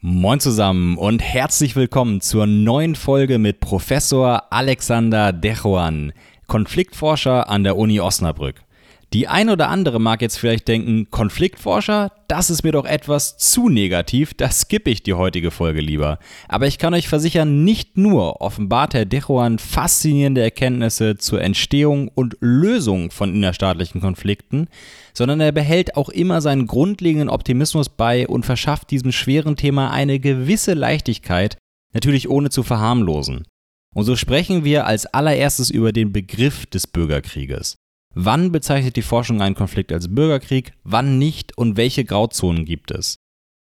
Moin zusammen und herzlich willkommen zur neuen Folge mit Professor Alexander Dechuan, Konfliktforscher an der Uni Osnabrück. Die ein oder andere mag jetzt vielleicht denken, Konfliktforscher, das ist mir doch etwas zu negativ, da skippe ich die heutige Folge lieber. Aber ich kann euch versichern, nicht nur offenbart Herr Dechuan faszinierende Erkenntnisse zur Entstehung und Lösung von innerstaatlichen Konflikten, sondern er behält auch immer seinen grundlegenden Optimismus bei und verschafft diesem schweren Thema eine gewisse Leichtigkeit, natürlich ohne zu verharmlosen. Und so sprechen wir als allererstes über den Begriff des Bürgerkrieges. Wann bezeichnet die Forschung einen Konflikt als Bürgerkrieg, wann nicht und welche Grauzonen gibt es?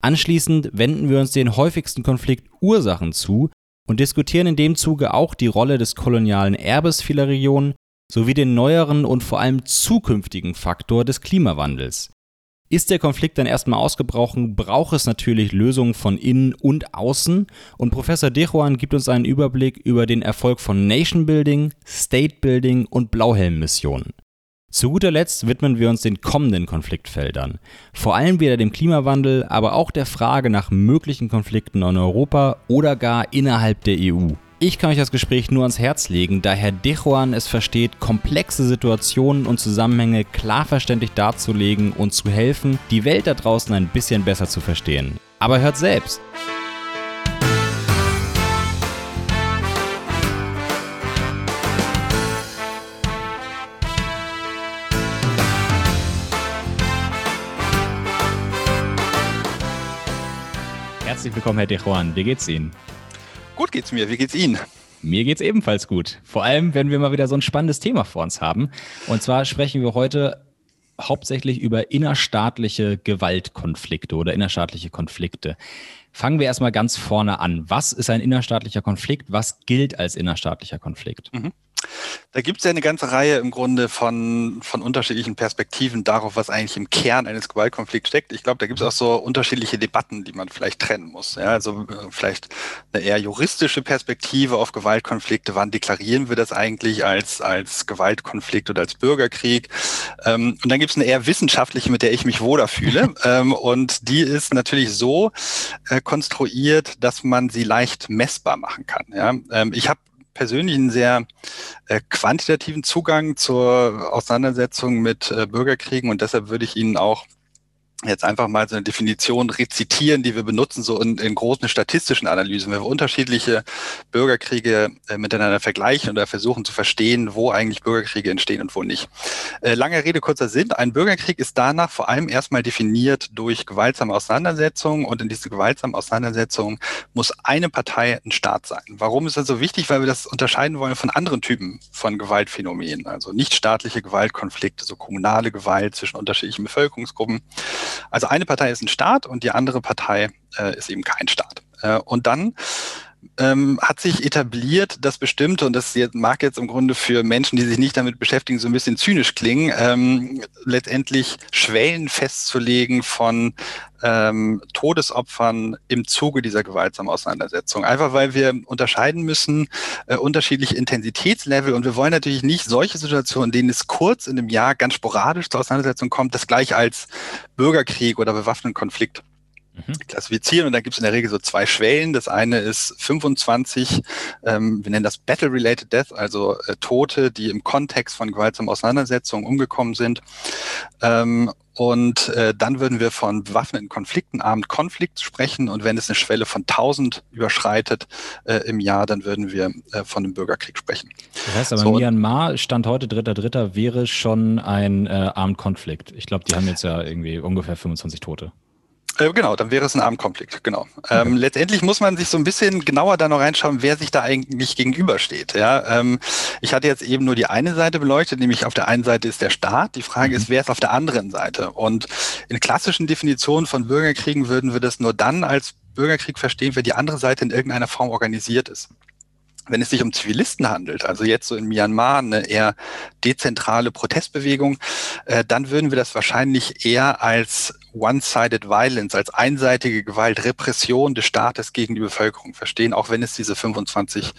Anschließend wenden wir uns den häufigsten Konfliktursachen zu und diskutieren in dem Zuge auch die Rolle des kolonialen Erbes vieler Regionen sowie den neueren und vor allem zukünftigen Faktor des Klimawandels. Ist der Konflikt dann erstmal ausgebrochen, braucht es natürlich Lösungen von innen und außen und Professor Dechuan gibt uns einen Überblick über den Erfolg von Nation Building, State Building und Blauhelm-Missionen. Zu guter Letzt widmen wir uns den kommenden Konfliktfeldern. Vor allem wieder dem Klimawandel, aber auch der Frage nach möglichen Konflikten in Europa oder gar innerhalb der EU. Ich kann euch das Gespräch nur ans Herz legen, da Herr Dechuan es versteht, komplexe Situationen und Zusammenhänge klar verständlich darzulegen und zu helfen, die Welt da draußen ein bisschen besser zu verstehen. Aber hört selbst! Herzlich willkommen, Herr De Juan. Wie geht's Ihnen? Gut geht's mir. Wie geht's Ihnen? Mir geht's ebenfalls gut. Vor allem, wenn wir mal wieder so ein spannendes Thema vor uns haben. Und zwar sprechen wir heute hauptsächlich über innerstaatliche Gewaltkonflikte oder innerstaatliche Konflikte. Fangen wir erstmal ganz vorne an. Was ist ein innerstaatlicher Konflikt? Was gilt als innerstaatlicher Konflikt? Mhm. Da gibt es ja eine ganze Reihe im Grunde von, von unterschiedlichen Perspektiven darauf, was eigentlich im Kern eines Gewaltkonflikts steckt. Ich glaube, da gibt es auch so unterschiedliche Debatten, die man vielleicht trennen muss. Ja, also äh, vielleicht eine eher juristische Perspektive auf Gewaltkonflikte. Wann deklarieren wir das eigentlich als, als Gewaltkonflikt oder als Bürgerkrieg? Ähm, und dann gibt es eine eher wissenschaftliche, mit der ich mich wohler fühle. ähm, und die ist natürlich so äh, konstruiert, dass man sie leicht messbar machen kann. Ja? Ähm, ich habe persönlich einen sehr äh, quantitativen Zugang zur Auseinandersetzung mit äh, Bürgerkriegen. Und deshalb würde ich Ihnen auch jetzt einfach mal so eine Definition rezitieren, die wir benutzen, so in, in großen statistischen Analysen, wenn wir unterschiedliche Bürgerkriege äh, miteinander vergleichen oder versuchen zu verstehen, wo eigentlich Bürgerkriege entstehen und wo nicht. Äh, lange Rede, kurzer Sinn. Ein Bürgerkrieg ist danach vor allem erstmal definiert durch gewaltsame Auseinandersetzungen und in diese gewaltsamen Auseinandersetzungen muss eine Partei ein Staat sein. Warum ist das so wichtig? Weil wir das unterscheiden wollen von anderen Typen von Gewaltphänomenen, also nichtstaatliche Gewaltkonflikte, so kommunale Gewalt zwischen unterschiedlichen Bevölkerungsgruppen. Also eine Partei ist ein Staat und die andere Partei äh, ist eben kein Staat. Äh, und dann ähm, hat sich etabliert, dass bestimmte, und das mag jetzt im Grunde für Menschen, die sich nicht damit beschäftigen, so ein bisschen zynisch klingen, ähm, letztendlich Schwellen festzulegen von ähm, Todesopfern im Zuge dieser gewaltsamen Auseinandersetzung. Einfach weil wir unterscheiden müssen, äh, unterschiedliche Intensitätslevel und wir wollen natürlich nicht solche Situationen, in denen es kurz in einem Jahr ganz sporadisch zur Auseinandersetzung kommt, das gleich als Bürgerkrieg oder bewaffneten Konflikt mhm. klassifizieren. Und da gibt es in der Regel so zwei Schwellen. Das eine ist 25, ähm, wir nennen das Battle-Related Death, also äh, Tote, die im Kontext von gewaltsamen Auseinandersetzungen umgekommen sind. Ähm, und äh, dann würden wir von bewaffneten Konflikten, Armed Conflicts sprechen. Und wenn es eine Schwelle von 1000 überschreitet äh, im Jahr, dann würden wir äh, von einem Bürgerkrieg sprechen. Das heißt aber, so, Myanmar, Stand heute, 3.3., wäre schon ein äh, Armed Conflict. Ich glaube, die haben jetzt ja irgendwie ungefähr 25 Tote. Äh, genau, dann wäre es ein Armkonflikt, genau. Okay. Ähm, letztendlich muss man sich so ein bisschen genauer da noch reinschauen, wer sich da eigentlich gegenübersteht. Ja, ähm, ich hatte jetzt eben nur die eine Seite beleuchtet, nämlich auf der einen Seite ist der Staat. Die Frage mhm. ist, wer ist auf der anderen Seite? Und in klassischen Definitionen von Bürgerkriegen würden wir das nur dann als Bürgerkrieg verstehen, wenn die andere Seite in irgendeiner Form organisiert ist. Wenn es sich um Zivilisten handelt, also jetzt so in Myanmar eine eher dezentrale Protestbewegung, äh, dann würden wir das wahrscheinlich eher als one-sided violence, als einseitige Gewalt, Repression des Staates gegen die Bevölkerung verstehen, auch wenn es diese 25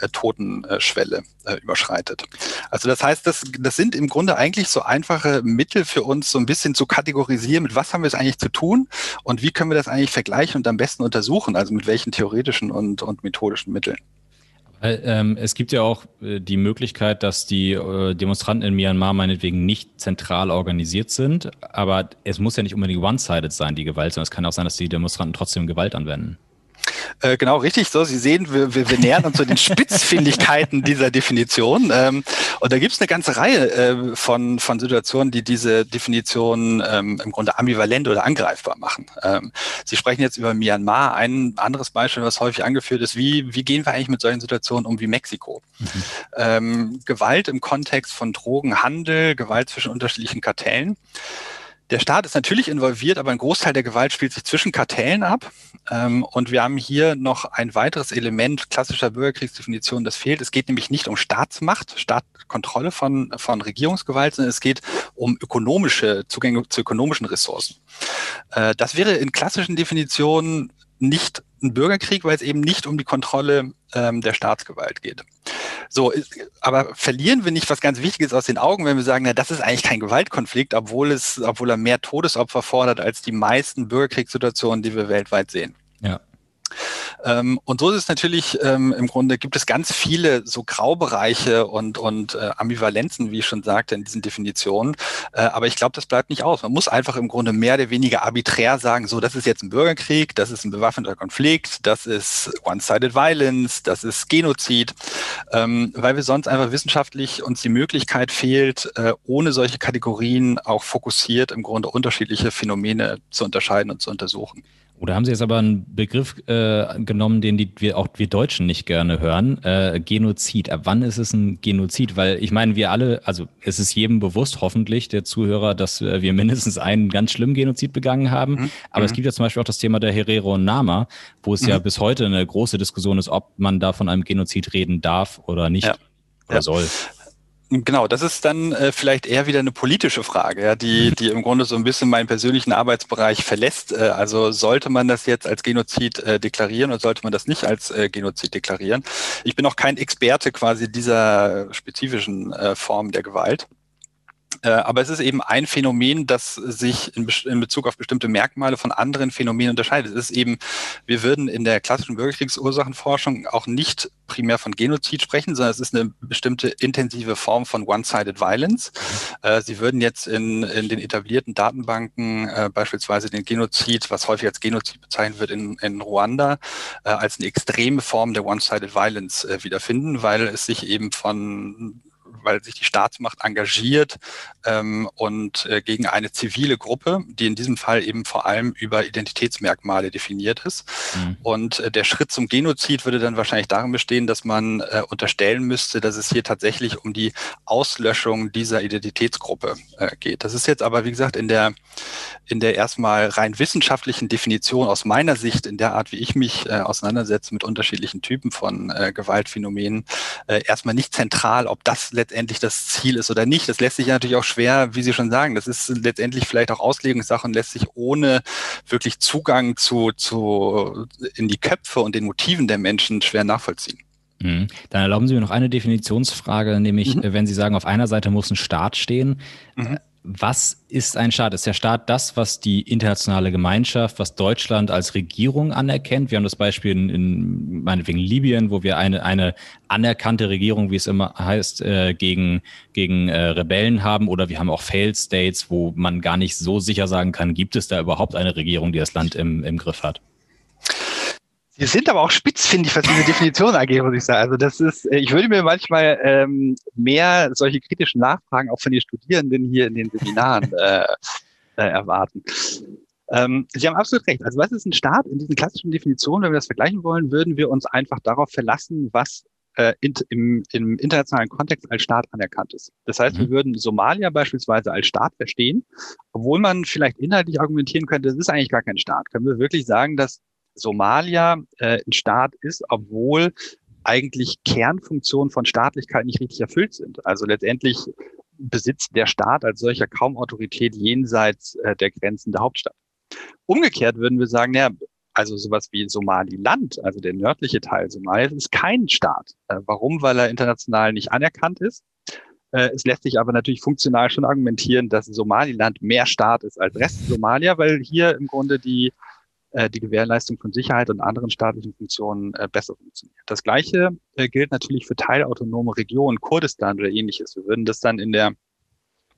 äh, Totenschwelle äh, überschreitet. Also das heißt, das, das sind im Grunde eigentlich so einfache Mittel für uns, so ein bisschen zu kategorisieren, mit was haben wir es eigentlich zu tun und wie können wir das eigentlich vergleichen und am besten untersuchen, also mit welchen theoretischen und, und methodischen Mitteln. Ähm, es gibt ja auch äh, die Möglichkeit, dass die äh, Demonstranten in Myanmar meinetwegen nicht zentral organisiert sind, aber es muss ja nicht unbedingt one-sided sein, die Gewalt, sondern es kann auch sein, dass die Demonstranten trotzdem Gewalt anwenden. Äh, genau, richtig so. Sie sehen, wir, wir, wir nähern uns zu den Spitzfindigkeiten dieser Definition. Ähm, und da gibt es eine ganze Reihe äh, von, von Situationen, die diese Definition ähm, im Grunde ambivalent oder angreifbar machen. Ähm, Sie sprechen jetzt über Myanmar. Ein anderes Beispiel, was häufig angeführt ist, wie, wie gehen wir eigentlich mit solchen Situationen um wie Mexiko? Mhm. Ähm, Gewalt im Kontext von Drogenhandel, Gewalt zwischen unterschiedlichen Kartellen. Der Staat ist natürlich involviert, aber ein Großteil der Gewalt spielt sich zwischen Kartellen ab. Ähm, und wir haben hier noch ein weiteres Element klassischer Bürgerkriegsdefinition, das fehlt. Es geht nämlich nicht um Staatsmacht, Staatkontrolle von, von Regierungsgewalt, sondern es geht um ökonomische Zugänge zu ökonomischen Ressourcen. Äh, das wäre in klassischen Definitionen nicht ein Bürgerkrieg, weil es eben nicht um die Kontrolle ähm, der Staatsgewalt geht. So, aber verlieren wir nicht was ganz Wichtiges aus den Augen, wenn wir sagen, na, das ist eigentlich kein Gewaltkonflikt, obwohl es, obwohl er mehr Todesopfer fordert als die meisten Bürgerkriegssituationen, die wir weltweit sehen. Ja. Ähm, und so ist es natürlich ähm, im Grunde gibt es ganz viele so Graubereiche und, und äh, Ambivalenzen, wie ich schon sagte, in diesen Definitionen. Äh, aber ich glaube, das bleibt nicht aus. Man muss einfach im Grunde mehr oder weniger arbiträr sagen, so, das ist jetzt ein Bürgerkrieg, das ist ein bewaffneter Konflikt, das ist One-Sided Violence, das ist Genozid, ähm, weil wir sonst einfach wissenschaftlich uns die Möglichkeit fehlt, äh, ohne solche Kategorien auch fokussiert im Grunde unterschiedliche Phänomene zu unterscheiden und zu untersuchen. Oder haben Sie jetzt aber einen Begriff äh, genommen, den die, wir auch wir Deutschen nicht gerne hören? Äh, Genozid. Ab wann ist es ein Genozid? Weil ich meine, wir alle, also es ist jedem bewusst, hoffentlich, der Zuhörer, dass äh, wir mindestens einen ganz schlimmen Genozid begangen haben. Mhm. Aber mhm. es gibt ja zum Beispiel auch das Thema der Herero und Nama, wo es mhm. ja bis heute eine große Diskussion ist, ob man da von einem Genozid reden darf oder nicht. Ja. Oder ja. soll. Genau, das ist dann äh, vielleicht eher wieder eine politische Frage, ja, die, die im Grunde so ein bisschen meinen persönlichen Arbeitsbereich verlässt. Äh, also sollte man das jetzt als Genozid äh, deklarieren oder sollte man das nicht als äh, Genozid deklarieren? Ich bin auch kein Experte quasi dieser spezifischen äh, Form der Gewalt. Äh, aber es ist eben ein Phänomen, das sich in, in, Bezug auf bestimmte Merkmale von anderen Phänomenen unterscheidet. Es ist eben, wir würden in der klassischen Bürgerkriegsursachenforschung auch nicht primär von Genozid sprechen, sondern es ist eine bestimmte intensive Form von One-Sided Violence. Äh, Sie würden jetzt in, in den etablierten Datenbanken äh, beispielsweise den Genozid, was häufig als Genozid bezeichnet wird in, in Ruanda, äh, als eine extreme Form der One-Sided Violence äh, wiederfinden, weil es sich eben von weil sich die Staatsmacht engagiert ähm, und äh, gegen eine zivile Gruppe, die in diesem Fall eben vor allem über Identitätsmerkmale definiert ist. Mhm. Und äh, der Schritt zum Genozid würde dann wahrscheinlich darin bestehen, dass man äh, unterstellen müsste, dass es hier tatsächlich um die Auslöschung dieser Identitätsgruppe äh, geht. Das ist jetzt aber, wie gesagt, in der, in der erstmal rein wissenschaftlichen Definition aus meiner Sicht, in der Art, wie ich mich äh, auseinandersetze mit unterschiedlichen Typen von äh, Gewaltphänomenen, erstmal nicht zentral, ob das letztendlich das Ziel ist oder nicht. Das lässt sich ja natürlich auch schwer, wie Sie schon sagen, das ist letztendlich vielleicht auch Auslegungssache und lässt sich ohne wirklich Zugang zu, zu in die Köpfe und den Motiven der Menschen schwer nachvollziehen. Mhm. Dann erlauben Sie mir noch eine Definitionsfrage, nämlich mhm. wenn Sie sagen, auf einer Seite muss ein Staat stehen. Mhm was ist ein Staat? Ist der Staat das, was die internationale Gemeinschaft, was Deutschland als Regierung anerkennt? Wir haben das Beispiel in, in meinetwegen Libyen, wo wir eine, eine anerkannte Regierung, wie es immer heißt, äh, gegen, gegen äh, Rebellen haben. Oder wir haben auch Failed States, wo man gar nicht so sicher sagen kann, gibt es da überhaupt eine Regierung, die das Land im, im Griff hat? Sie sind aber auch spitzfindig, was diese Definition angeht, muss ich sagen. Also das ist, äh, ich würde mir manchmal ähm, mehr solche kritischen Nachfragen auch von den Studierenden hier in den Seminaren äh, äh, erwarten. Ähm, Sie haben absolut recht. Also was ist ein Staat? In diesen klassischen Definitionen, wenn wir das vergleichen wollen, würden wir uns einfach darauf verlassen, was äh, in, im, im internationalen Kontext als Staat anerkannt ist. Das heißt, mhm. wir würden Somalia beispielsweise als Staat verstehen, obwohl man vielleicht inhaltlich argumentieren könnte, das ist eigentlich gar kein Staat. Können wir wirklich sagen, dass Somalia äh, ein Staat ist, obwohl eigentlich Kernfunktionen von Staatlichkeit nicht richtig erfüllt sind. Also letztendlich besitzt der Staat als solcher kaum Autorität jenseits äh, der Grenzen der Hauptstadt. Umgekehrt würden wir sagen, ja, also sowas wie Somaliland, also der nördliche Teil Somalias, ist kein Staat. Äh, warum? Weil er international nicht anerkannt ist. Äh, es lässt sich aber natürlich funktional schon argumentieren, dass Somaliland mehr Staat ist als Rest Somalia, weil hier im Grunde die äh, die Gewährleistung von Sicherheit und anderen staatlichen Funktionen äh, besser funktioniert. Das Gleiche äh, gilt natürlich für teilautonome Regionen, Kurdistan oder ähnliches. Wir würden das dann in der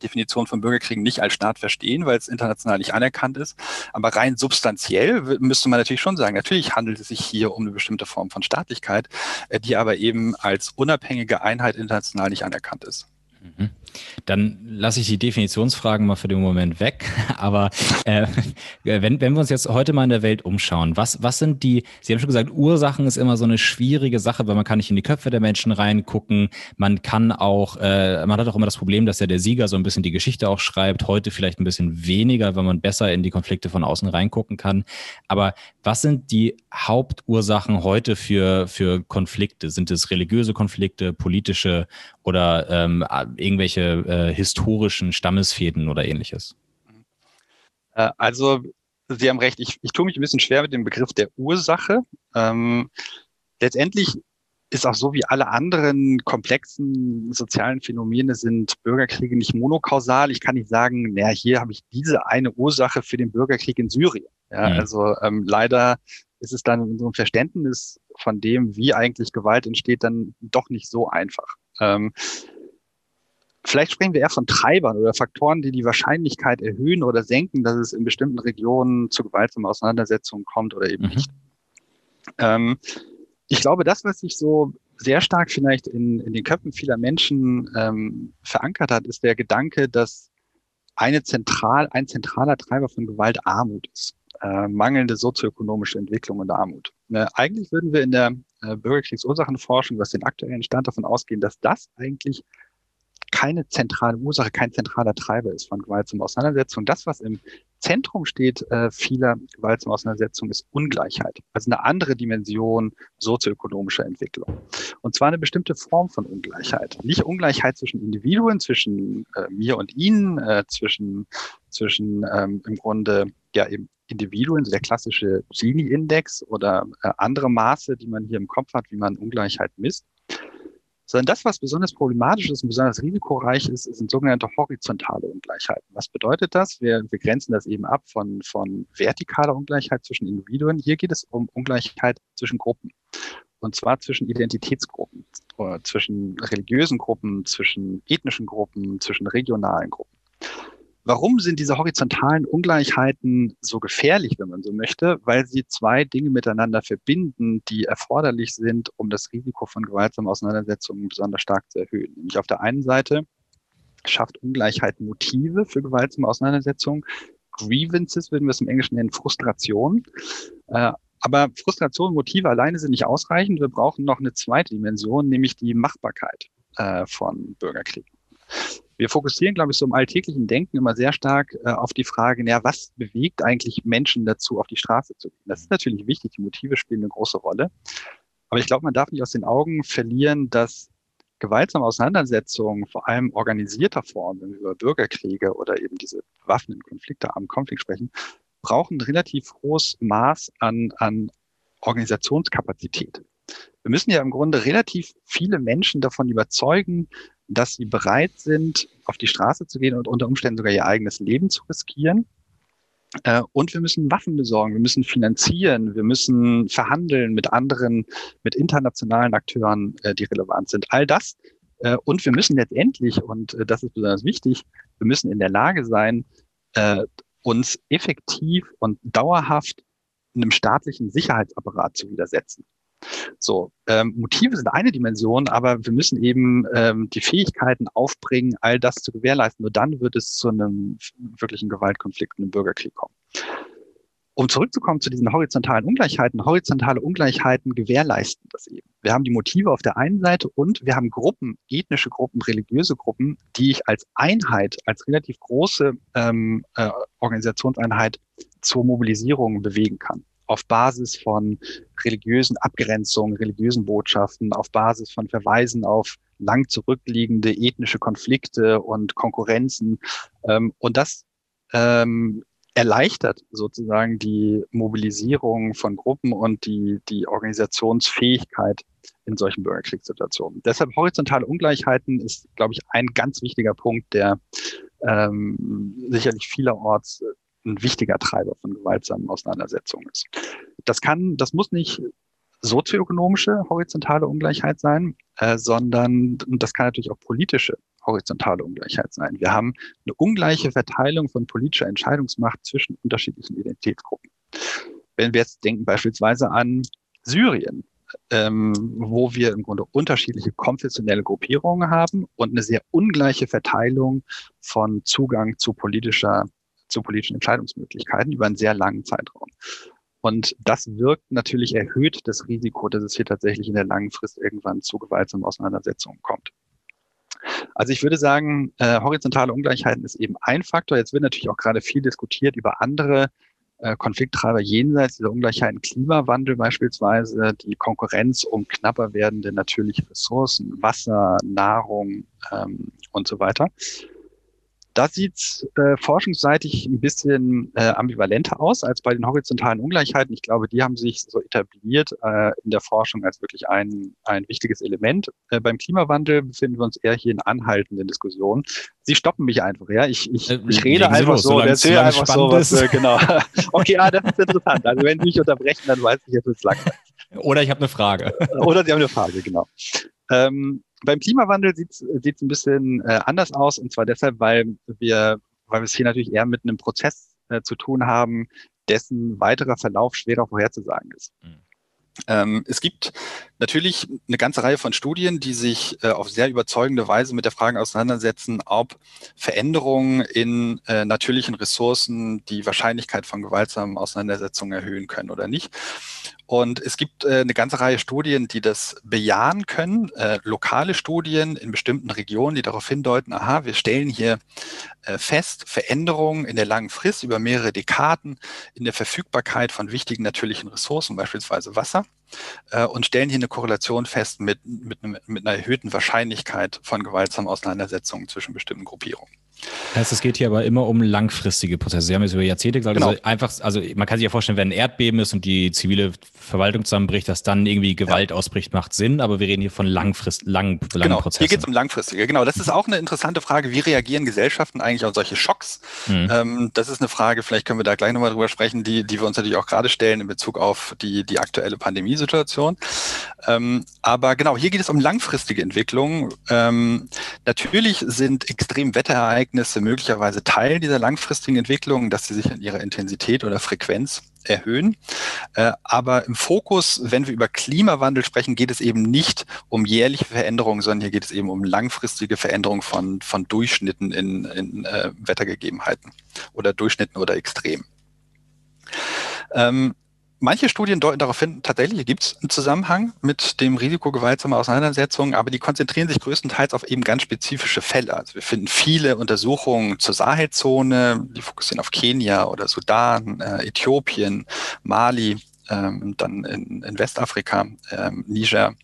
Definition von Bürgerkriegen nicht als Staat verstehen, weil es international nicht anerkannt ist. Aber rein substanziell müsste man natürlich schon sagen, natürlich handelt es sich hier um eine bestimmte Form von Staatlichkeit, die aber eben als unabhängige Einheit international nicht anerkannt ist. Mhm. Dann lasse ich die Definitionsfragen mal für den Moment weg. Aber äh, wenn, wenn wir uns jetzt heute mal in der Welt umschauen, was, was sind die, Sie haben schon gesagt, Ursachen ist immer so eine schwierige Sache, weil man kann nicht in die Köpfe der Menschen reingucken. Man kann auch, äh, man hat auch immer das Problem, dass ja der Sieger so ein bisschen die Geschichte auch schreibt. Heute vielleicht ein bisschen weniger, weil man besser in die Konflikte von außen reingucken kann. Aber was sind die Hauptursachen heute für, für Konflikte? Sind es religiöse Konflikte, politische oder ähm, irgendwelche äh, historischen Stammesfäden oder ähnliches? Äh, also, Sie haben recht, ich, ich tue mich ein bisschen schwer mit dem Begriff der Ursache. Ähm, letztendlich ist auch so wie alle anderen komplexen sozialen Phänomene sind Bürgerkriege nicht monokausal. Ich kann nicht sagen, naja, hier habe ich diese eine Ursache für den Bürgerkrieg in Syrien. Ja, mhm. Also ähm, leider ist es dann in unserem Verständnis von dem, wie eigentlich Gewalt entsteht, dann doch nicht so einfach. Ähm, Vielleicht sprechen wir eher von Treibern oder Faktoren, die die Wahrscheinlichkeit erhöhen oder senken, dass es in bestimmten Regionen zu gewaltsamen Auseinandersetzungen kommt oder eben mhm. nicht. Ähm, ich glaube, das, was sich so sehr stark vielleicht in, in den Köpfen vieler Menschen ähm, verankert hat, ist der Gedanke, dass eine zentral, ein zentraler Treiber von Gewalt Armut ist. Äh, mangelnde sozioökonomische Entwicklung und Armut. Äh, eigentlich würden wir in der äh, Bürgerkriegsursachenforschung, was den aktuellen Stand davon ausgehen, dass das eigentlich keine zentrale Ursache, kein zentraler Treiber ist von gewaltsamen Auseinandersetzungen. Das, was im Zentrum steht äh, vieler gewaltsamen Auseinandersetzungen, ist Ungleichheit. Also eine andere Dimension sozioökonomischer Entwicklung. Und zwar eine bestimmte Form von Ungleichheit. Nicht Ungleichheit zwischen Individuen, zwischen äh, mir und Ihnen, äh, zwischen, zwischen ähm, im Grunde ja eben Individuen, der klassische Gini-Index oder äh, andere Maße, die man hier im Kopf hat, wie man Ungleichheit misst, sondern das, was besonders problematisch ist und besonders risikoreich ist, sind sogenannte horizontale Ungleichheiten. Was bedeutet das? Wir, wir grenzen das eben ab von, von vertikaler Ungleichheit zwischen Individuen. Hier geht es um Ungleichheit zwischen Gruppen. Und zwar zwischen Identitätsgruppen, zwischen religiösen Gruppen, zwischen ethnischen Gruppen, zwischen regionalen Gruppen. Warum sind diese horizontalen Ungleichheiten so gefährlich, wenn man so möchte? Weil sie zwei Dinge miteinander verbinden, die erforderlich sind, um das Risiko von gewaltsamen Auseinandersetzungen besonders stark zu erhöhen. Nämlich auf der einen Seite schafft Ungleichheit Motive für gewaltsame Auseinandersetzungen. Grievances würden wir es im Englischen nennen, Frustration. Äh, aber Frustration und Motive alleine sind nicht ausreichend. Wir brauchen noch eine zweite Dimension, nämlich die Machbarkeit äh, von Bürgerkriegen. Wir fokussieren, glaube ich, so im alltäglichen Denken immer sehr stark äh, auf die Frage, naja, was bewegt eigentlich Menschen dazu, auf die Straße zu gehen? Das ist natürlich wichtig, die Motive spielen eine große Rolle. Aber ich glaube, man darf nicht aus den Augen verlieren, dass gewaltsame Auseinandersetzungen, vor allem organisierter Form, wenn wir über Bürgerkriege oder eben diese Waffen Konflikte am Konflikt sprechen, brauchen ein relativ hohes Maß an, an Organisationskapazität. Wir müssen ja im Grunde relativ viele Menschen davon überzeugen, dass sie bereit sind, auf die Straße zu gehen und unter Umständen sogar ihr eigenes Leben zu riskieren. Äh, und wir müssen Waffen besorgen, wir müssen finanzieren, wir müssen verhandeln mit anderen, mit internationalen Akteuren, äh, die relevant sind. All das. Äh, und wir müssen letztendlich, und das ist besonders wichtig, wir müssen in der Lage sein, uns effektiv und dauerhaft einem staatlichen Sicherheitsapparat zu widersetzen. So, ähm, Motive sind eine Dimension, aber wir müssen eben ähm, die Fähigkeiten aufbringen, all das zu gewährleisten. Nur dann wird es zu einem wirklichen Gewaltkonflikt, einem Bürgerkrieg kommen. Um zurückzukommen zu diesen horizontalen Ungleichheiten, horizontale Ungleichheiten gewährleisten das eben. Wir haben die Motive auf der einen Seite und wir haben Gruppen, ethnische Gruppen, religiöse Gruppen, die ich als Einheit, als relativ große ähm, äh, Organisationseinheit zur Mobilisierung bewegen kann. Auf Basis von religiösen Abgrenzungen, religiösen Botschaften, auf Basis von Verweisen auf lang zurückliegende ethnische Konflikte und Konkurrenzen. Ähm, und das ähm, erleichtert sozusagen die Mobilisierung von Gruppen und die, die Organisationsfähigkeit in solchen Bürgerkriegssituationen. Deshalb horizontale Ungleichheiten ist, glaube ich, ein ganz wichtiger Punkt, der ähm, sicherlich vielerorts ein wichtiger Treiber von gewaltsamen Auseinandersetzungen ist. Das kann, das muss nicht sozioökonomische horizontale Ungleichheit sein, äh, sondern das kann natürlich auch politische horizontale Ungleichheit sein. Wir haben eine ungleiche Verteilung von politischer Entscheidungsmacht zwischen unterschiedlichen Identitätsgruppen. Wenn wir jetzt denken beispielsweise an Syrien, ähm, wo wir im Grunde unterschiedliche konfessionelle Gruppierungen haben und eine sehr ungleiche Verteilung von Zugang zu politischer, zu politischen Entscheidungsmöglichkeiten über einen sehr langen Zeitraum. Und das wirkt natürlich erhöht das Risiko, dass es hier tatsächlich in der langen Frist irgendwann zu gewaltsamen Auseinandersetzungen kommt. Also ich würde sagen, äh, horizontale Ungleichheiten ist eben ein Faktor. Jetzt wird natürlich auch gerade viel diskutiert über andere äh, Konflikttreiber jenseits dieser Ungleichheiten, Klimawandel beispielsweise, die Konkurrenz um knapper werdende natürliche Ressourcen, Wasser, Nahrung ähm, und so weiter. Da sieht äh, forschungsseitig ein bisschen äh, ambivalenter aus als bei den horizontalen Ungleichheiten. Ich glaube, die haben sich so etabliert äh, in der Forschung als wirklich ein, ein wichtiges Element. Äh, beim Klimawandel befinden wir uns eher hier in anhaltenden Diskussionen. Sie stoppen mich einfach, ja. Ich, ich, äh, ich rede einfach los, so, erzähle einfach so was, äh, genau. okay, ah, das ist interessant. Also wenn Sie mich unterbrechen, dann weiß ich, jetzt es langweilig. Oder ich habe eine Frage. Oder Sie haben eine Frage, genau. Ähm, beim Klimawandel sieht es ein bisschen äh, anders aus und zwar deshalb, weil wir, weil wir es hier natürlich eher mit einem Prozess äh, zu tun haben, dessen weiterer Verlauf schwerer vorherzusagen ist. Mhm. Ähm, es gibt natürlich eine ganze Reihe von Studien, die sich äh, auf sehr überzeugende Weise mit der Frage auseinandersetzen, ob Veränderungen in äh, natürlichen Ressourcen die Wahrscheinlichkeit von gewaltsamen Auseinandersetzungen erhöhen können oder nicht. Und es gibt äh, eine ganze Reihe Studien, die das bejahen können, äh, lokale Studien in bestimmten Regionen, die darauf hindeuten, aha, wir stellen hier äh, fest, Veränderungen in der langen Frist über mehrere Dekaden in der Verfügbarkeit von wichtigen natürlichen Ressourcen, beispielsweise Wasser äh, und stellen hier eine Korrelation fest mit, mit, mit einer erhöhten Wahrscheinlichkeit von gewaltsamen Auseinandersetzungen zwischen bestimmten Gruppierungen. Das heißt, es geht hier aber immer um langfristige Prozesse. Sie haben jetzt über Jahrzehnte gesagt, genau. also einfach, also man kann sich ja vorstellen, wenn ein Erdbeben ist und die zivile Verwaltung zusammenbricht, dass dann irgendwie Gewalt ja. ausbricht, macht Sinn, aber wir reden hier von langfrist, lang, langen genau. Prozessen. Hier geht es um langfristige, genau. Das ist auch eine interessante Frage. Wie reagieren Gesellschaften eigentlich auf solche Schocks? Mhm. Ähm, das ist eine Frage, vielleicht können wir da gleich nochmal drüber sprechen, die, die wir uns natürlich auch gerade stellen in Bezug auf die, die aktuelle Pandemiesituation. Ähm, aber genau, hier geht es um langfristige Entwicklungen. Ähm, natürlich sind extrem Wetterereignisse möglicherweise Teil dieser langfristigen Entwicklung, dass sie sich in ihrer Intensität oder Frequenz erhöhen. Äh, aber im Fokus, wenn wir über Klimawandel sprechen, geht es eben nicht um jährliche Veränderungen, sondern hier geht es eben um langfristige Veränderungen von, von Durchschnitten in, in äh, Wettergegebenheiten oder Durchschnitten oder Extremen. Ähm, Manche Studien deuten darauf hin, tatsächlich gibt es einen Zusammenhang mit dem Risiko gewaltsamer Auseinandersetzungen, aber die konzentrieren sich größtenteils auf eben ganz spezifische Fälle. Also wir finden viele Untersuchungen zur Sahelzone, die fokussieren auf Kenia oder Sudan, äh, Äthiopien, Mali, ähm, dann in, in Westafrika, ähm, Niger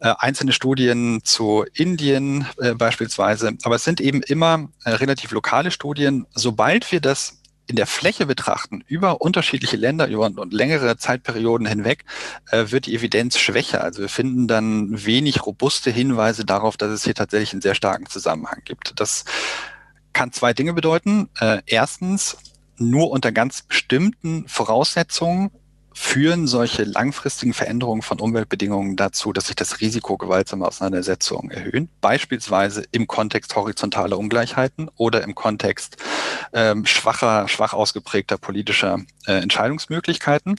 äh, einzelne Studien zu Indien äh, beispielsweise, aber es sind eben immer äh, relativ lokale Studien. Sobald wir das in der Fläche betrachten, über unterschiedliche Länder, über und längere Zeitperioden hinweg, äh, wird die Evidenz schwächer. Also wir finden dann wenig robuste Hinweise darauf, dass es hier tatsächlich einen sehr starken Zusammenhang gibt. Das kann zwei Dinge bedeuten. Äh, erstens, nur unter ganz bestimmten Voraussetzungen führen solche langfristigen Veränderungen von Umweltbedingungen dazu, dass sich das Risiko gewaltsamer Auseinandersetzungen erhöhen, beispielsweise im Kontext horizontaler Ungleichheiten oder im Kontext ähm, schwacher, schwach ausgeprägter politischer äh, Entscheidungsmöglichkeiten.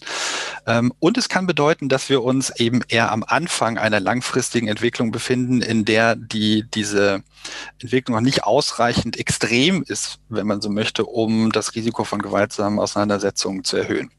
Ähm, und es kann bedeuten, dass wir uns eben eher am Anfang einer langfristigen Entwicklung befinden, in der die, diese Entwicklung noch nicht ausreichend extrem ist, wenn man so möchte, um das Risiko von gewaltsamen Auseinandersetzungen zu erhöhen.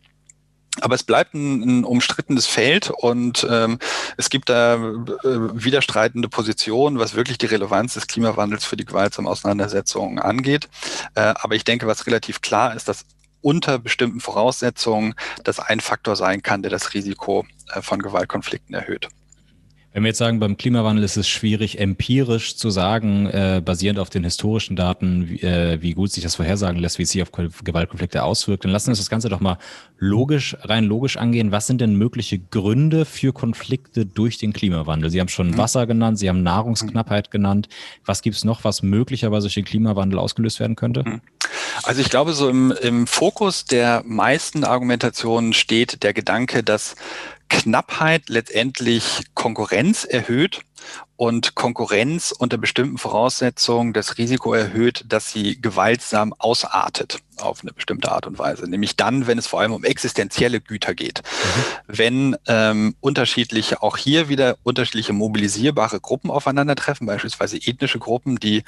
Aber es bleibt ein, ein umstrittenes Feld und ähm, es gibt da äh, widerstreitende Positionen, was wirklich die Relevanz des Klimawandels für die gewaltsamen Auseinandersetzungen angeht. Äh, aber ich denke, was relativ klar ist, dass unter bestimmten Voraussetzungen das ein Faktor sein kann, der das Risiko äh, von Gewaltkonflikten erhöht. Wenn wir jetzt sagen, beim Klimawandel ist es schwierig, empirisch zu sagen, äh, basierend auf den historischen Daten, wie, äh, wie gut sich das vorhersagen lässt, wie es sich auf Gewaltkonflikte auswirkt, dann lassen wir uns das Ganze doch mal logisch, rein logisch angehen. Was sind denn mögliche Gründe für Konflikte durch den Klimawandel? Sie haben schon mhm. Wasser genannt, Sie haben Nahrungsknappheit genannt. Was gibt es noch, was möglicherweise durch den Klimawandel ausgelöst werden könnte? Mhm. Also ich glaube, so im, im Fokus der meisten Argumentationen steht der Gedanke, dass Knappheit letztendlich Konkurrenz erhöht und Konkurrenz unter bestimmten Voraussetzungen das Risiko erhöht, dass sie gewaltsam ausartet auf eine bestimmte Art und Weise. Nämlich dann, wenn es vor allem um existenzielle Güter geht. Mhm. Wenn ähm, unterschiedliche, auch hier wieder unterschiedliche mobilisierbare Gruppen aufeinandertreffen, beispielsweise ethnische Gruppen, die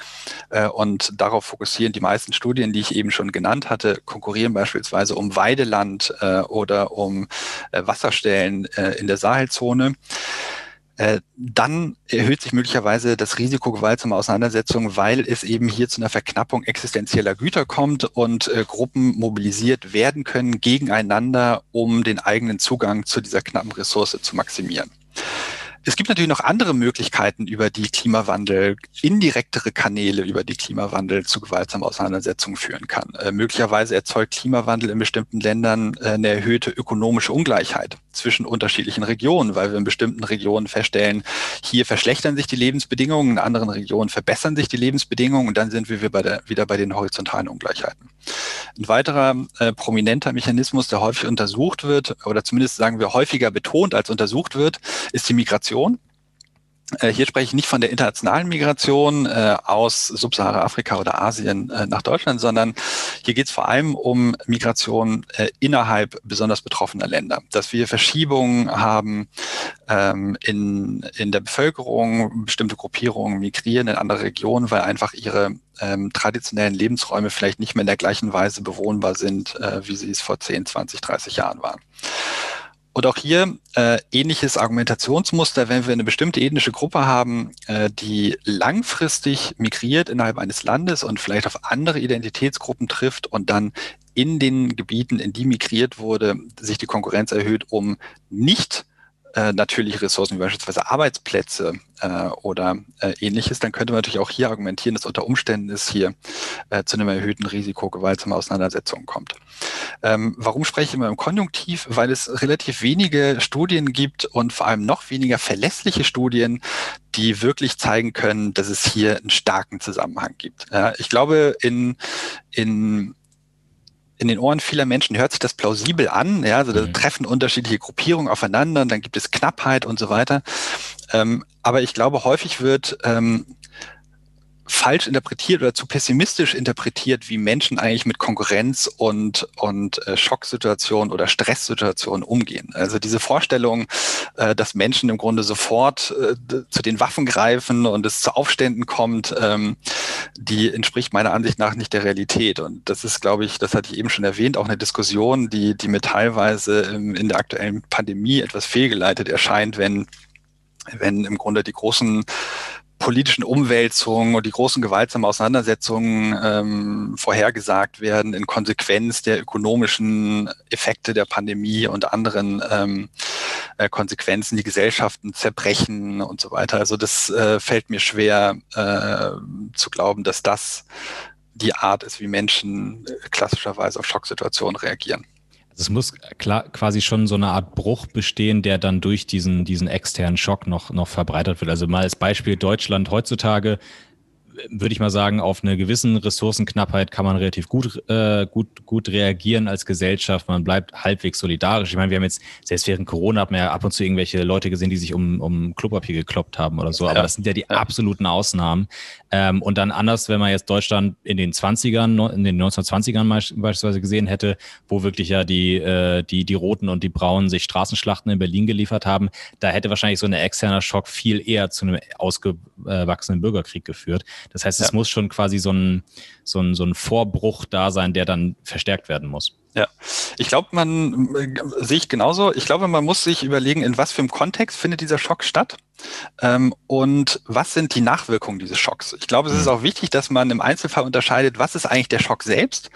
äh, und darauf fokussieren die meisten Studien, die ich eben schon genannt hatte, konkurrieren beispielsweise um Weideland äh, oder um äh, Wasserstellen äh, in der Sahelzone. Äh, dann erhöht sich möglicherweise das Risiko gewaltsamer Auseinandersetzungen, weil es eben hier zu einer Verknappung existenzieller Güter kommt und äh, Gruppen mobilisiert werden können gegeneinander, um den eigenen Zugang zu dieser knappen Ressource zu maximieren. Es gibt natürlich noch andere Möglichkeiten, über die Klimawandel, indirektere Kanäle, über die Klimawandel zu gewaltsamen Auseinandersetzungen führen kann. Äh, möglicherweise erzeugt Klimawandel in bestimmten Ländern äh, eine erhöhte ökonomische Ungleichheit zwischen unterschiedlichen Regionen, weil wir in bestimmten Regionen feststellen, hier verschlechtern sich die Lebensbedingungen, in anderen Regionen verbessern sich die Lebensbedingungen und dann sind wir wieder bei den horizontalen Ungleichheiten. Ein weiterer äh, prominenter Mechanismus, der häufig untersucht wird, oder zumindest sagen wir häufiger betont als untersucht wird, ist die Migration. Äh, hier spreche ich nicht von der internationalen Migration äh, aus Subsahara-Afrika oder Asien äh, nach Deutschland, sondern hier geht es vor allem um Migration äh, innerhalb besonders betroffener Länder. Dass wir Verschiebungen haben ähm, in, in der Bevölkerung, bestimmte Gruppierungen migrieren in andere Regionen, weil einfach ihre ähm, traditionellen Lebensräume vielleicht nicht mehr in der gleichen Weise bewohnbar sind, äh, wie sie es vor 10, 20, 30 Jahren waren. Und auch hier äh, ähnliches Argumentationsmuster, wenn wir eine bestimmte ethnische Gruppe haben, äh, die langfristig migriert innerhalb eines Landes und vielleicht auf andere Identitätsgruppen trifft und dann in den Gebieten, in die migriert wurde, sich die Konkurrenz erhöht, um nicht äh, natürliche Ressourcen wie beispielsweise Arbeitsplätze äh, oder äh, ähnliches, dann könnte man natürlich auch hier argumentieren, dass unter Umständen es hier äh, zu einem erhöhten Risiko gewaltsamer Auseinandersetzungen kommt. Ähm, warum spreche ich immer im Konjunktiv? Weil es relativ wenige Studien gibt und vor allem noch weniger verlässliche Studien, die wirklich zeigen können, dass es hier einen starken Zusammenhang gibt. Ich glaube, in, in in den Ohren vieler Menschen hört sich das plausibel an. Ja, also da mhm. treffen unterschiedliche Gruppierungen aufeinander, dann gibt es Knappheit und so weiter. Ähm, aber ich glaube, häufig wird ähm, falsch interpretiert oder zu pessimistisch interpretiert, wie Menschen eigentlich mit Konkurrenz und, und äh, Schocksituationen oder Stresssituationen umgehen. Also diese Vorstellung, äh, dass Menschen im Grunde sofort äh, zu den Waffen greifen und es zu Aufständen kommt, ähm, die entspricht meiner Ansicht nach nicht der Realität. Und das ist, glaube ich, das hatte ich eben schon erwähnt, auch eine Diskussion, die, die mir teilweise ähm, in der aktuellen Pandemie etwas fehlgeleitet erscheint, wenn wenn im Grunde die großen politischen Umwälzungen und die großen gewaltsamen Auseinandersetzungen ähm, vorhergesagt werden in Konsequenz der ökonomischen Effekte der Pandemie und anderen ähm, äh, Konsequenzen, die Gesellschaften zerbrechen und so weiter. Also das äh, fällt mir schwer äh, zu glauben, dass das die Art ist, wie Menschen äh, klassischerweise auf Schocksituationen reagieren es muss klar, quasi schon so eine Art Bruch bestehen, der dann durch diesen, diesen externen Schock noch, noch verbreitert wird. Also mal als Beispiel Deutschland heutzutage würde ich mal sagen, auf eine gewissen Ressourcenknappheit kann man relativ gut, äh, gut, gut reagieren als Gesellschaft. Man bleibt halbwegs solidarisch. Ich meine, wir haben jetzt, selbst während Corona, hat man ja ab und zu irgendwelche Leute gesehen, die sich um, um Klopapier gekloppt haben oder so. Aber ja. das sind ja die ja. absoluten Ausnahmen. Ähm, und dann anders, wenn man jetzt Deutschland in den 20ern, in den 1920ern beispielsweise gesehen hätte, wo wirklich ja die, äh, die, die Roten und die Braunen sich Straßenschlachten in Berlin geliefert haben, da hätte wahrscheinlich so ein externer Schock viel eher zu einem ausgewachsenen Bürgerkrieg geführt. Das heißt, es ja. muss schon quasi so ein, so, ein, so ein Vorbruch da sein, der dann verstärkt werden muss. Ja, ich glaube, man äh, sehe ich genauso. Ich glaube, man muss sich überlegen, in was für einem Kontext findet dieser Schock statt ähm, und was sind die Nachwirkungen dieses Schocks. Ich glaube, es ist mhm. auch wichtig, dass man im Einzelfall unterscheidet, was ist eigentlich der Schock selbst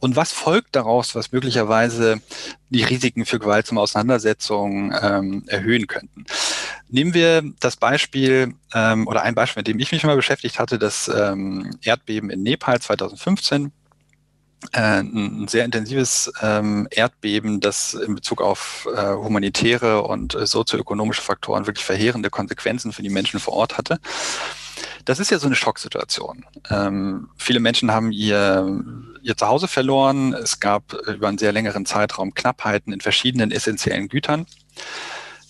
und was folgt daraus, was möglicherweise die Risiken für gewaltsame Auseinandersetzungen ähm, erhöhen könnten. Nehmen wir das Beispiel ähm, oder ein Beispiel, mit dem ich mich mal beschäftigt hatte, das ähm, Erdbeben in Nepal 2015 äh, ein sehr intensives ähm, Erdbeben, das in Bezug auf äh, humanitäre und äh, sozioökonomische Faktoren wirklich verheerende Konsequenzen für die Menschen vor Ort hatte. Das ist ja so eine Schocksituation. Ähm, viele Menschen haben ihr, ihr Zuhause verloren. Es gab über einen sehr längeren Zeitraum Knappheiten in verschiedenen essentiellen Gütern.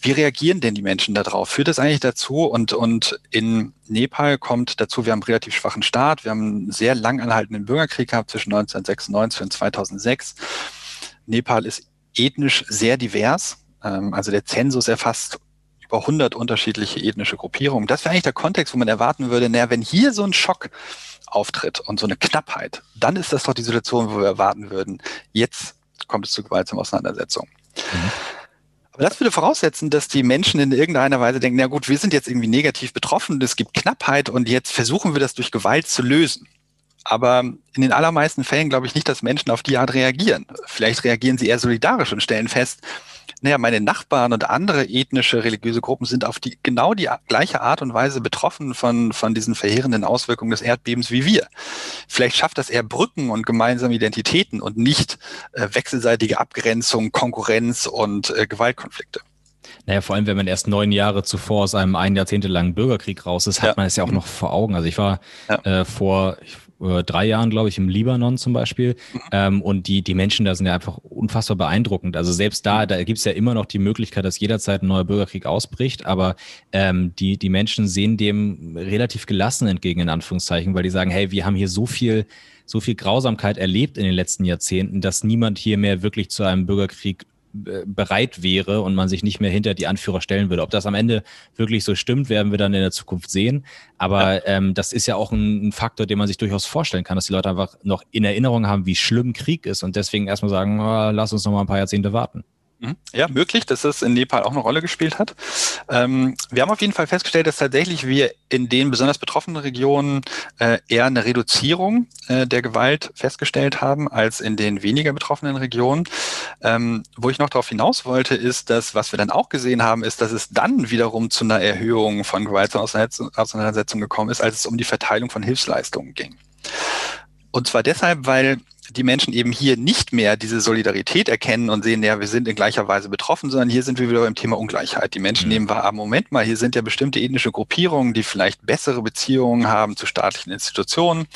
Wie reagieren denn die Menschen darauf? Führt das eigentlich dazu? Und, und in Nepal kommt dazu, wir haben einen relativ schwachen Staat, wir haben einen sehr lang anhaltenden Bürgerkrieg gehabt zwischen 1996 und 2006. Nepal ist ethnisch sehr divers. Ähm, also der Zensus erfasst über 100 unterschiedliche ethnische Gruppierungen. Das wäre eigentlich der Kontext, wo man erwarten würde, naja, wenn hier so ein Schock auftritt und so eine Knappheit, dann ist das doch die Situation, wo wir erwarten würden, jetzt kommt es zu gewaltsamen Auseinandersetzungen. Mhm. Aber das würde voraussetzen, dass die Menschen in irgendeiner Weise denken, na gut, wir sind jetzt irgendwie negativ betroffen, es gibt Knappheit und jetzt versuchen wir das durch Gewalt zu lösen. Aber in den allermeisten Fällen glaube ich nicht, dass Menschen auf die Art reagieren. Vielleicht reagieren sie eher solidarisch und stellen fest, naja, meine Nachbarn und andere ethnische, religiöse Gruppen sind auf die genau die gleiche Art und Weise betroffen von, von diesen verheerenden Auswirkungen des Erdbebens wie wir. Vielleicht schafft das eher Brücken und gemeinsame Identitäten und nicht äh, wechselseitige Abgrenzung, Konkurrenz und äh, Gewaltkonflikte. Naja, vor allem, wenn man erst neun Jahre zuvor aus einem ein Jahrzehnte langen Bürgerkrieg raus ist, hat ja. man es ja auch noch vor Augen. Also ich war ja. äh, vor, ich äh, drei Jahren, glaube ich, im Libanon zum Beispiel. Mhm. Ähm, und die, die Menschen da sind ja einfach unfassbar beeindruckend. Also selbst da, da gibt es ja immer noch die Möglichkeit, dass jederzeit ein neuer Bürgerkrieg ausbricht, aber ähm, die, die Menschen sehen dem relativ gelassen entgegen, in Anführungszeichen, weil die sagen, hey, wir haben hier so viel so viel Grausamkeit erlebt in den letzten Jahrzehnten, dass niemand hier mehr wirklich zu einem Bürgerkrieg bereit wäre und man sich nicht mehr hinter die Anführer stellen würde. Ob das am Ende wirklich so stimmt, werden wir dann in der Zukunft sehen. Aber ja. ähm, das ist ja auch ein, ein, Faktor, den man sich durchaus vorstellen kann, dass die Leute einfach noch in Erinnerung haben, wie schlimm Krieg ist und deswegen erstmal sagen, oh, lass uns noch mal ein paar Jahrzehnte warten. Mhm. Ja, möglich, dass es in Nepal auch eine Rolle gespielt hat. Ähm, wir haben auf jeden Fall festgestellt, dass tatsächlich wir in den besonders betroffenen Regionen äh, eher eine Reduzierung äh, der Gewalt festgestellt haben als in den weniger betroffenen Regionen. Ähm, wo ich noch darauf hinaus wollte, ist, dass was wir dann auch gesehen haben, ist, dass es dann wiederum zu einer Erhöhung von Gewaltauseinandersetzungen gekommen ist, als es um die Verteilung von Hilfsleistungen ging. Und zwar deshalb, weil die Menschen eben hier nicht mehr diese Solidarität erkennen und sehen, ja, wir sind in gleicher Weise betroffen, sondern hier sind wir wieder beim Thema Ungleichheit. Die Menschen mhm. nehmen wahr, ah, Moment mal, hier sind ja bestimmte ethnische Gruppierungen, die vielleicht bessere Beziehungen haben zu staatlichen Institutionen,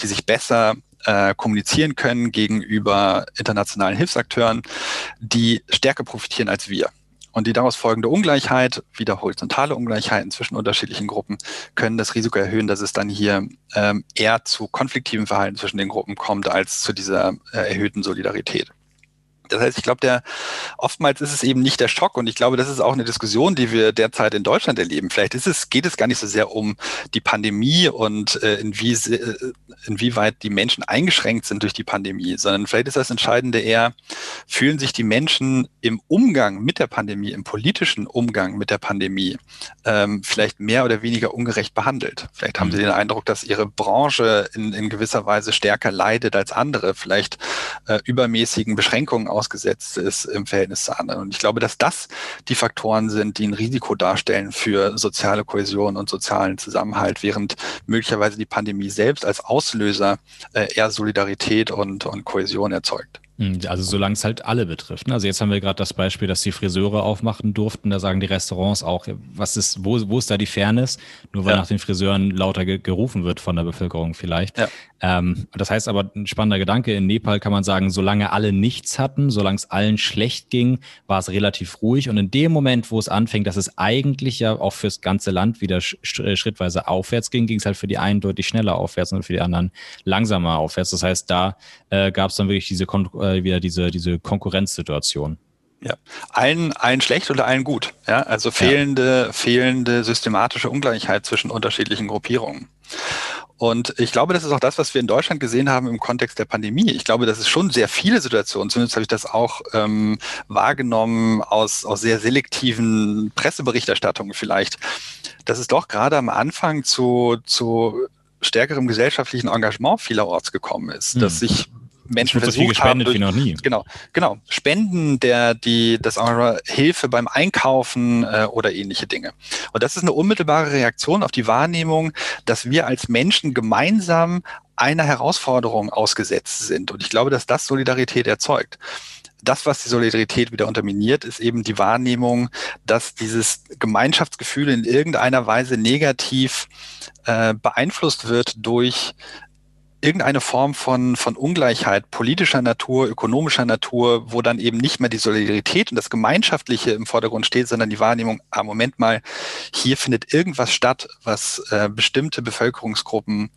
die sich besser äh, kommunizieren können gegenüber internationalen Hilfsakteuren, die stärker profitieren als wir. Und die daraus folgende Ungleichheit, wieder horizontale Ungleichheiten zwischen unterschiedlichen Gruppen, können das Risiko erhöhen, dass es dann hier ähm, eher zu konfliktiven Verhalten zwischen den Gruppen kommt, als zu dieser äh, erhöhten Solidarität. Das heißt, ich glaube, der oftmals ist es eben nicht der Schock und ich glaube, das ist auch eine Diskussion, die wir derzeit in Deutschland erleben. Vielleicht ist es, geht es gar nicht so sehr um die Pandemie und äh, inwie, äh, inwieweit die Menschen eingeschränkt sind durch die Pandemie, sondern vielleicht ist das Entscheidende eher, fühlen sich die Menschen im Umgang mit der Pandemie, im politischen Umgang mit der Pandemie ähm, vielleicht mehr oder weniger ungerecht behandelt. Vielleicht haben sie mhm. den Eindruck, dass ihre Branche in, in gewisser Weise stärker leidet als andere, vielleicht äh, übermäßigen Beschränkungen ausgesetzt ist im Verhältnis zu anderen. Und ich glaube, dass das die Faktoren sind, die ein Risiko darstellen für soziale Kohäsion und sozialen Zusammenhalt, während möglicherweise die Pandemie selbst als Auslöser äh, eher Solidarität und, und Kohäsion erzeugt. Hm, also solange es halt alle betrifft. Ne? Also jetzt haben wir gerade das Beispiel, dass die Friseure aufmachen durften. Da sagen die Restaurants auch, was ist, wo, wo ist da die Fairness? Nur weil ja. nach den Friseuren lauter ge gerufen wird von der Bevölkerung vielleicht. Ja. Ähm, das heißt aber, ein spannender Gedanke, in Nepal kann man sagen, solange alle nichts hatten, solange es allen schlecht ging, war es relativ ruhig. Und in dem Moment, wo es anfängt, dass es eigentlich ja auch fürs ganze Land wieder sch äh, schrittweise aufwärts ging, ging es halt für die einen deutlich schneller aufwärts und für die anderen langsamer aufwärts. Das heißt, da äh, gab es dann wirklich diese Kon äh, äh, wieder diese, diese Konkurrenzsituation. Ja, allen, allen schlecht oder allen gut. Ja, also fehlende, ja. fehlende systematische Ungleichheit zwischen unterschiedlichen Gruppierungen. Und ich glaube, das ist auch das, was wir in Deutschland gesehen haben im Kontext der Pandemie. Ich glaube, das ist schon sehr viele Situationen, zumindest habe ich das auch ähm, wahrgenommen aus, aus sehr selektiven Presseberichterstattungen vielleicht, dass es doch gerade am Anfang zu, zu stärkerem gesellschaftlichen Engagement vielerorts gekommen ist, hm. dass sich Menschen versucht so gespendet haben, wie noch nie. Genau, genau. Spenden, der, die, das Hilfe beim Einkaufen äh, oder ähnliche Dinge. Und das ist eine unmittelbare Reaktion auf die Wahrnehmung, dass wir als Menschen gemeinsam einer Herausforderung ausgesetzt sind. Und ich glaube, dass das Solidarität erzeugt das, was die Solidarität wieder unterminiert, ist eben die Wahrnehmung, dass dieses Gemeinschaftsgefühl in irgendeiner Weise negativ äh, beeinflusst wird durch irgendeine Form von, von Ungleichheit politischer Natur, ökonomischer Natur, wo dann eben nicht mehr die Solidarität und das Gemeinschaftliche im Vordergrund steht, sondern die Wahrnehmung, ah, Moment mal, hier findet irgendwas statt, was äh, bestimmte Bevölkerungsgruppen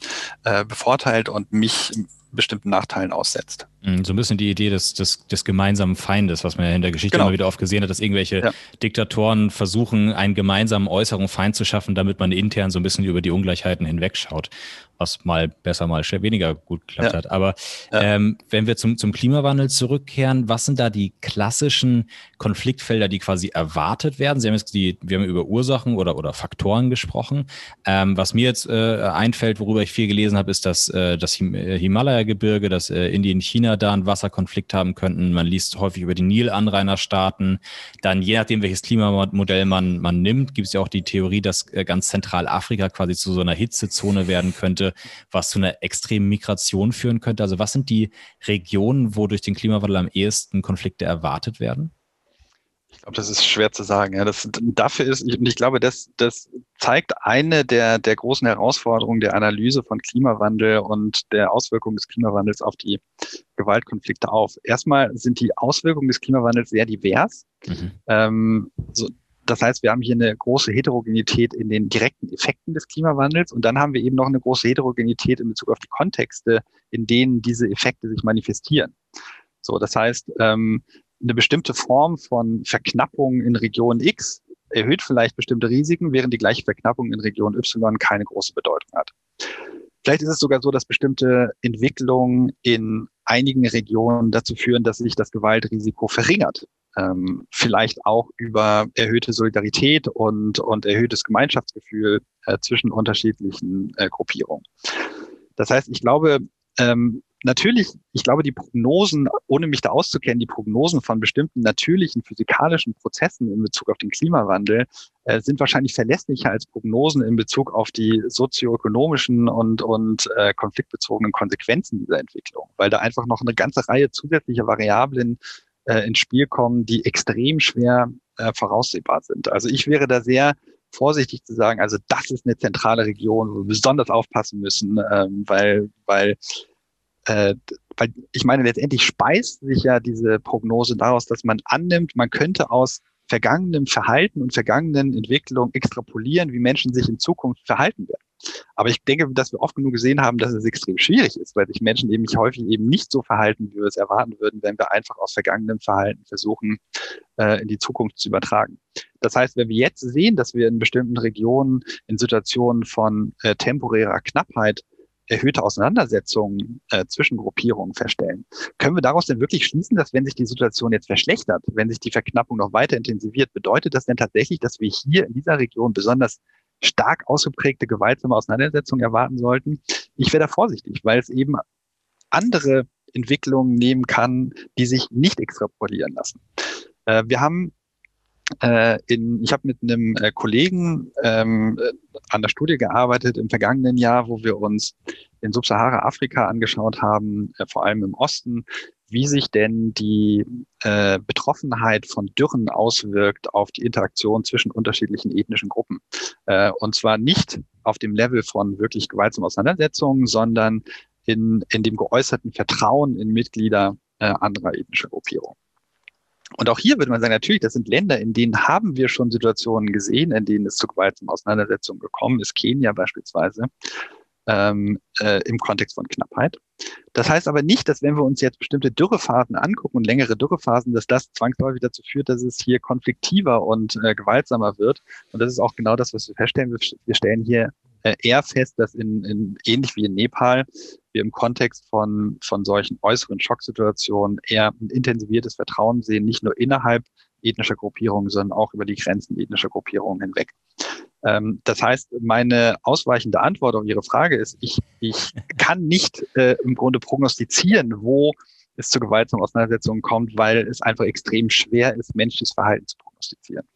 äh, bevorteilt und mich bestimmten Nachteilen aussetzt. Mhm, so ein bisschen die Idee des, des, des gemeinsamen Feindes, was man ja in der Geschichte genau. immer wieder oft gesehen hat, dass irgendwelche ja. Diktatoren versuchen, einen gemeinsamen äußeren Feind zu schaffen, damit man intern so ein bisschen über die Ungleichheiten hinwegschaut was mal besser, mal weniger gut geklappt ja. hat. Aber ja. ähm, wenn wir zum, zum Klimawandel zurückkehren, was sind da die klassischen Konfliktfelder, die quasi erwartet werden? Sie haben jetzt die, wir haben über Ursachen oder, oder Faktoren gesprochen. Ähm, was mir jetzt äh, einfällt, worüber ich viel gelesen habe, ist, dass äh, das Him äh, Himalaya-Gebirge, dass äh, Indien, China da einen Wasserkonflikt haben könnten. Man liest häufig über die Nil-Anrainerstaaten. Dann, je nachdem, welches Klimamodell man, man nimmt, gibt es ja auch die Theorie, dass äh, ganz Zentralafrika quasi zu so einer Hitzezone werden könnte könnte, was zu einer extremen Migration führen könnte? Also was sind die Regionen, wo durch den Klimawandel am ehesten Konflikte erwartet werden? Ich glaube, das ist schwer zu sagen. Ja, das, dafür ist, und ich glaube, das, das zeigt eine der, der großen Herausforderungen der Analyse von Klimawandel und der Auswirkungen des Klimawandels auf die Gewaltkonflikte auf. Erstmal sind die Auswirkungen des Klimawandels sehr divers. Mhm. Ähm, so, das heißt, wir haben hier eine große Heterogenität in den direkten Effekten des Klimawandels und dann haben wir eben noch eine große Heterogenität in Bezug auf die Kontexte, in denen diese Effekte sich manifestieren. So, das heißt, ähm, eine bestimmte Form von Verknappung in Region X erhöht vielleicht bestimmte Risiken, während die gleiche Verknappung in Region Y keine große Bedeutung hat. Vielleicht ist es sogar so, dass bestimmte Entwicklungen in einigen Regionen dazu führen, dass sich das Gewaltrisiko verringert ähm, vielleicht auch über erhöhte Solidarität und, und erhöhtes Gemeinschaftsgefühl äh, zwischen unterschiedlichen äh, Gruppierungen. Das heißt, ich glaube, ähm, natürlich, ich glaube, die Prognosen, ohne mich da auszukennen, die Prognosen von bestimmten natürlichen physikalischen Prozessen in Bezug auf den Klimawandel äh, sind wahrscheinlich verlässlicher als Prognosen in Bezug auf die sozioökonomischen und, und äh, konfliktbezogenen Konsequenzen dieser Entwicklung, weil da einfach noch eine ganze Reihe zusätzlicher Variablen äh, ins Spiel kommen, die extrem schwer äh, voraussehbar sind. Also ich wäre da sehr vorsichtig zu sagen, also das ist eine zentrale Region, wo wir besonders aufpassen müssen, ähm, weil, weil, äh, weil ich meine, letztendlich speist sich ja diese Prognose daraus, dass man annimmt, man könnte aus vergangenem Verhalten und vergangenen Entwicklungen extrapolieren, wie Menschen sich in Zukunft verhalten werden. Aber ich denke, dass wir oft genug gesehen haben, dass es extrem schwierig ist, weil sich Menschen eben häufig eben nicht so verhalten, wie wir es erwarten würden, wenn wir einfach aus vergangenem Verhalten versuchen, äh, in die Zukunft zu übertragen. Das heißt, wenn wir jetzt sehen, dass wir in bestimmten Regionen in Situationen von äh, temporärer Knappheit erhöhte Auseinandersetzungen äh, zwischen Gruppierungen feststellen. Können wir daraus denn wirklich schließen, dass wenn sich die Situation jetzt verschlechtert, wenn sich die Verknappung noch weiter intensiviert, bedeutet das denn tatsächlich, dass wir hier in dieser Region besonders stark ausgeprägte gewaltsame Auseinandersetzungen erwarten sollten. Ich wäre da vorsichtig, weil es eben andere Entwicklungen nehmen kann, die sich nicht extrapolieren lassen. Äh, wir haben äh, in, ich habe mit einem äh, Kollegen ähm, an der Studie gearbeitet im vergangenen Jahr, wo wir uns in Subsahara-Afrika angeschaut haben, äh, vor allem im Osten, wie sich denn die äh, Betroffenheit von Dürren auswirkt auf die Interaktion zwischen unterschiedlichen ethnischen Gruppen. Äh, und zwar nicht auf dem Level von wirklich gewaltsamen Auseinandersetzungen, sondern in, in dem geäußerten Vertrauen in Mitglieder äh, anderer ethnischer Gruppierungen. Und auch hier würde man sagen, natürlich, das sind Länder, in denen haben wir schon Situationen gesehen, in denen es zu gewaltsamen Auseinandersetzungen gekommen ist, Kenia beispielsweise ähm, äh, im Kontext von Knappheit. Das heißt aber nicht, dass wenn wir uns jetzt bestimmte Dürrephasen angucken und längere Dürrephasen, dass das zwangsläufig dazu führt, dass es hier konfliktiver und äh, gewaltsamer wird. Und das ist auch genau das, was wir feststellen. Wir, wir stellen hier äh, eher fest, dass in, in ähnlich wie in Nepal wir im Kontext von, von solchen äußeren Schocksituationen eher ein intensiviertes Vertrauen sehen, nicht nur innerhalb ethnischer Gruppierungen, sondern auch über die Grenzen ethnischer Gruppierungen hinweg. Ähm, das heißt, meine ausweichende Antwort auf Ihre Frage ist, ich, ich kann nicht äh, im Grunde prognostizieren, wo es zu gewaltsamen Auseinandersetzungen kommt, weil es einfach extrem schwer ist, menschliches Verhalten zu prognostizieren.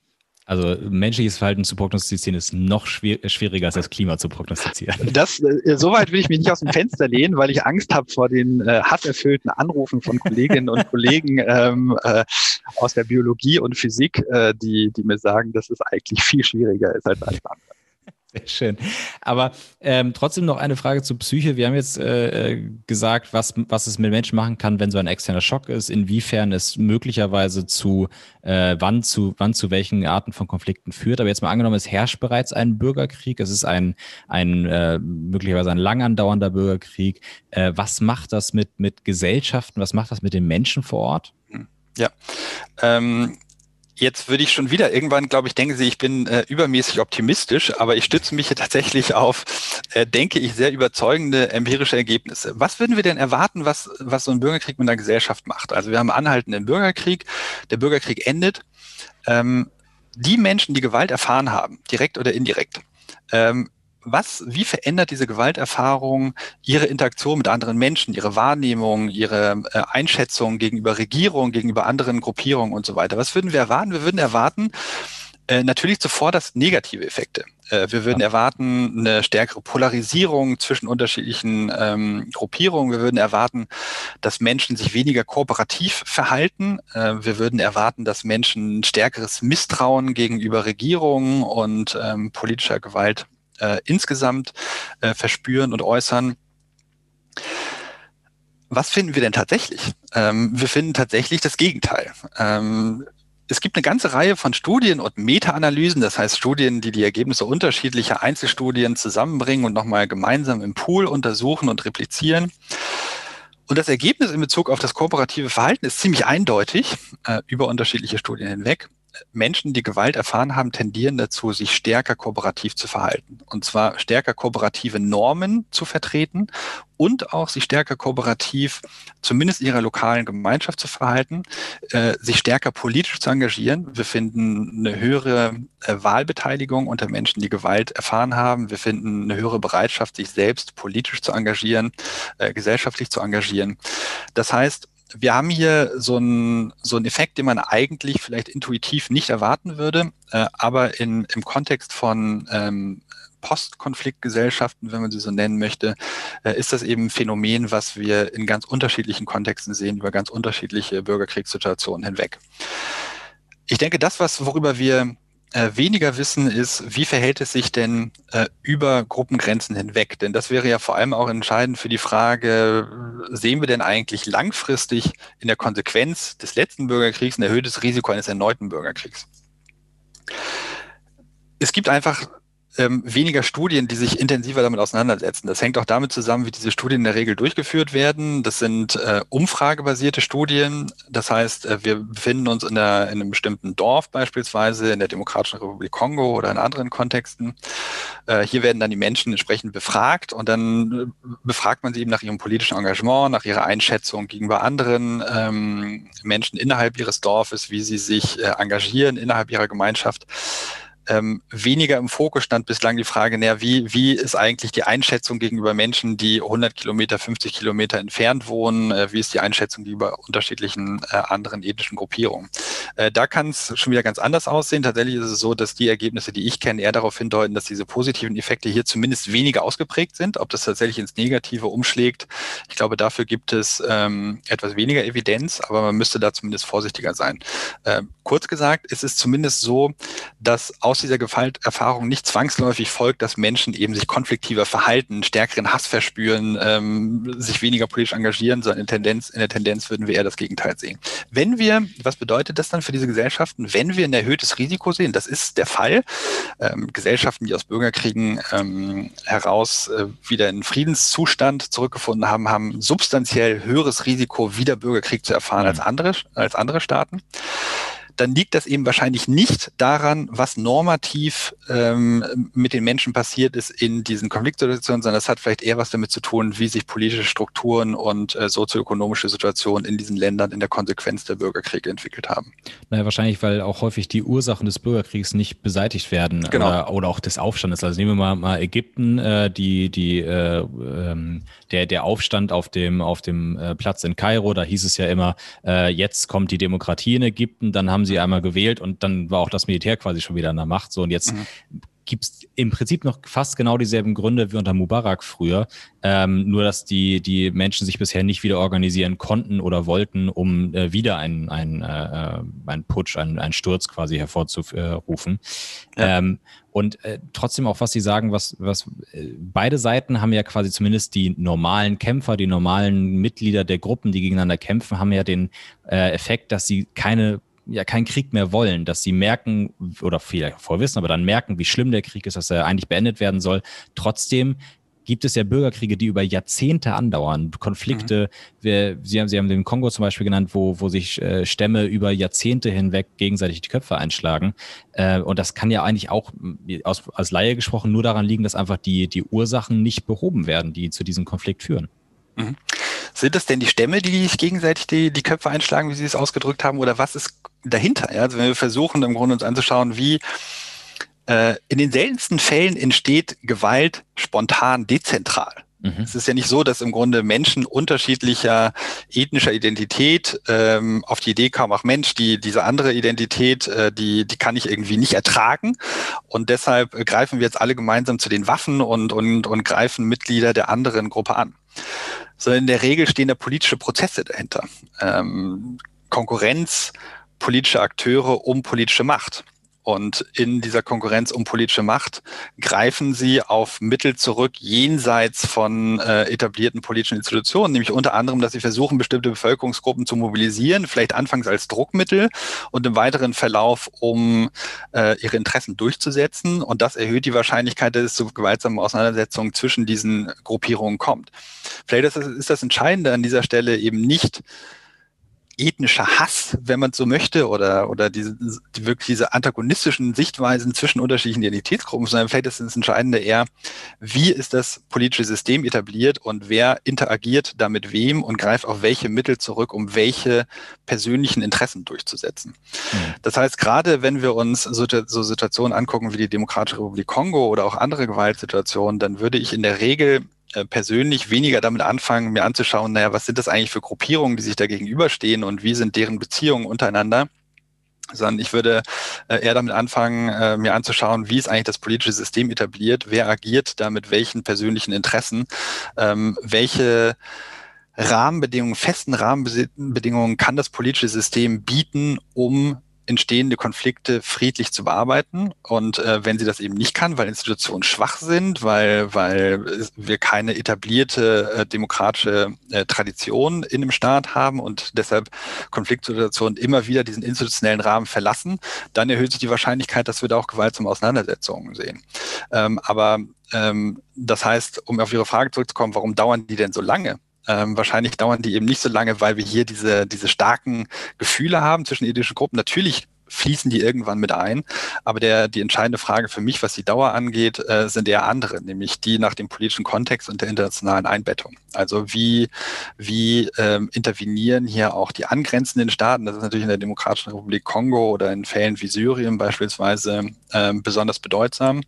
Also menschliches Verhalten zu prognostizieren ist noch schwer, schwieriger als das Klima zu prognostizieren. Das, äh, soweit will ich mich nicht aus dem Fenster lehnen, weil ich Angst habe vor den äh, hasserfüllten Anrufen von Kolleginnen und Kollegen ähm, äh, aus der Biologie und Physik, äh, die, die mir sagen, dass es eigentlich viel schwieriger ist als alles andere. Sehr schön. Aber ähm, trotzdem noch eine Frage zur Psyche. Wir haben jetzt äh, äh, gesagt, was, was es mit Menschen machen kann, wenn so ein externer Schock ist, inwiefern es möglicherweise zu, äh, wann zu, wann zu welchen Arten von Konflikten führt. Aber jetzt mal angenommen, es herrscht bereits ein Bürgerkrieg, es ist ein, ein äh, möglicherweise ein lang andauernder Bürgerkrieg. Äh, was macht das mit, mit Gesellschaften? Was macht das mit den Menschen vor Ort? Ja, ähm, Jetzt würde ich schon wieder irgendwann, glaube ich, denken Sie, ich bin äh, übermäßig optimistisch, aber ich stütze mich hier tatsächlich auf, äh, denke ich, sehr überzeugende empirische Ergebnisse. Was würden wir denn erwarten, was, was so ein Bürgerkrieg mit einer Gesellschaft macht? Also wir haben anhaltenden Bürgerkrieg, der Bürgerkrieg endet. Ähm, die Menschen, die Gewalt erfahren haben, direkt oder indirekt, ähm, was, wie verändert diese Gewalterfahrung ihre Interaktion mit anderen Menschen, ihre Wahrnehmung, ihre äh, Einschätzung gegenüber Regierungen, gegenüber anderen Gruppierungen und so weiter? Was würden wir erwarten? Wir würden erwarten, äh, natürlich zuvor das negative Effekte. Äh, wir würden ja. erwarten eine stärkere Polarisierung zwischen unterschiedlichen ähm, Gruppierungen. Wir würden erwarten, dass Menschen sich weniger kooperativ verhalten. Äh, wir würden erwarten, dass Menschen stärkeres Misstrauen gegenüber Regierungen und ähm, politischer Gewalt äh, insgesamt äh, verspüren und äußern. Was finden wir denn tatsächlich? Ähm, wir finden tatsächlich das Gegenteil. Ähm, es gibt eine ganze Reihe von Studien und Meta-Analysen, das heißt Studien, die die Ergebnisse unterschiedlicher Einzelstudien zusammenbringen und nochmal gemeinsam im Pool untersuchen und replizieren. Und das Ergebnis in Bezug auf das kooperative Verhalten ist ziemlich eindeutig äh, über unterschiedliche Studien hinweg. Menschen, die Gewalt erfahren haben, tendieren dazu, sich stärker kooperativ zu verhalten. Und zwar stärker kooperative Normen zu vertreten und auch sich stärker kooperativ, zumindest ihrer lokalen Gemeinschaft zu verhalten, äh, sich stärker politisch zu engagieren. Wir finden eine höhere äh, Wahlbeteiligung unter Menschen, die Gewalt erfahren haben. Wir finden eine höhere Bereitschaft, sich selbst politisch zu engagieren, äh, gesellschaftlich zu engagieren. Das heißt, wir haben hier so einen so einen Effekt, den man eigentlich vielleicht intuitiv nicht erwarten würde, äh, aber in, im Kontext von ähm, Postkonfliktgesellschaften, wenn man sie so nennen möchte, äh, ist das eben ein Phänomen, was wir in ganz unterschiedlichen Kontexten sehen, über ganz unterschiedliche Bürgerkriegssituationen hinweg. Ich denke, das, was, worüber wir äh, weniger wissen, ist, wie verhält es sich denn äh, über Gruppengrenzen hinweg? Denn das wäre ja vor allem auch entscheidend für die Frage, sehen wir denn eigentlich langfristig in der Konsequenz des letzten Bürgerkriegs ein erhöhtes Risiko eines erneuten Bürgerkriegs? Es gibt einfach ähm, weniger Studien, die sich intensiver damit auseinandersetzen. Das hängt auch damit zusammen, wie diese Studien in der Regel durchgeführt werden. Das sind äh, umfragebasierte Studien. Das heißt, äh, wir befinden uns in, der, in einem bestimmten Dorf beispielsweise, in der Demokratischen Republik Kongo oder in anderen Kontexten. Äh, hier werden dann die Menschen entsprechend befragt und dann äh, befragt man sie eben nach ihrem politischen Engagement, nach ihrer Einschätzung gegenüber anderen ähm, Menschen innerhalb ihres Dorfes, wie sie sich äh, engagieren innerhalb ihrer Gemeinschaft ähm, weniger im Fokus stand bislang die Frage, naja, wie, wie ist eigentlich die Einschätzung gegenüber Menschen, die 100 Kilometer, 50 Kilometer entfernt wohnen? Äh, wie ist die Einschätzung gegenüber unterschiedlichen äh, anderen ethnischen Gruppierungen? Äh, da kann es schon wieder ganz anders aussehen. Tatsächlich ist es so, dass die Ergebnisse, die ich kenne, eher darauf hindeuten, dass diese positiven Effekte hier zumindest weniger ausgeprägt sind. Ob das tatsächlich ins Negative umschlägt, ich glaube, dafür gibt es ähm, etwas weniger Evidenz, aber man müsste da zumindest vorsichtiger sein. Äh, kurz gesagt, ist es zumindest so, dass aus aus dieser Gewalterfahrung nicht zwangsläufig folgt, dass Menschen eben sich konfliktiver verhalten, stärkeren Hass verspüren, ähm, sich weniger politisch engagieren, sondern in, Tendenz, in der Tendenz würden wir eher das Gegenteil sehen. Wenn wir, was bedeutet das dann für diese Gesellschaften, wenn wir ein erhöhtes Risiko sehen, das ist der Fall, ähm, Gesellschaften, die aus Bürgerkriegen ähm, heraus äh, wieder in Friedenszustand zurückgefunden haben, haben substanziell höheres Risiko, wieder Bürgerkrieg zu erfahren mhm. als andere, als andere Staaten dann liegt das eben wahrscheinlich nicht daran, was normativ ähm, mit den Menschen passiert ist in diesen Konfliktsituationen, sondern es hat vielleicht eher was damit zu tun, wie sich politische Strukturen und äh, sozioökonomische Situationen in diesen Ländern in der Konsequenz der Bürgerkriege entwickelt haben. Naja, wahrscheinlich, weil auch häufig die Ursachen des Bürgerkriegs nicht beseitigt werden genau. oder, oder auch des Aufstandes. Also nehmen wir mal, mal Ägypten, äh, die, die, äh, ähm, der, der Aufstand auf dem, auf dem äh, Platz in Kairo, da hieß es ja immer, äh, jetzt kommt die Demokratie in Ägypten, dann haben sie einmal gewählt und dann war auch das Militär quasi schon wieder an der Macht. So und jetzt mhm gibt es im Prinzip noch fast genau dieselben Gründe wie unter Mubarak früher. Ähm, nur, dass die, die Menschen sich bisher nicht wieder organisieren konnten oder wollten, um äh, wieder einen, einen, äh, einen Putsch, einen, einen Sturz quasi hervorzurufen. Ja. Ähm, und äh, trotzdem auch, was Sie sagen, was, was äh, beide Seiten haben ja quasi zumindest die normalen Kämpfer, die normalen Mitglieder der Gruppen, die gegeneinander kämpfen, haben ja den äh, Effekt, dass sie keine ja keinen Krieg mehr wollen, dass sie merken oder vielleicht vorwissen, aber dann merken, wie schlimm der Krieg ist, dass er eigentlich beendet werden soll. Trotzdem gibt es ja Bürgerkriege, die über Jahrzehnte andauern. Konflikte, mhm. wir, Sie, haben, Sie haben den Kongo zum Beispiel genannt, wo, wo sich äh, Stämme über Jahrzehnte hinweg gegenseitig die Köpfe einschlagen. Äh, und das kann ja eigentlich auch aus, als Laie gesprochen nur daran liegen, dass einfach die, die Ursachen nicht behoben werden, die zu diesem Konflikt führen. Mhm. Sind das denn die Stämme, die sich gegenseitig die, die Köpfe einschlagen, wie Sie es ausgedrückt haben, oder was ist dahinter? Ja? Also wenn wir versuchen, im Grunde uns anzuschauen, wie äh, in den seltensten Fällen entsteht Gewalt spontan dezentral. Mhm. Es ist ja nicht so, dass im Grunde Menschen unterschiedlicher ethnischer Identität ähm, auf die Idee kamen, ach Mensch, die, diese andere Identität, äh, die, die kann ich irgendwie nicht ertragen. Und deshalb greifen wir jetzt alle gemeinsam zu den Waffen und, und, und greifen Mitglieder der anderen Gruppe an sondern in der Regel stehen da politische Prozesse dahinter. Ähm, Konkurrenz, politische Akteure um politische Macht. Und in dieser Konkurrenz um politische Macht greifen sie auf Mittel zurück jenseits von äh, etablierten politischen Institutionen, nämlich unter anderem, dass sie versuchen, bestimmte Bevölkerungsgruppen zu mobilisieren, vielleicht anfangs als Druckmittel und im weiteren Verlauf, um äh, ihre Interessen durchzusetzen. Und das erhöht die Wahrscheinlichkeit, dass es zu gewaltsamen Auseinandersetzungen zwischen diesen Gruppierungen kommt. Vielleicht ist das, ist das Entscheidende an dieser Stelle eben nicht, ethnischer Hass, wenn man so möchte, oder, oder diese, die, wirklich diese antagonistischen Sichtweisen zwischen unterschiedlichen Identitätsgruppen, sondern vielleicht ist das Entscheidende eher, wie ist das politische System etabliert und wer interagiert da mit wem und greift auf welche Mittel zurück, um welche persönlichen Interessen durchzusetzen. Mhm. Das heißt, gerade wenn wir uns so, so Situationen angucken wie die Demokratische Republik Kongo oder auch andere Gewaltsituationen, dann würde ich in der Regel persönlich weniger damit anfangen, mir anzuschauen, naja, was sind das eigentlich für Gruppierungen, die sich da gegenüberstehen und wie sind deren Beziehungen untereinander, sondern ich würde äh, eher damit anfangen, äh, mir anzuschauen, wie ist eigentlich das politische System etabliert, wer agiert da mit welchen persönlichen Interessen, ähm, welche Rahmenbedingungen, festen Rahmenbedingungen kann das politische System bieten, um entstehende Konflikte friedlich zu bearbeiten. Und äh, wenn sie das eben nicht kann, weil Institutionen schwach sind, weil, weil wir keine etablierte äh, demokratische äh, Tradition in dem Staat haben und deshalb Konfliktsituationen immer wieder diesen institutionellen Rahmen verlassen, dann erhöht sich die Wahrscheinlichkeit, dass wir da auch gewaltsame Auseinandersetzungen sehen. Ähm, aber ähm, das heißt, um auf Ihre Frage zurückzukommen, warum dauern die denn so lange? Ähm, wahrscheinlich dauern die eben nicht so lange, weil wir hier diese, diese starken Gefühle haben zwischen ethischen Gruppen. Natürlich fließen die irgendwann mit ein. Aber der, die entscheidende Frage für mich, was die Dauer angeht, äh, sind eher andere, nämlich die nach dem politischen Kontext und der internationalen Einbettung. Also wie, wie ähm, intervenieren hier auch die angrenzenden Staaten, das ist natürlich in der Demokratischen Republik Kongo oder in Fällen wie Syrien beispielsweise ähm, besonders bedeutsam.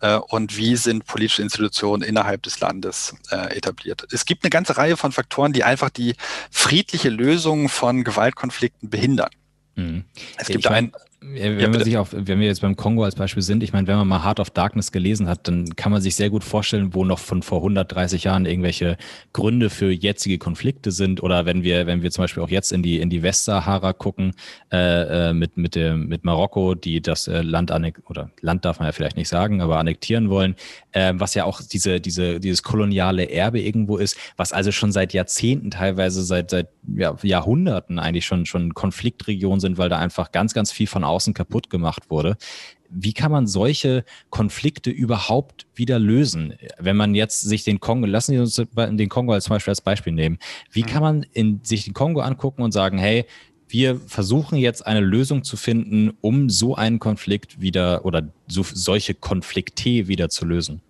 Äh, und wie sind politische Institutionen innerhalb des Landes äh, etabliert? Es gibt eine ganze Reihe von Faktoren, die einfach die friedliche Lösung von Gewaltkonflikten behindern. Mhm. Es gibt ich ein, wenn, ja, wir sich auf, wenn wir jetzt beim Kongo als Beispiel sind, ich meine, wenn man mal Heart of Darkness gelesen hat, dann kann man sich sehr gut vorstellen, wo noch von vor 130 Jahren irgendwelche Gründe für jetzige Konflikte sind. Oder wenn wir, wenn wir zum Beispiel auch jetzt in die, in die Westsahara gucken, äh, äh mit, mit, dem, mit Marokko, die das äh, Land oder Land darf man ja vielleicht nicht sagen, aber annektieren wollen, äh, was ja auch diese, diese, dieses koloniale Erbe irgendwo ist, was also schon seit Jahrzehnten, teilweise seit, seit ja, Jahrhunderten eigentlich schon, schon Konfliktregionen sind, weil da einfach ganz, ganz viel von außen kaputt gemacht wurde. Wie kann man solche Konflikte überhaupt wieder lösen? Wenn man jetzt sich den Kongo, lassen Sie uns den Kongo als zum Beispiel als Beispiel nehmen. Wie kann man in, sich den Kongo angucken und sagen, hey, wir versuchen jetzt eine Lösung zu finden, um so einen Konflikt wieder oder so, solche Konflikte wieder zu lösen.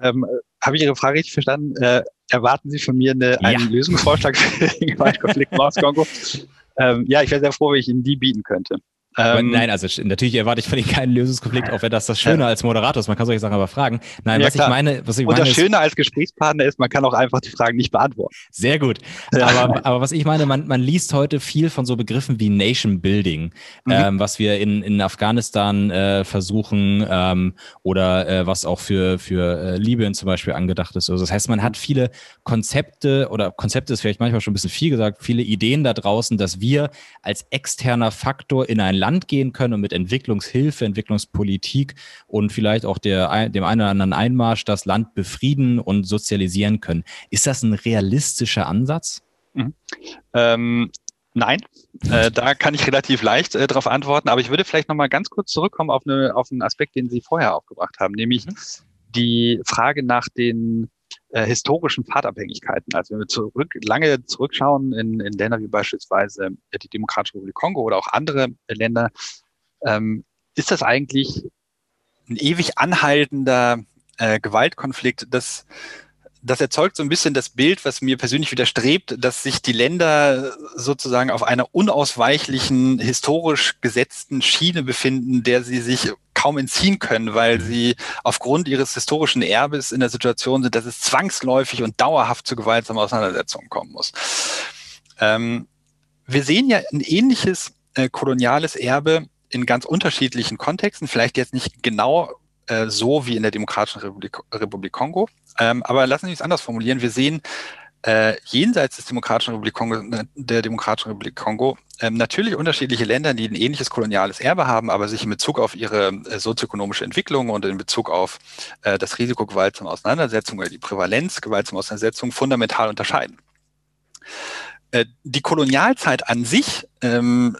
Ähm, Habe ich Ihre Frage richtig verstanden? Äh, erwarten Sie von mir eine, einen Lösungsvorschlag für den Gewaltkonflikt Maus-Kongo? Ähm, ja, ich wäre sehr froh, wenn ich Ihnen die bieten könnte. Ähm, Nein, also natürlich erwarte ich von Ihnen keinen Lösungskonflikt, auch wenn das das Schöne als Moderator ist. Man kann solche Sachen aber fragen. Nein, ja, was klar. ich meine, was ich Und meine. das Schöne als Gesprächspartner ist, man kann auch einfach die Fragen nicht beantworten. Sehr gut. Ja. Aber, aber was ich meine, man, man liest heute viel von so Begriffen wie Nation Building, mhm. ähm, was wir in, in Afghanistan äh, versuchen ähm, oder äh, was auch für, für äh, Libyen zum Beispiel angedacht ist. Also das heißt, man hat viele Konzepte oder Konzepte ist vielleicht manchmal schon ein bisschen viel gesagt, viele Ideen da draußen, dass wir als externer Faktor in ein Land gehen können und mit Entwicklungshilfe, Entwicklungspolitik und vielleicht auch der, dem einen oder anderen Einmarsch das Land befrieden und sozialisieren können. Ist das ein realistischer Ansatz? Mhm. Ähm, nein, äh, da kann ich relativ leicht äh, darauf antworten, aber ich würde vielleicht nochmal ganz kurz zurückkommen auf, eine, auf einen Aspekt, den Sie vorher aufgebracht haben, nämlich mhm. die Frage nach den äh, historischen Pfadabhängigkeiten. Also wenn wir zurück, lange zurückschauen in, in Länder wie beispielsweise die Demokratische Republik Kongo oder auch andere Länder, ähm, ist das eigentlich ein ewig anhaltender äh, Gewaltkonflikt, das das erzeugt so ein bisschen das Bild, was mir persönlich widerstrebt, dass sich die Länder sozusagen auf einer unausweichlichen, historisch gesetzten Schiene befinden, der sie sich kaum entziehen können, weil mhm. sie aufgrund ihres historischen Erbes in der Situation sind, dass es zwangsläufig und dauerhaft zu gewaltsamen Auseinandersetzungen kommen muss. Ähm, wir sehen ja ein ähnliches äh, koloniales Erbe in ganz unterschiedlichen Kontexten, vielleicht jetzt nicht genau äh, so wie in der Demokratischen Republik, Republik Kongo. Ähm, aber lassen Sie es anders formulieren. Wir sehen äh, jenseits des Demokratischen Republik Kongo, äh, der Demokratischen Republik Kongo ähm, natürlich unterschiedliche Länder, die ein ähnliches koloniales Erbe haben, aber sich in Bezug auf ihre äh, sozioökonomische Entwicklung und in Bezug auf äh, das Risiko gewaltsamer Auseinandersetzung oder die Prävalenz gewaltsamer Auseinandersetzung fundamental unterscheiden. Äh, die Kolonialzeit an sich ähm,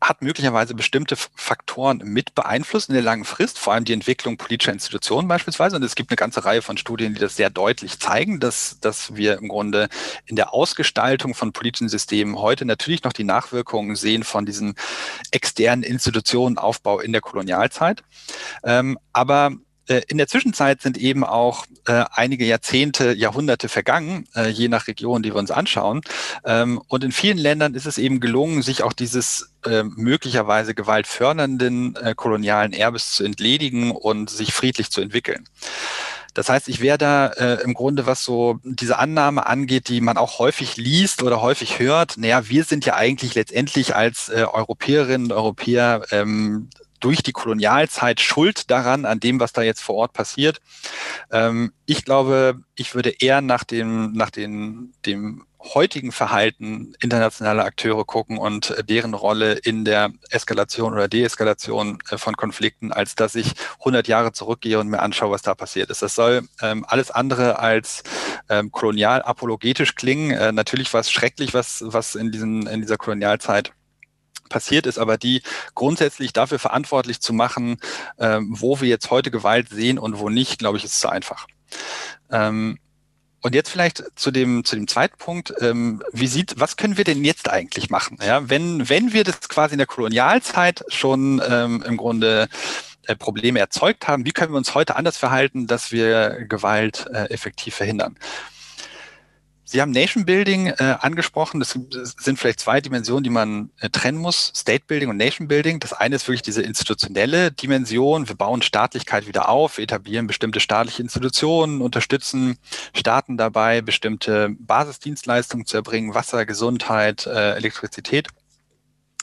hat möglicherweise bestimmte Faktoren mit beeinflusst in der langen Frist, vor allem die Entwicklung politischer Institutionen beispielsweise. Und es gibt eine ganze Reihe von Studien, die das sehr deutlich zeigen, dass, dass wir im Grunde in der Ausgestaltung von politischen Systemen heute natürlich noch die Nachwirkungen sehen von diesem externen Institutionenaufbau in der Kolonialzeit. Ähm, aber in der Zwischenzeit sind eben auch äh, einige Jahrzehnte, Jahrhunderte vergangen, äh, je nach Region, die wir uns anschauen. Ähm, und in vielen Ländern ist es eben gelungen, sich auch dieses äh, möglicherweise gewaltfördernden äh, kolonialen Erbes zu entledigen und sich friedlich zu entwickeln. Das heißt, ich wäre da äh, im Grunde, was so diese Annahme angeht, die man auch häufig liest oder häufig hört, naja, wir sind ja eigentlich letztendlich als äh, Europäerinnen und Europäer ähm, durch die Kolonialzeit schuld daran, an dem, was da jetzt vor Ort passiert. Ähm, ich glaube, ich würde eher nach dem, nach den, dem heutigen Verhalten internationaler Akteure gucken und äh, deren Rolle in der Eskalation oder Deeskalation äh, von Konflikten, als dass ich 100 Jahre zurückgehe und mir anschaue, was da passiert ist. Das soll ähm, alles andere als ähm, kolonial apologetisch klingen. Äh, natürlich war es schrecklich, was, was in, diesen, in dieser Kolonialzeit passiert ist, aber die grundsätzlich dafür verantwortlich zu machen, ähm, wo wir jetzt heute Gewalt sehen und wo nicht, glaube ich, ist zu einfach. Ähm, und jetzt vielleicht zu dem, zu dem zweiten Punkt. Ähm, wie sieht, was können wir denn jetzt eigentlich machen? Ja, wenn, wenn wir das quasi in der Kolonialzeit schon ähm, im Grunde äh, Probleme erzeugt haben, wie können wir uns heute anders verhalten, dass wir Gewalt äh, effektiv verhindern? Sie haben Nation Building äh, angesprochen. Das sind vielleicht zwei Dimensionen, die man äh, trennen muss. State Building und Nation Building. Das eine ist wirklich diese institutionelle Dimension. Wir bauen Staatlichkeit wieder auf, etablieren bestimmte staatliche Institutionen, unterstützen Staaten dabei, bestimmte Basisdienstleistungen zu erbringen, Wasser, Gesundheit, äh, Elektrizität.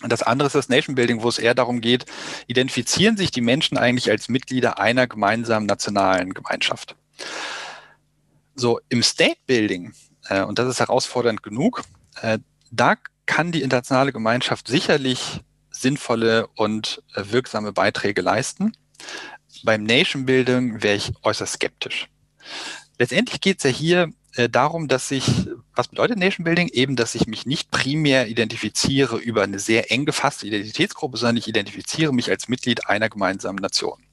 Und das andere ist das Nation Building, wo es eher darum geht, identifizieren sich die Menschen eigentlich als Mitglieder einer gemeinsamen nationalen Gemeinschaft. So, im State Building und das ist herausfordernd genug. Äh, da kann die internationale Gemeinschaft sicherlich sinnvolle und äh, wirksame Beiträge leisten. Beim Nation Building wäre ich äußerst skeptisch. Letztendlich geht es ja hier darum, dass ich, was bedeutet Nation Building? Eben, dass ich mich nicht primär identifiziere über eine sehr eng gefasste Identitätsgruppe, sondern ich identifiziere mich als Mitglied einer gemeinsamen Nation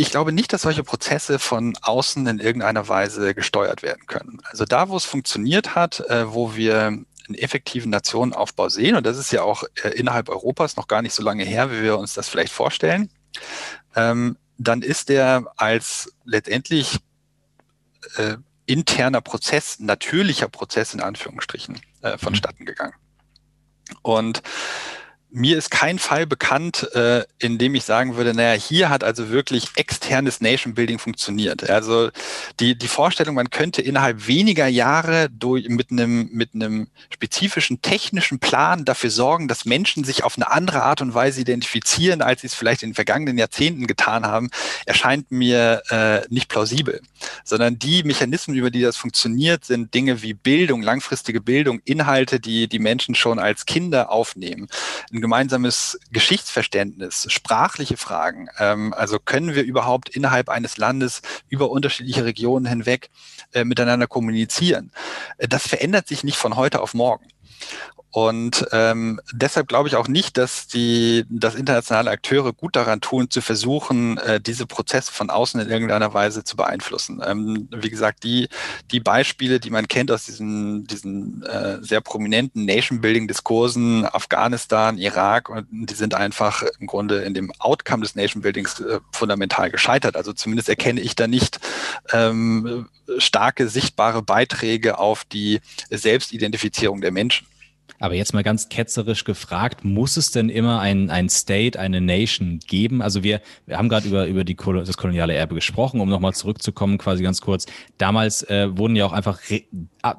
ich glaube nicht, dass solche Prozesse von außen in irgendeiner Weise gesteuert werden können. Also da, wo es funktioniert hat, äh, wo wir einen effektiven Nationenaufbau sehen, und das ist ja auch äh, innerhalb Europas noch gar nicht so lange her, wie wir uns das vielleicht vorstellen, ähm, dann ist der als letztendlich äh, interner Prozess, natürlicher Prozess in Anführungsstrichen äh, vonstatten gegangen. Und mir ist kein Fall bekannt, äh, in dem ich sagen würde, naja, hier hat also wirklich externes Nation Building funktioniert. Also die, die Vorstellung, man könnte innerhalb weniger Jahre durch, mit, einem, mit spezifischen technischen Plan dafür sorgen, dass Menschen sich auf eine andere Art und Weise identifizieren, als sie es vielleicht in den vergangenen Jahrzehnten getan haben, erscheint mir äh, nicht plausibel. Sondern die Mechanismen, über die das funktioniert, sind Dinge wie Bildung, langfristige Bildung, Inhalte, die die Menschen schon als Kinder aufnehmen. Ein ein gemeinsames Geschichtsverständnis, sprachliche Fragen. Ähm, also können wir überhaupt innerhalb eines Landes über unterschiedliche Regionen hinweg äh, miteinander kommunizieren? Äh, das verändert sich nicht von heute auf morgen. Und ähm, deshalb glaube ich auch nicht, dass die, dass internationale Akteure gut daran tun, zu versuchen, äh, diese Prozesse von außen in irgendeiner Weise zu beeinflussen. Ähm, wie gesagt, die, die Beispiele, die man kennt aus diesen, diesen äh, sehr prominenten Nation-Building-Diskursen, Afghanistan, Irak, und die sind einfach im Grunde in dem Outcome des Nation-Buildings äh, fundamental gescheitert. Also zumindest erkenne ich da nicht ähm, starke, sichtbare Beiträge auf die Selbstidentifizierung der Menschen. Aber jetzt mal ganz ketzerisch gefragt, muss es denn immer ein, ein State, eine Nation geben? Also wir, wir haben gerade über, über die, das koloniale Erbe gesprochen, um nochmal zurückzukommen, quasi ganz kurz. Damals äh, wurden ja auch einfach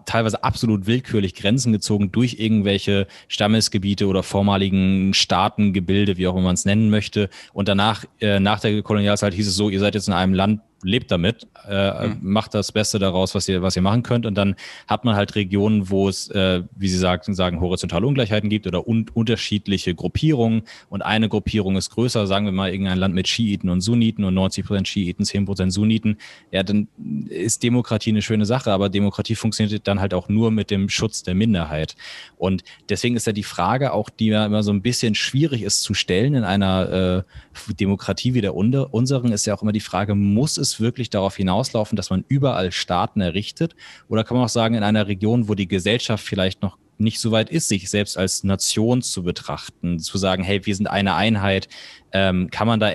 teilweise absolut willkürlich Grenzen gezogen durch irgendwelche Stammesgebiete oder vormaligen Staatengebilde, wie auch immer man es nennen möchte. Und danach, äh, nach der Kolonialzeit hieß es so, ihr seid jetzt in einem Land lebt damit, äh, mhm. macht das Beste daraus, was ihr, was ihr machen könnt. Und dann hat man halt Regionen, wo es, äh, wie Sie sagen, sagen, horizontale Ungleichheiten gibt oder un unterschiedliche Gruppierungen. Und eine Gruppierung ist größer, sagen wir mal irgendein Land mit Schiiten und Sunniten und 90 Prozent Schiiten, 10 Prozent Sunniten. Ja, dann ist Demokratie eine schöne Sache, aber Demokratie funktioniert dann halt auch nur mit dem Schutz der Minderheit. Und deswegen ist ja die Frage auch, die ja immer so ein bisschen schwierig ist zu stellen in einer äh, Demokratie wie der unseren, ist ja auch immer die Frage, muss es es wirklich darauf hinauslaufen, dass man überall Staaten errichtet? Oder kann man auch sagen, in einer Region, wo die Gesellschaft vielleicht noch nicht so weit ist, sich selbst als Nation zu betrachten, zu sagen, hey, wir sind eine Einheit, ähm, kann man da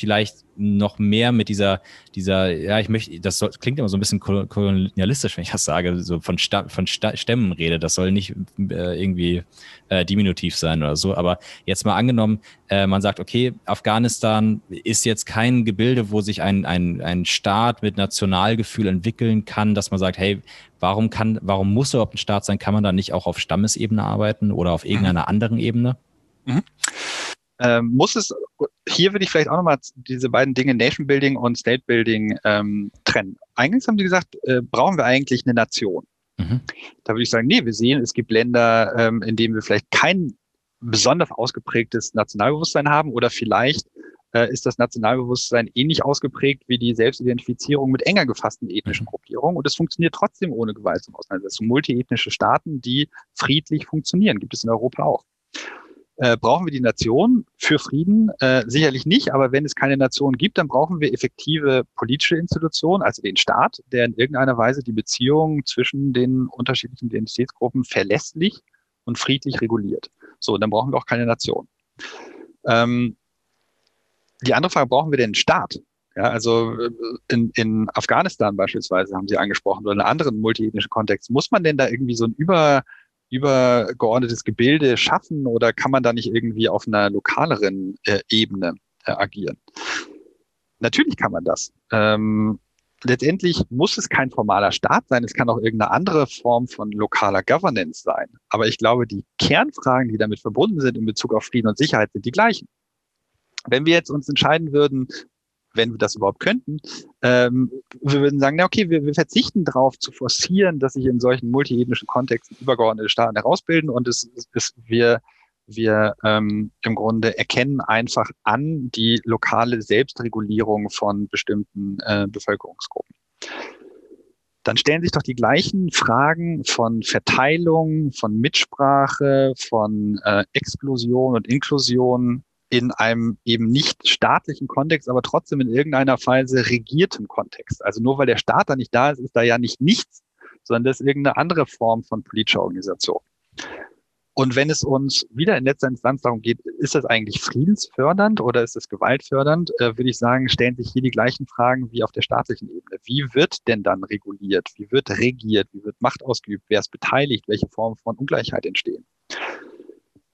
vielleicht noch mehr mit dieser, dieser, ja, ich möchte, das soll, klingt immer so ein bisschen kolonialistisch, wenn ich das sage, so von, Sta von Sta Stämmen rede. Das soll nicht äh, irgendwie äh, diminutiv sein oder so. Aber jetzt mal angenommen, äh, man sagt, okay, Afghanistan ist jetzt kein Gebilde, wo sich ein, ein, ein Staat mit Nationalgefühl entwickeln kann, dass man sagt, hey, warum kann, warum muss überhaupt ein Staat sein? Kann man da nicht auch auf Stammesebene arbeiten oder auf irgendeiner mhm. anderen Ebene? Mhm ähm, muss es, hier würde ich vielleicht auch nochmal diese beiden Dinge Nation Building und State Building ähm, trennen. Eingangs haben Sie gesagt, äh, brauchen wir eigentlich eine Nation? Mhm. Da würde ich sagen, nee, wir sehen, es gibt Länder, ähm, in denen wir vielleicht kein besonders ausgeprägtes Nationalbewusstsein haben oder vielleicht äh, ist das Nationalbewusstsein ähnlich ausgeprägt wie die Selbstidentifizierung mit enger gefassten ethnischen mhm. Gruppierungen und es funktioniert trotzdem ohne Gewalt zum Auseinandersetzung. Multiethnische Staaten, die friedlich funktionieren, gibt es in Europa auch. Äh, brauchen wir die Nation für Frieden? Äh, sicherlich nicht, aber wenn es keine Nation gibt, dann brauchen wir effektive politische Institutionen, also den Staat, der in irgendeiner Weise die Beziehungen zwischen den unterschiedlichen Identitätsgruppen verlässlich und friedlich reguliert. So, dann brauchen wir auch keine Nation. Ähm, die andere Frage, brauchen wir denn einen Staat? Ja, also äh, in, in Afghanistan beispielsweise haben Sie angesprochen oder in anderen multiethnischen Kontext. Muss man denn da irgendwie so ein über übergeordnetes Gebilde schaffen oder kann man da nicht irgendwie auf einer lokaleren äh, Ebene äh, agieren? Natürlich kann man das. Ähm, letztendlich muss es kein formaler Staat sein, es kann auch irgendeine andere Form von lokaler Governance sein. Aber ich glaube, die Kernfragen, die damit verbunden sind in Bezug auf Frieden und Sicherheit, sind die gleichen. Wenn wir jetzt uns entscheiden würden, wenn wir das überhaupt könnten, ähm, wir würden sagen, na okay, wir, wir verzichten darauf zu forcieren, dass sich in solchen multiethnischen Kontexten übergeordnete Staaten herausbilden und es, es wir wir ähm, im Grunde erkennen einfach an die lokale Selbstregulierung von bestimmten äh, Bevölkerungsgruppen. Dann stellen sich doch die gleichen Fragen von Verteilung, von Mitsprache, von äh, Exklusion und Inklusion in einem eben nicht staatlichen Kontext, aber trotzdem in irgendeiner Weise regierten Kontext. Also nur weil der Staat da nicht da ist, ist da ja nicht nichts, sondern das ist irgendeine andere Form von politischer Organisation. Und wenn es uns wieder in letzter Instanz darum geht, ist das eigentlich friedensfördernd oder ist es gewaltfördernd, äh, würde ich sagen, stellen sich hier die gleichen Fragen wie auf der staatlichen Ebene. Wie wird denn dann reguliert? Wie wird regiert? Wie wird Macht ausgeübt? Wer ist beteiligt? Welche Formen von Ungleichheit entstehen?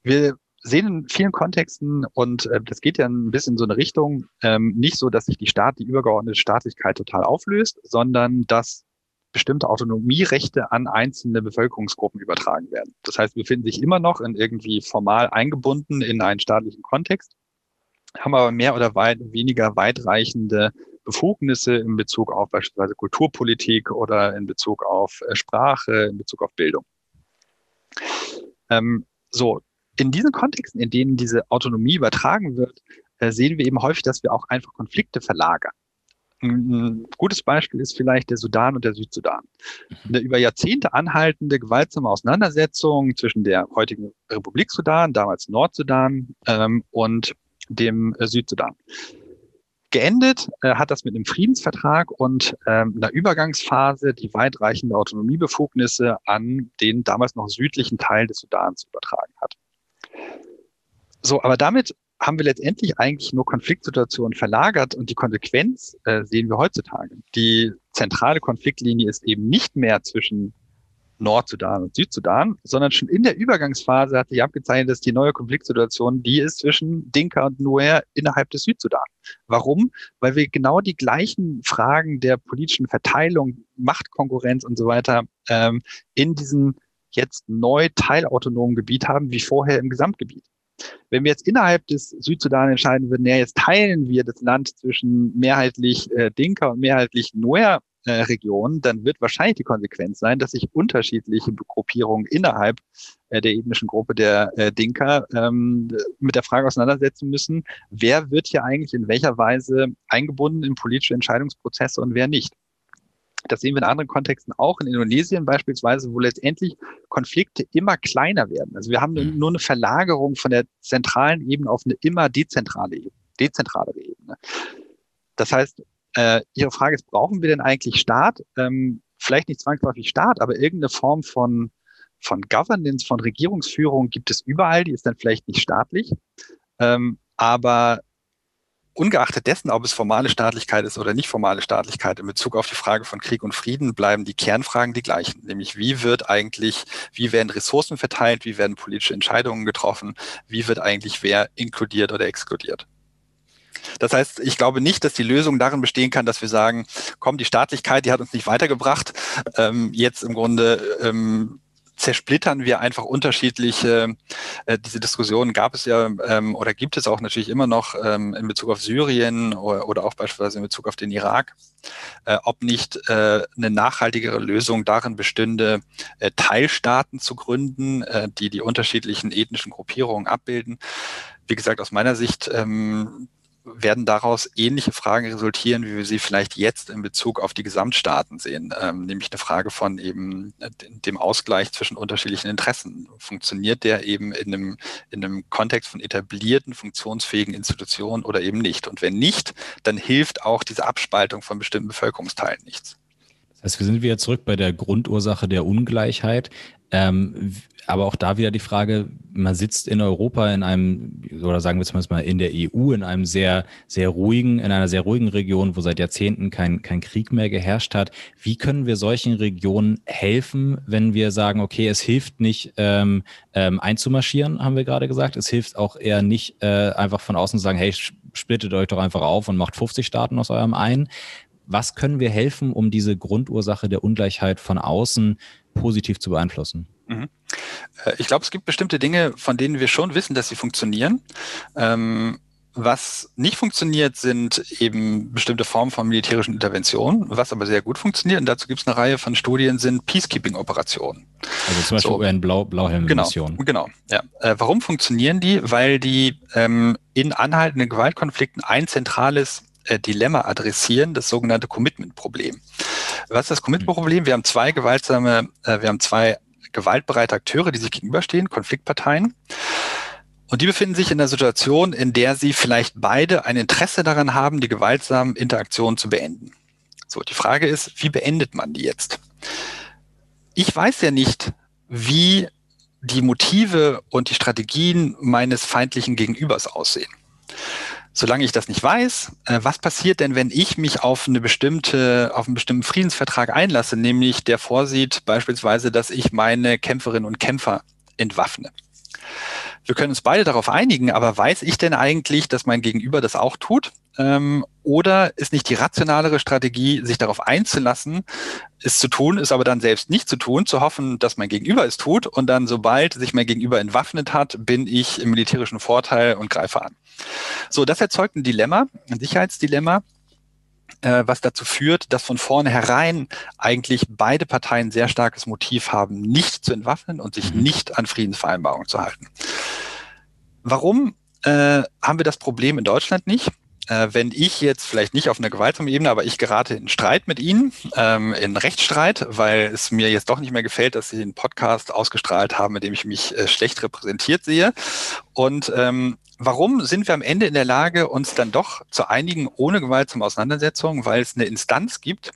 Wir sehen in vielen Kontexten, und äh, das geht ja ein bisschen in so eine Richtung, ähm, nicht so, dass sich die Staat, die übergeordnete Staatlichkeit total auflöst, sondern dass bestimmte Autonomierechte an einzelne Bevölkerungsgruppen übertragen werden. Das heißt, wir befinden sich immer noch in irgendwie formal eingebunden in einen staatlichen Kontext, haben aber mehr oder weit, weniger weitreichende Befugnisse in Bezug auf beispielsweise Kulturpolitik oder in Bezug auf äh, Sprache, in Bezug auf Bildung. Ähm, so, in diesen Kontexten, in denen diese Autonomie übertragen wird, äh, sehen wir eben häufig, dass wir auch einfach Konflikte verlagern. Ein gutes Beispiel ist vielleicht der Sudan und der Südsudan. Mhm. Eine über Jahrzehnte anhaltende gewaltsame Auseinandersetzung zwischen der heutigen Republik Sudan, damals Nordsudan, ähm, und dem äh, Südsudan. Geendet äh, hat das mit einem Friedensvertrag und ähm, einer Übergangsphase, die weitreichende Autonomiebefugnisse an den damals noch südlichen Teil des Sudans übertragen hat. So, aber damit haben wir letztendlich eigentlich nur Konfliktsituationen verlagert und die Konsequenz äh, sehen wir heutzutage. Die zentrale Konfliktlinie ist eben nicht mehr zwischen Nordsudan und Südsudan, sondern schon in der Übergangsphase hat sich abgezeichnet, dass die neue Konfliktsituation die ist zwischen Dinka und Nuer innerhalb des Südsudan. Warum? Weil wir genau die gleichen Fragen der politischen Verteilung, Machtkonkurrenz und so weiter ähm, in diesem jetzt neu teilautonomen Gebiet haben wie vorher im Gesamtgebiet. Wenn wir jetzt innerhalb des Südsudan entscheiden würden, ja, jetzt teilen wir das Land zwischen mehrheitlich äh, Dinka und mehrheitlich Nuer äh, Regionen, dann wird wahrscheinlich die Konsequenz sein, dass sich unterschiedliche Gruppierungen innerhalb äh, der ethnischen Gruppe der äh, Dinka ähm, mit der Frage auseinandersetzen müssen, wer wird hier eigentlich in welcher Weise eingebunden in politische Entscheidungsprozesse und wer nicht. Das sehen wir in anderen Kontexten auch, in Indonesien beispielsweise, wo letztendlich Konflikte immer kleiner werden. Also wir haben mhm. nur eine Verlagerung von der zentralen Ebene auf eine immer dezentrale Ebene, dezentralere Ebene. Das heißt, äh, Ihre Frage ist, brauchen wir denn eigentlich Staat? Ähm, vielleicht nicht zwangsläufig Staat, aber irgendeine Form von, von Governance, von Regierungsführung gibt es überall, die ist dann vielleicht nicht staatlich. Ähm, aber ungeachtet dessen, ob es formale Staatlichkeit ist oder nicht formale Staatlichkeit, in Bezug auf die Frage von Krieg und Frieden bleiben die Kernfragen die gleichen. Nämlich, wie wird eigentlich, wie werden Ressourcen verteilt, wie werden politische Entscheidungen getroffen, wie wird eigentlich wer inkludiert oder exkludiert. Das heißt, ich glaube nicht, dass die Lösung darin bestehen kann, dass wir sagen, komm, die Staatlichkeit, die hat uns nicht weitergebracht. Ähm, jetzt im Grunde ähm, zersplittern wir einfach unterschiedliche, äh, diese Diskussionen gab es ja ähm, oder gibt es auch natürlich immer noch ähm, in Bezug auf Syrien oder, oder auch beispielsweise in Bezug auf den Irak, äh, ob nicht äh, eine nachhaltigere Lösung darin bestünde, äh, Teilstaaten zu gründen, äh, die die unterschiedlichen ethnischen Gruppierungen abbilden. Wie gesagt, aus meiner Sicht ähm, werden daraus ähnliche Fragen resultieren, wie wir sie vielleicht jetzt in Bezug auf die Gesamtstaaten sehen, ähm, nämlich eine Frage von eben äh, dem Ausgleich zwischen unterschiedlichen Interessen. Funktioniert der eben in einem, in einem Kontext von etablierten, funktionsfähigen Institutionen oder eben nicht? Und wenn nicht, dann hilft auch diese Abspaltung von bestimmten Bevölkerungsteilen nichts. Das heißt, wir sind wieder zurück bei der Grundursache der Ungleichheit. Ähm, aber auch da wieder die Frage, man sitzt in Europa in einem, oder sagen wir zumindest mal in der EU, in einem sehr, sehr ruhigen, in einer sehr ruhigen Region, wo seit Jahrzehnten kein, kein Krieg mehr geherrscht hat. Wie können wir solchen Regionen helfen, wenn wir sagen, okay, es hilft nicht ähm, ähm, einzumarschieren, haben wir gerade gesagt. Es hilft auch eher nicht äh, einfach von außen zu sagen, hey, splittet euch doch einfach auf und macht 50 Staaten aus eurem ein. Was können wir helfen, um diese Grundursache der Ungleichheit von außen positiv zu beeinflussen? Mhm. Äh, ich glaube, es gibt bestimmte Dinge, von denen wir schon wissen, dass sie funktionieren. Ähm, was nicht funktioniert, sind eben bestimmte Formen von militärischen Interventionen. Was aber sehr gut funktioniert, und dazu gibt es eine Reihe von Studien, sind Peacekeeping-Operationen. Also zum Beispiel so. UN Blau, Blauhelm-Mission. Genau, genau. Ja. Äh, warum funktionieren die? Weil die ähm, in anhaltenden Gewaltkonflikten ein zentrales Dilemma adressieren, das sogenannte Commitment-Problem. Was ist das Commitment-Problem? Wir haben zwei gewaltsame, äh, wir haben zwei gewaltbereite Akteure, die sich gegenüberstehen, Konfliktparteien. Und die befinden sich in einer Situation, in der sie vielleicht beide ein Interesse daran haben, die gewaltsamen Interaktionen zu beenden. So, die Frage ist, wie beendet man die jetzt? Ich weiß ja nicht, wie die Motive und die Strategien meines feindlichen Gegenübers aussehen? Solange ich das nicht weiß, äh, was passiert denn, wenn ich mich auf eine bestimmte, auf einen bestimmten Friedensvertrag einlasse, nämlich der vorsieht beispielsweise, dass ich meine Kämpferinnen und Kämpfer entwaffne? Wir können uns beide darauf einigen, aber weiß ich denn eigentlich, dass mein Gegenüber das auch tut? Ähm, oder ist nicht die rationalere Strategie, sich darauf einzulassen, es zu tun, es aber dann selbst nicht zu tun, zu hoffen, dass mein Gegenüber es tut und dann, sobald sich mein Gegenüber entwaffnet hat, bin ich im militärischen Vorteil und greife an. So, das erzeugt ein Dilemma, ein Sicherheitsdilemma, äh, was dazu führt, dass von vornherein eigentlich beide Parteien sehr starkes Motiv haben, nicht zu entwaffnen und sich mhm. nicht an Friedensvereinbarungen zu halten. Warum äh, haben wir das Problem in Deutschland nicht? Äh, wenn ich jetzt vielleicht nicht auf einer gewaltsamen Ebene, aber ich gerate in Streit mit Ihnen, ähm, in Rechtsstreit, weil es mir jetzt doch nicht mehr gefällt, dass Sie einen Podcast ausgestrahlt haben, mit dem ich mich äh, schlecht repräsentiert sehe. Und ähm, Warum sind wir am Ende in der Lage, uns dann doch zu einigen ohne gewaltsame Auseinandersetzungen, weil es eine Instanz gibt,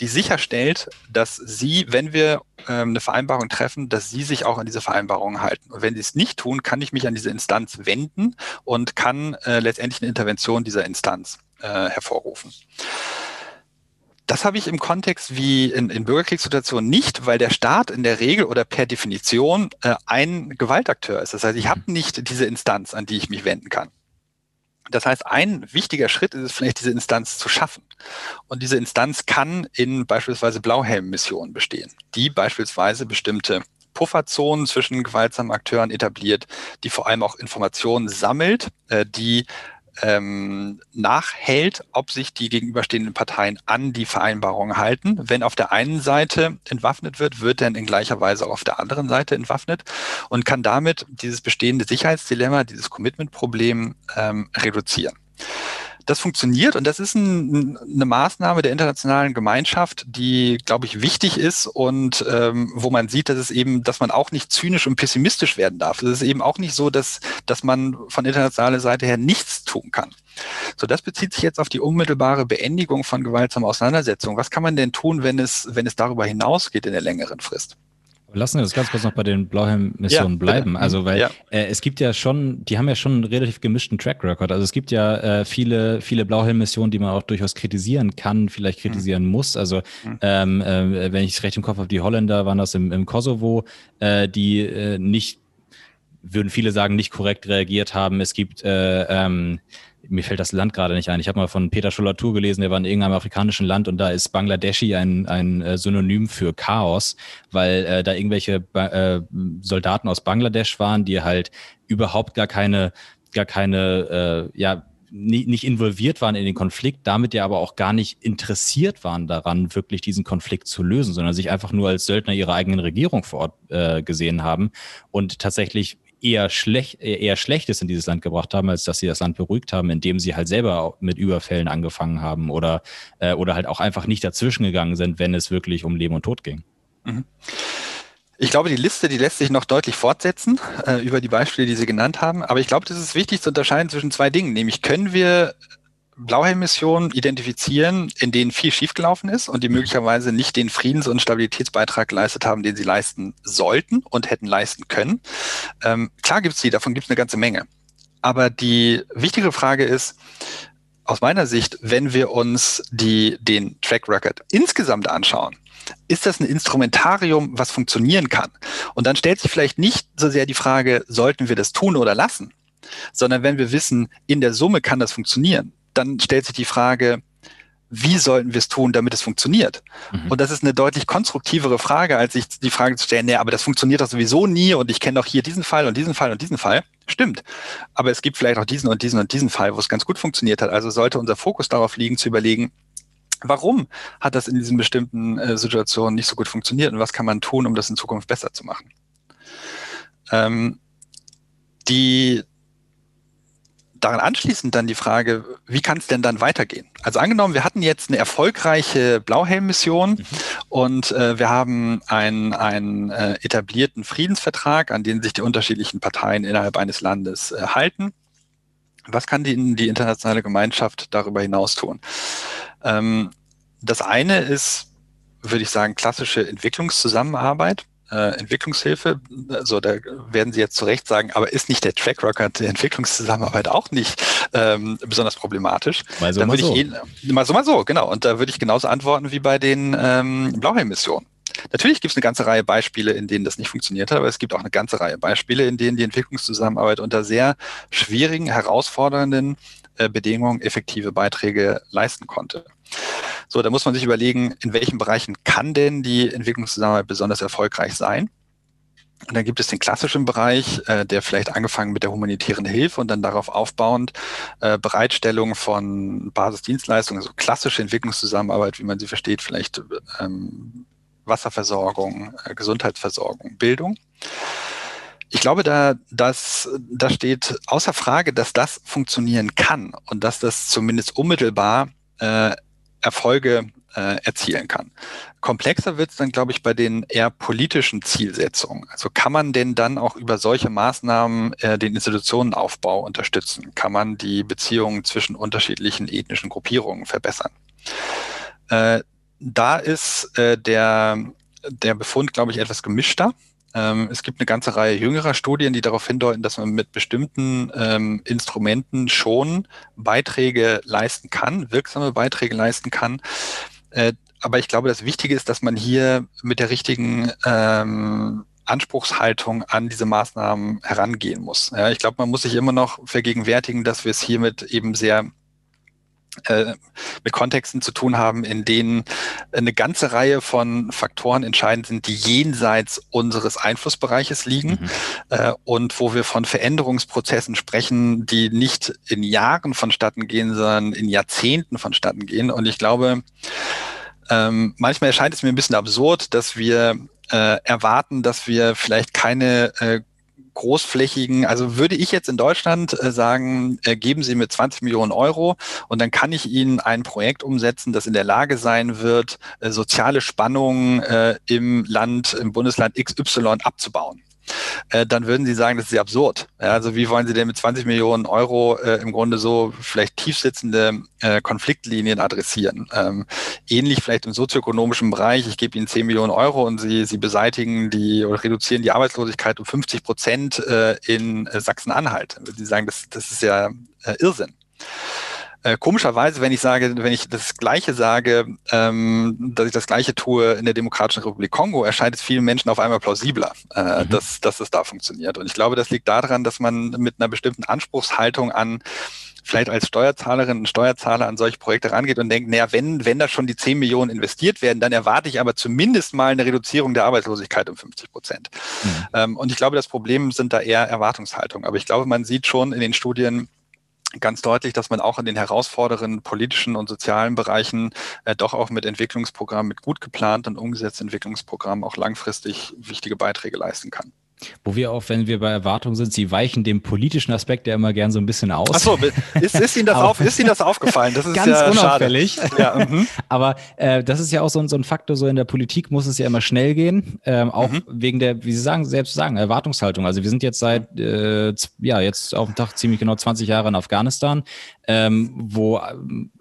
die sicherstellt, dass Sie, wenn wir ähm, eine Vereinbarung treffen, dass Sie sich auch an diese Vereinbarung halten. Und wenn Sie es nicht tun, kann ich mich an diese Instanz wenden und kann äh, letztendlich eine Intervention dieser Instanz äh, hervorrufen. Das habe ich im Kontext wie in, in Bürgerkriegssituationen nicht, weil der Staat in der Regel oder per Definition äh, ein Gewaltakteur ist. Das heißt, ich habe mhm. nicht diese Instanz, an die ich mich wenden kann. Das heißt, ein wichtiger Schritt ist es vielleicht, diese Instanz zu schaffen. Und diese Instanz kann in beispielsweise Blauhelm-Missionen bestehen, die beispielsweise bestimmte Pufferzonen zwischen gewaltsamen Akteuren etabliert, die vor allem auch Informationen sammelt, äh, die ähm, nachhält, ob sich die gegenüberstehenden Parteien an die Vereinbarung halten. Wenn auf der einen Seite entwaffnet wird, wird dann in gleicher Weise auch auf der anderen Seite entwaffnet und kann damit dieses bestehende Sicherheitsdilemma, dieses Commitment-Problem ähm, reduzieren das funktioniert und das ist ein, eine Maßnahme der internationalen Gemeinschaft, die, glaube ich, wichtig ist und ähm, wo man sieht, dass es eben, dass man auch nicht zynisch und pessimistisch werden darf. Es ist eben auch nicht so, dass, dass man von internationaler Seite her nichts tun kann. So, das bezieht sich jetzt auf die unmittelbare Beendigung von gewaltsamer Auseinandersetzung. Was kann man denn tun, wenn es, wenn es darüber hinausgeht in der längeren Frist? Lassen wir das ganz kurz noch bei den Blauhelm-Missionen ja, bleiben. Also, weil ja. äh, es gibt ja schon, die haben ja schon einen relativ gemischten Track Record. Also es gibt ja äh, viele, viele Blauhelm-Missionen, die man auch durchaus kritisieren kann, vielleicht mhm. kritisieren mhm. muss. Also mhm. ähm, äh, wenn ich es recht im Kopf habe, die Holländer waren das im, im Kosovo, äh, die äh, nicht, würden viele sagen, nicht korrekt reagiert haben. Es gibt äh, ähm, mir fällt das Land gerade nicht ein. Ich habe mal von Peter Schollatur gelesen, der war in irgendeinem afrikanischen Land und da ist Bangladeshi ein, ein äh, Synonym für Chaos, weil äh, da irgendwelche äh, Soldaten aus Bangladesch waren, die halt überhaupt gar keine, gar keine, äh, ja, nicht, nicht involviert waren in den Konflikt, damit ja aber auch gar nicht interessiert waren daran, wirklich diesen Konflikt zu lösen, sondern sich einfach nur als Söldner ihrer eigenen Regierung vor Ort äh, gesehen haben und tatsächlich eher, schlecht, eher Schlechtes in dieses Land gebracht haben, als dass sie das Land beruhigt haben, indem sie halt selber mit Überfällen angefangen haben oder, äh, oder halt auch einfach nicht dazwischen gegangen sind, wenn es wirklich um Leben und Tod ging. Mhm. Ich glaube, die Liste, die lässt sich noch deutlich fortsetzen äh, über die Beispiele, die Sie genannt haben. Aber ich glaube, das ist wichtig zu unterscheiden zwischen zwei Dingen. Nämlich können wir Blauhelm-Missionen identifizieren, in denen viel schiefgelaufen ist und die möglicherweise nicht den Friedens- und Stabilitätsbeitrag geleistet haben, den sie leisten sollten und hätten leisten können. Ähm, klar gibt es die, davon gibt es eine ganze Menge. Aber die wichtige Frage ist, aus meiner Sicht, wenn wir uns die, den Track Record insgesamt anschauen, ist das ein Instrumentarium, was funktionieren kann? Und dann stellt sich vielleicht nicht so sehr die Frage, sollten wir das tun oder lassen, sondern wenn wir wissen, in der Summe kann das funktionieren, dann stellt sich die Frage, wie sollten wir es tun, damit es funktioniert? Mhm. Und das ist eine deutlich konstruktivere Frage, als sich die Frage zu stellen, nee, aber das funktioniert doch sowieso nie und ich kenne doch hier diesen Fall und diesen Fall und diesen Fall. Stimmt. Aber es gibt vielleicht auch diesen und diesen und diesen Fall, wo es ganz gut funktioniert hat. Also sollte unser Fokus darauf liegen, zu überlegen, warum hat das in diesen bestimmten äh, Situationen nicht so gut funktioniert und was kann man tun, um das in Zukunft besser zu machen? Ähm, die daran anschließend dann die Frage, wie kann es denn dann weitergehen? Also angenommen, wir hatten jetzt eine erfolgreiche Blauhelm-Mission mhm. und äh, wir haben einen, einen äh, etablierten Friedensvertrag, an den sich die unterschiedlichen Parteien innerhalb eines Landes äh, halten. Was kann die, die internationale Gemeinschaft darüber hinaus tun? Ähm, das eine ist, würde ich sagen, klassische Entwicklungszusammenarbeit. Äh, Entwicklungshilfe. Also da werden Sie jetzt zu Recht sagen, aber ist nicht der Track Record der Entwicklungszusammenarbeit auch nicht ähm, besonders problematisch? Mal so, mal so. Eh, mal so, mal so, genau. Und da würde ich genauso antworten wie bei den ähm, Blauhelm-Missionen. Natürlich gibt es eine ganze Reihe Beispiele, in denen das nicht funktioniert hat, aber es gibt auch eine ganze Reihe Beispiele, in denen die Entwicklungszusammenarbeit unter sehr schwierigen, herausfordernden äh, Bedingungen effektive Beiträge leisten konnte. So, da muss man sich überlegen, in welchen Bereichen kann denn die Entwicklungszusammenarbeit besonders erfolgreich sein? Und dann gibt es den klassischen Bereich, äh, der vielleicht angefangen mit der humanitären Hilfe und dann darauf aufbauend äh, Bereitstellung von Basisdienstleistungen, also klassische Entwicklungszusammenarbeit, wie man sie versteht, vielleicht ähm, Wasserversorgung, äh, Gesundheitsversorgung, Bildung. Ich glaube, da, dass, da steht außer Frage, dass das funktionieren kann und dass das zumindest unmittelbar äh, Erfolge äh, erzielen kann. Komplexer wird es dann, glaube ich, bei den eher politischen Zielsetzungen. Also kann man denn dann auch über solche Maßnahmen äh, den Institutionenaufbau unterstützen? Kann man die Beziehungen zwischen unterschiedlichen ethnischen Gruppierungen verbessern? Äh, da ist äh, der, der Befund, glaube ich, etwas gemischter. Ähm, es gibt eine ganze Reihe jüngerer Studien, die darauf hindeuten, dass man mit bestimmten ähm, Instrumenten schon Beiträge leisten kann, wirksame Beiträge leisten kann. Äh, aber ich glaube, das Wichtige ist, dass man hier mit der richtigen ähm, Anspruchshaltung an diese Maßnahmen herangehen muss. Ja, ich glaube, man muss sich immer noch vergegenwärtigen, dass wir es hiermit eben sehr mit Kontexten zu tun haben, in denen eine ganze Reihe von Faktoren entscheidend sind, die jenseits unseres Einflussbereiches liegen mhm. äh, und wo wir von Veränderungsprozessen sprechen, die nicht in Jahren vonstatten gehen, sondern in Jahrzehnten vonstatten gehen. Und ich glaube, ähm, manchmal erscheint es mir ein bisschen absurd, dass wir äh, erwarten, dass wir vielleicht keine äh, großflächigen, also würde ich jetzt in Deutschland äh, sagen, äh, geben Sie mir 20 Millionen Euro und dann kann ich Ihnen ein Projekt umsetzen, das in der Lage sein wird, äh, soziale Spannungen im Land, im Bundesland XY abzubauen äh, dann würden Sie sagen, das ist ja absurd. Ja, also wie wollen Sie denn mit 20 Millionen Euro äh, im Grunde so vielleicht tiefsitzende äh, Konfliktlinien adressieren? Ähm, ähnlich vielleicht im sozioökonomischen Bereich. Ich gebe Ihnen 10 Millionen Euro und Sie, Sie beseitigen die oder reduzieren die Arbeitslosigkeit um 50 Prozent äh, in äh, Sachsen-Anhalt. Sie sagen, das, das ist ja Irrsinn. Äh, komischerweise, wenn ich sage, wenn ich das Gleiche sage, ähm, dass ich das Gleiche tue in der Demokratischen Republik Kongo, erscheint es vielen Menschen auf einmal plausibler, äh, mhm. dass, dass es da funktioniert. Und ich glaube, das liegt daran, dass man mit einer bestimmten Anspruchshaltung an vielleicht als Steuerzahlerin und Steuerzahler an solche Projekte rangeht und denkt, naja, wenn, wenn da schon die 10 Millionen investiert werden, dann erwarte ich aber zumindest mal eine Reduzierung der Arbeitslosigkeit um 50 Prozent. Mhm. Ähm, und ich glaube, das Problem sind da eher Erwartungshaltungen. Aber ich glaube, man sieht schon in den Studien, ganz deutlich, dass man auch in den herausfordernden politischen und sozialen Bereichen äh, doch auch mit Entwicklungsprogrammen, mit gut geplanten und umgesetzten Entwicklungsprogrammen auch langfristig wichtige Beiträge leisten kann. Wo wir auch, wenn wir bei Erwartungen sind, sie weichen dem politischen Aspekt ja immer gern so ein bisschen aus. Achso, ist, ist, Ihnen das auf, ist Ihnen das aufgefallen? Das ist ganz ja unauffällig. Ja, mhm. Aber äh, das ist ja auch so, so, ein Faktor, so in der Politik muss es ja immer schnell gehen, ähm, auch mhm. wegen der, wie Sie sagen, selbst sagen, Erwartungshaltung. Also wir sind jetzt seit, äh, ja, jetzt auf dem Tag ziemlich genau 20 Jahre in Afghanistan, ähm, wo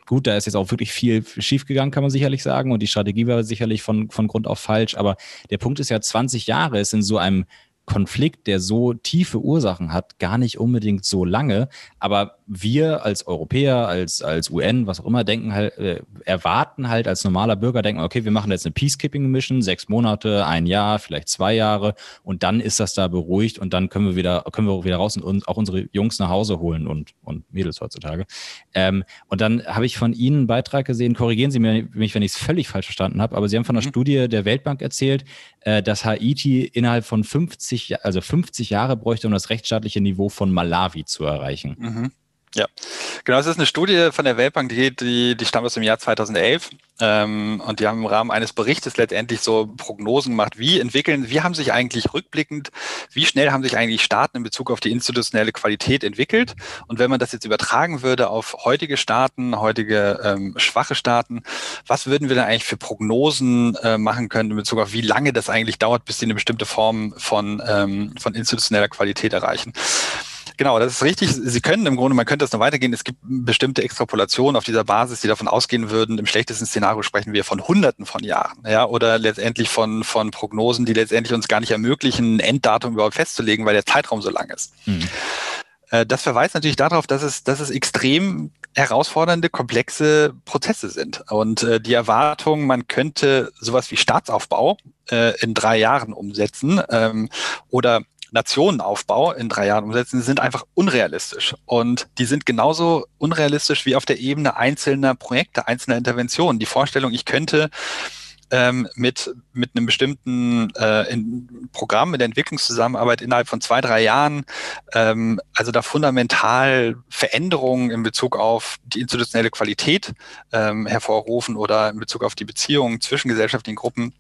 gut, da ist jetzt auch wirklich viel schiefgegangen, kann man sicherlich sagen. Und die Strategie war sicherlich von, von Grund auf falsch. Aber der Punkt ist ja, 20 Jahre ist in so einem Konflikt, der so tiefe Ursachen hat, gar nicht unbedingt so lange. Aber wir als Europäer, als, als UN, was auch immer, denken halt, äh, erwarten halt als normaler Bürger, denken, okay, wir machen jetzt eine Peacekeeping-Mission, sechs Monate, ein Jahr, vielleicht zwei Jahre und dann ist das da beruhigt und dann können wir wieder, können wir wieder raus und auch unsere Jungs nach Hause holen und, und Mädels heutzutage. Ähm, und dann habe ich von Ihnen einen Beitrag gesehen, korrigieren Sie mich, wenn ich es völlig falsch verstanden habe, aber Sie haben von einer mhm. Studie der Weltbank erzählt, äh, dass Haiti innerhalb von 50, also 50 Jahre bräuchte, um das rechtsstaatliche Niveau von Malawi zu erreichen. Mhm. Ja, genau. Es ist eine Studie von der Weltbank, die, die, die stammt aus dem Jahr 2011. Ähm, und die haben im Rahmen eines Berichtes letztendlich so Prognosen gemacht, wie entwickeln, wie haben sich eigentlich rückblickend, wie schnell haben sich eigentlich Staaten in Bezug auf die institutionelle Qualität entwickelt. Und wenn man das jetzt übertragen würde auf heutige Staaten, heutige ähm, schwache Staaten, was würden wir dann eigentlich für Prognosen äh, machen können in Bezug auf, wie lange das eigentlich dauert, bis sie eine bestimmte Form von, ähm, von institutioneller Qualität erreichen? Genau, das ist richtig. Sie können im Grunde, man könnte das noch weitergehen. Es gibt bestimmte Extrapolationen auf dieser Basis, die davon ausgehen würden, im schlechtesten Szenario sprechen wir von Hunderten von Jahren, ja, oder letztendlich von, von Prognosen, die letztendlich uns gar nicht ermöglichen, ein Enddatum überhaupt festzulegen, weil der Zeitraum so lang ist. Mhm. Das verweist natürlich darauf, dass es, dass es extrem herausfordernde, komplexe Prozesse sind. Und äh, die Erwartung, man könnte sowas wie Staatsaufbau äh, in drei Jahren umsetzen ähm, oder Nationenaufbau in drei Jahren umsetzen, sind einfach unrealistisch. Und die sind genauso unrealistisch wie auf der Ebene einzelner Projekte, einzelner Interventionen. Die Vorstellung, ich könnte ähm, mit, mit einem bestimmten äh, in, Programm in der Entwicklungszusammenarbeit innerhalb von zwei, drei Jahren, ähm, also da fundamental Veränderungen in Bezug auf die institutionelle Qualität ähm, hervorrufen oder in Bezug auf die Beziehungen zwischen gesellschaftlichen Gruppen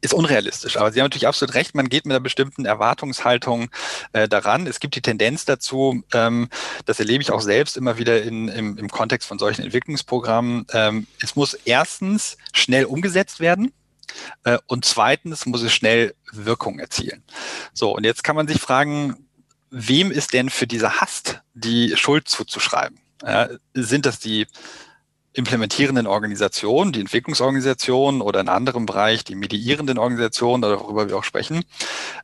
ist unrealistisch. Aber Sie haben natürlich absolut recht, man geht mit einer bestimmten Erwartungshaltung äh, daran. Es gibt die Tendenz dazu, ähm, das erlebe ich auch selbst immer wieder in, im, im Kontext von solchen Entwicklungsprogrammen. Ähm, es muss erstens schnell umgesetzt werden. Äh, und zweitens muss es schnell Wirkung erzielen. So, und jetzt kann man sich fragen, wem ist denn für diese Hast die Schuld zuzuschreiben? Ja, sind das die implementierenden Organisationen, die Entwicklungsorganisationen oder in anderem Bereich die mediierenden Organisationen, darüber wir auch sprechen,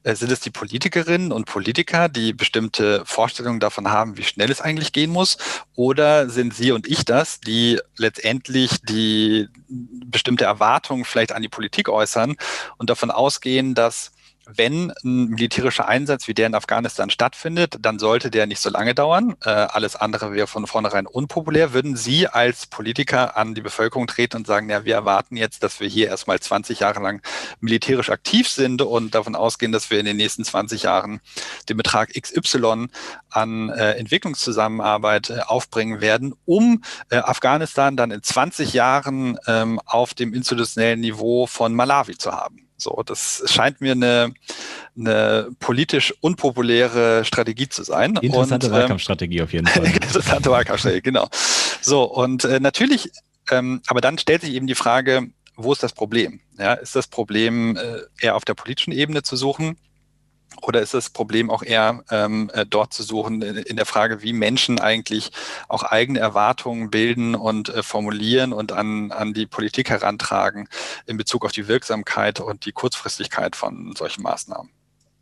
äh, sind es die Politikerinnen und Politiker, die bestimmte Vorstellungen davon haben, wie schnell es eigentlich gehen muss? Oder sind Sie und ich das, die letztendlich die bestimmte Erwartungen vielleicht an die Politik äußern und davon ausgehen, dass wenn ein militärischer Einsatz wie der in Afghanistan stattfindet, dann sollte der nicht so lange dauern. Äh, alles andere wäre von vornherein unpopulär. Würden Sie als Politiker an die Bevölkerung treten und sagen, ja, wir erwarten jetzt, dass wir hier erstmal 20 Jahre lang militärisch aktiv sind und davon ausgehen, dass wir in den nächsten 20 Jahren den Betrag XY an äh, Entwicklungszusammenarbeit äh, aufbringen werden, um äh, Afghanistan dann in 20 Jahren ähm, auf dem institutionellen Niveau von Malawi zu haben? So, das scheint mir eine, eine politisch unpopuläre Strategie zu sein. Interessante und, ähm, Wahlkampfstrategie auf jeden Fall. interessante Wahlkampfstrategie, genau. So, und äh, natürlich, ähm, aber dann stellt sich eben die Frage, wo ist das Problem? Ja, ist das Problem äh, eher auf der politischen Ebene zu suchen? Oder ist das Problem auch eher ähm, äh, dort zu suchen in, der Frage, wie Menschen eigentlich auch eigene Erwartungen bilden und äh, formulieren und an, an die Politik herantragen in Bezug auf die Wirksamkeit und die Kurzfristigkeit von solchen Maßnahmen?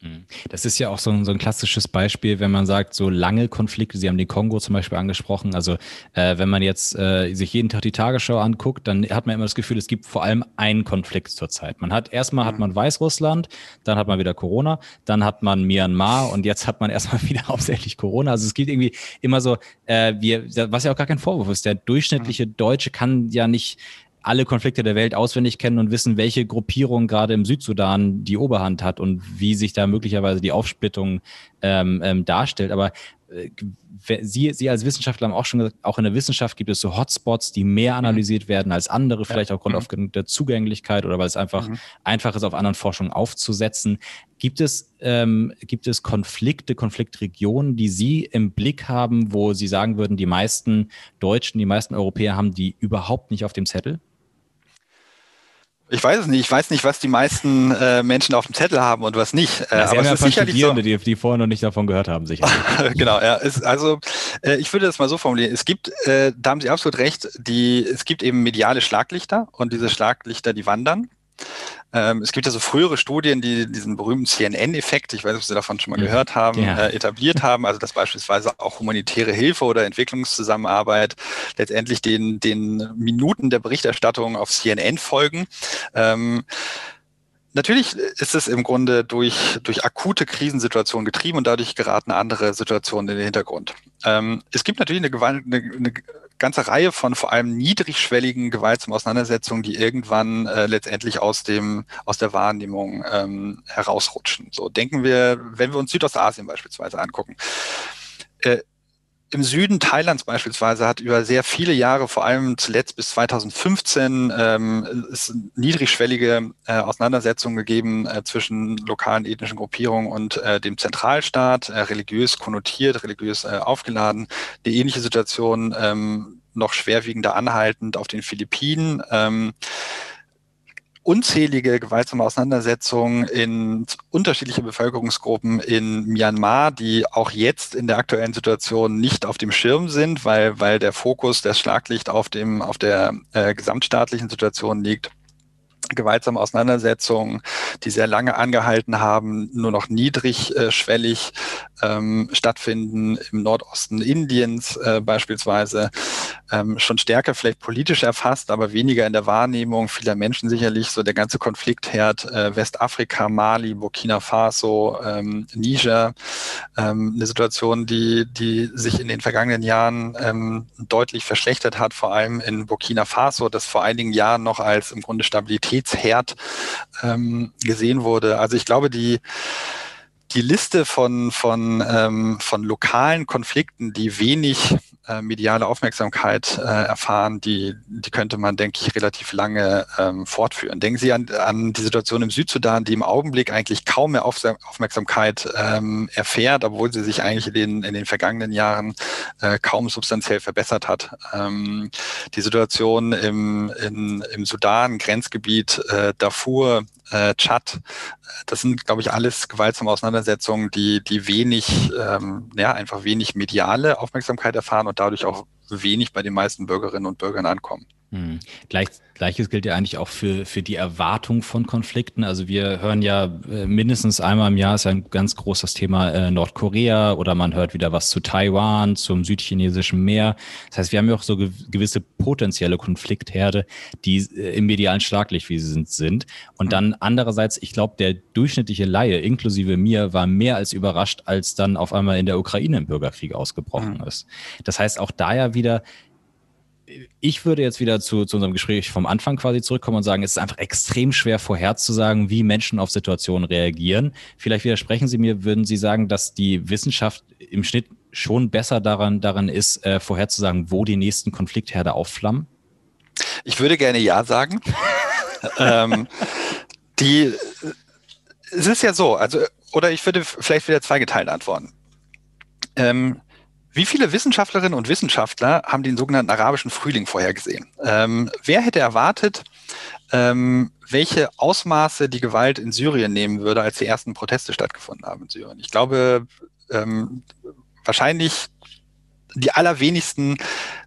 Mhm. Das ist ja auch so ein, so ein, klassisches Beispiel, wenn man sagt, so lange Konflikte, Sie haben den Kongo zum Beispiel angesprochen, also äh, wenn man jetzt äh, sich jeden Tag die Tagesschau anguckt, dann hat man immer das Gefühl, es gibt vor allem einen Konflikt zurzeit. Man hat erstmal mhm. hat man Weißrussland, dann hat man wieder Corona, dann hat man Myanmar und jetzt hat man erstmal wieder hauptsächlich Corona. Also es gibt irgendwie immer so, äh, wir, was ja auch gar kein Vorwurf ist, der durchschnittliche mhm. Deutsche kann ja nicht alle Konflikte der Welt auswendig kennen und wissen, welche Gruppierung gerade im Südsudan die Oberhand hat und wie sich da möglicherweise die Aufsplittung ähm, ähm, darstellt. Aber äh, Sie, Sie als Wissenschaftler haben auch schon gesagt, auch in der Wissenschaft gibt es so Hotspots, die mehr mhm. analysiert werden als andere, vielleicht ja. aufgrund mhm. der Zugänglichkeit oder weil es einfach mhm. einfach ist, auf anderen Forschungen aufzusetzen. Gibt es, ähm, gibt es Konflikte, Konfliktregionen, die Sie im Blick haben, wo Sie sagen würden, die meisten Deutschen, die meisten Europäer haben die überhaupt nicht auf dem Zettel? Ich weiß es nicht. Ich weiß nicht, was die meisten äh, Menschen auf dem Zettel haben und was nicht. Äh, ja, aber es ist sicherlich so, die, die vorher noch nicht davon gehört haben, sicher. genau, ja. Es, also äh, ich würde das mal so formulieren. Es gibt, äh, da haben Sie absolut recht, die, es gibt eben mediale Schlaglichter und diese Schlaglichter, die wandern. Ähm, es gibt ja so frühere Studien, die diesen berühmten CNN-Effekt, ich weiß nicht, ob Sie davon schon mal mhm. gehört haben, ja. äh, etabliert haben. Also dass beispielsweise auch humanitäre Hilfe oder Entwicklungszusammenarbeit letztendlich den, den Minuten der Berichterstattung auf CNN folgen. Ähm, Natürlich ist es im Grunde durch, durch akute Krisensituationen getrieben und dadurch geraten andere Situationen in den Hintergrund. Ähm, es gibt natürlich eine, eine, eine, ganze Reihe von vor allem niedrigschwelligen gewaltsamen Auseinandersetzungen, die irgendwann äh, letztendlich aus dem aus der Wahrnehmung ähm, herausrutschen. So denken wir, wenn wir uns Südostasien beispielsweise angucken. Äh, im Süden Thailands beispielsweise hat über sehr viele Jahre, vor allem zuletzt bis 2015, ähm, es niedrigschwellige äh, Auseinandersetzungen gegeben äh, zwischen lokalen ethnischen Gruppierungen und äh, dem Zentralstaat, äh, religiös konnotiert, religiös äh, aufgeladen. Die ähnliche Situation ähm, noch schwerwiegender anhaltend auf den Philippinen. Ähm, unzählige gewaltsame Auseinandersetzungen in unterschiedliche Bevölkerungsgruppen in Myanmar, die auch jetzt in der aktuellen Situation nicht auf dem Schirm sind, weil, weil der Fokus, das Schlaglicht auf dem, auf der äh, gesamtstaatlichen Situation liegt gewaltsame Auseinandersetzungen, die sehr lange angehalten haben, nur noch niedrigschwellig ähm, stattfinden im Nordosten Indiens äh, beispielsweise, ähm, schon stärker vielleicht politisch erfasst, aber weniger in der Wahrnehmung vieler Menschen sicherlich. So der ganze Konfliktherd äh, Westafrika, Mali, Burkina Faso, ähm, Niger, ähm, eine Situation, die, die sich in den vergangenen Jahren ähm, deutlich verschlechtert hat, vor allem in Burkina Faso, das vor einigen Jahren noch als im Grunde Stabilitätsherd ähm, gesehen wurde. Also ich glaube, die die Liste von, von, ähm, von lokalen Konflikten, die wenig äh, mediale Aufmerksamkeit äh, erfahren, die, die könnte man, denke ich, relativ lange ähm, fortführen. Denken Sie an, an die Situation im Südsudan, die im Augenblick eigentlich kaum mehr Auf Aufmerksamkeit ähm, erfährt, obwohl sie sich eigentlich in den, in den vergangenen Jahren äh, kaum substanziell verbessert hat. Ähm, die Situation im, in, im Sudan, Grenzgebiet äh, Darfur, äh, Tschad, das sind, glaube ich, alles gewaltsame Auseinandersetzungen, die, die wenig, ähm, ja, einfach wenig mediale Aufmerksamkeit erfahren und dadurch auch wenig bei den meisten Bürgerinnen und Bürgern ankommen. Hm. Gleich, Gleiches gilt ja eigentlich auch für, für die Erwartung von Konflikten. Also wir hören ja äh, mindestens einmal im Jahr ist ja ein ganz großes Thema äh, Nordkorea oder man hört wieder was zu Taiwan, zum südchinesischen Meer. Das heißt, wir haben ja auch so ge gewisse potenzielle Konfliktherde, die äh, im medialen Schlaglicht wie sie sind, sind. Und dann andererseits, ich glaube, der durchschnittliche Laie, inklusive mir, war mehr als überrascht, als dann auf einmal in der Ukraine ein Bürgerkrieg ausgebrochen mhm. ist. Das heißt, auch da ja wieder ich würde jetzt wieder zu, zu unserem Gespräch vom Anfang quasi zurückkommen und sagen, es ist einfach extrem schwer vorherzusagen, wie Menschen auf Situationen reagieren. Vielleicht widersprechen Sie mir, würden Sie sagen, dass die Wissenschaft im Schnitt schon besser daran, daran ist, äh, vorherzusagen, wo die nächsten Konfliktherde aufflammen? Ich würde gerne Ja sagen. ähm, die, es ist ja so, also, oder ich würde vielleicht wieder zweigeteilt antworten. Ähm, wie viele Wissenschaftlerinnen und Wissenschaftler haben den sogenannten arabischen Frühling vorhergesehen? Ähm, wer hätte erwartet, ähm, welche Ausmaße die Gewalt in Syrien nehmen würde, als die ersten Proteste stattgefunden haben in Syrien? Ich glaube, ähm, wahrscheinlich die allerwenigsten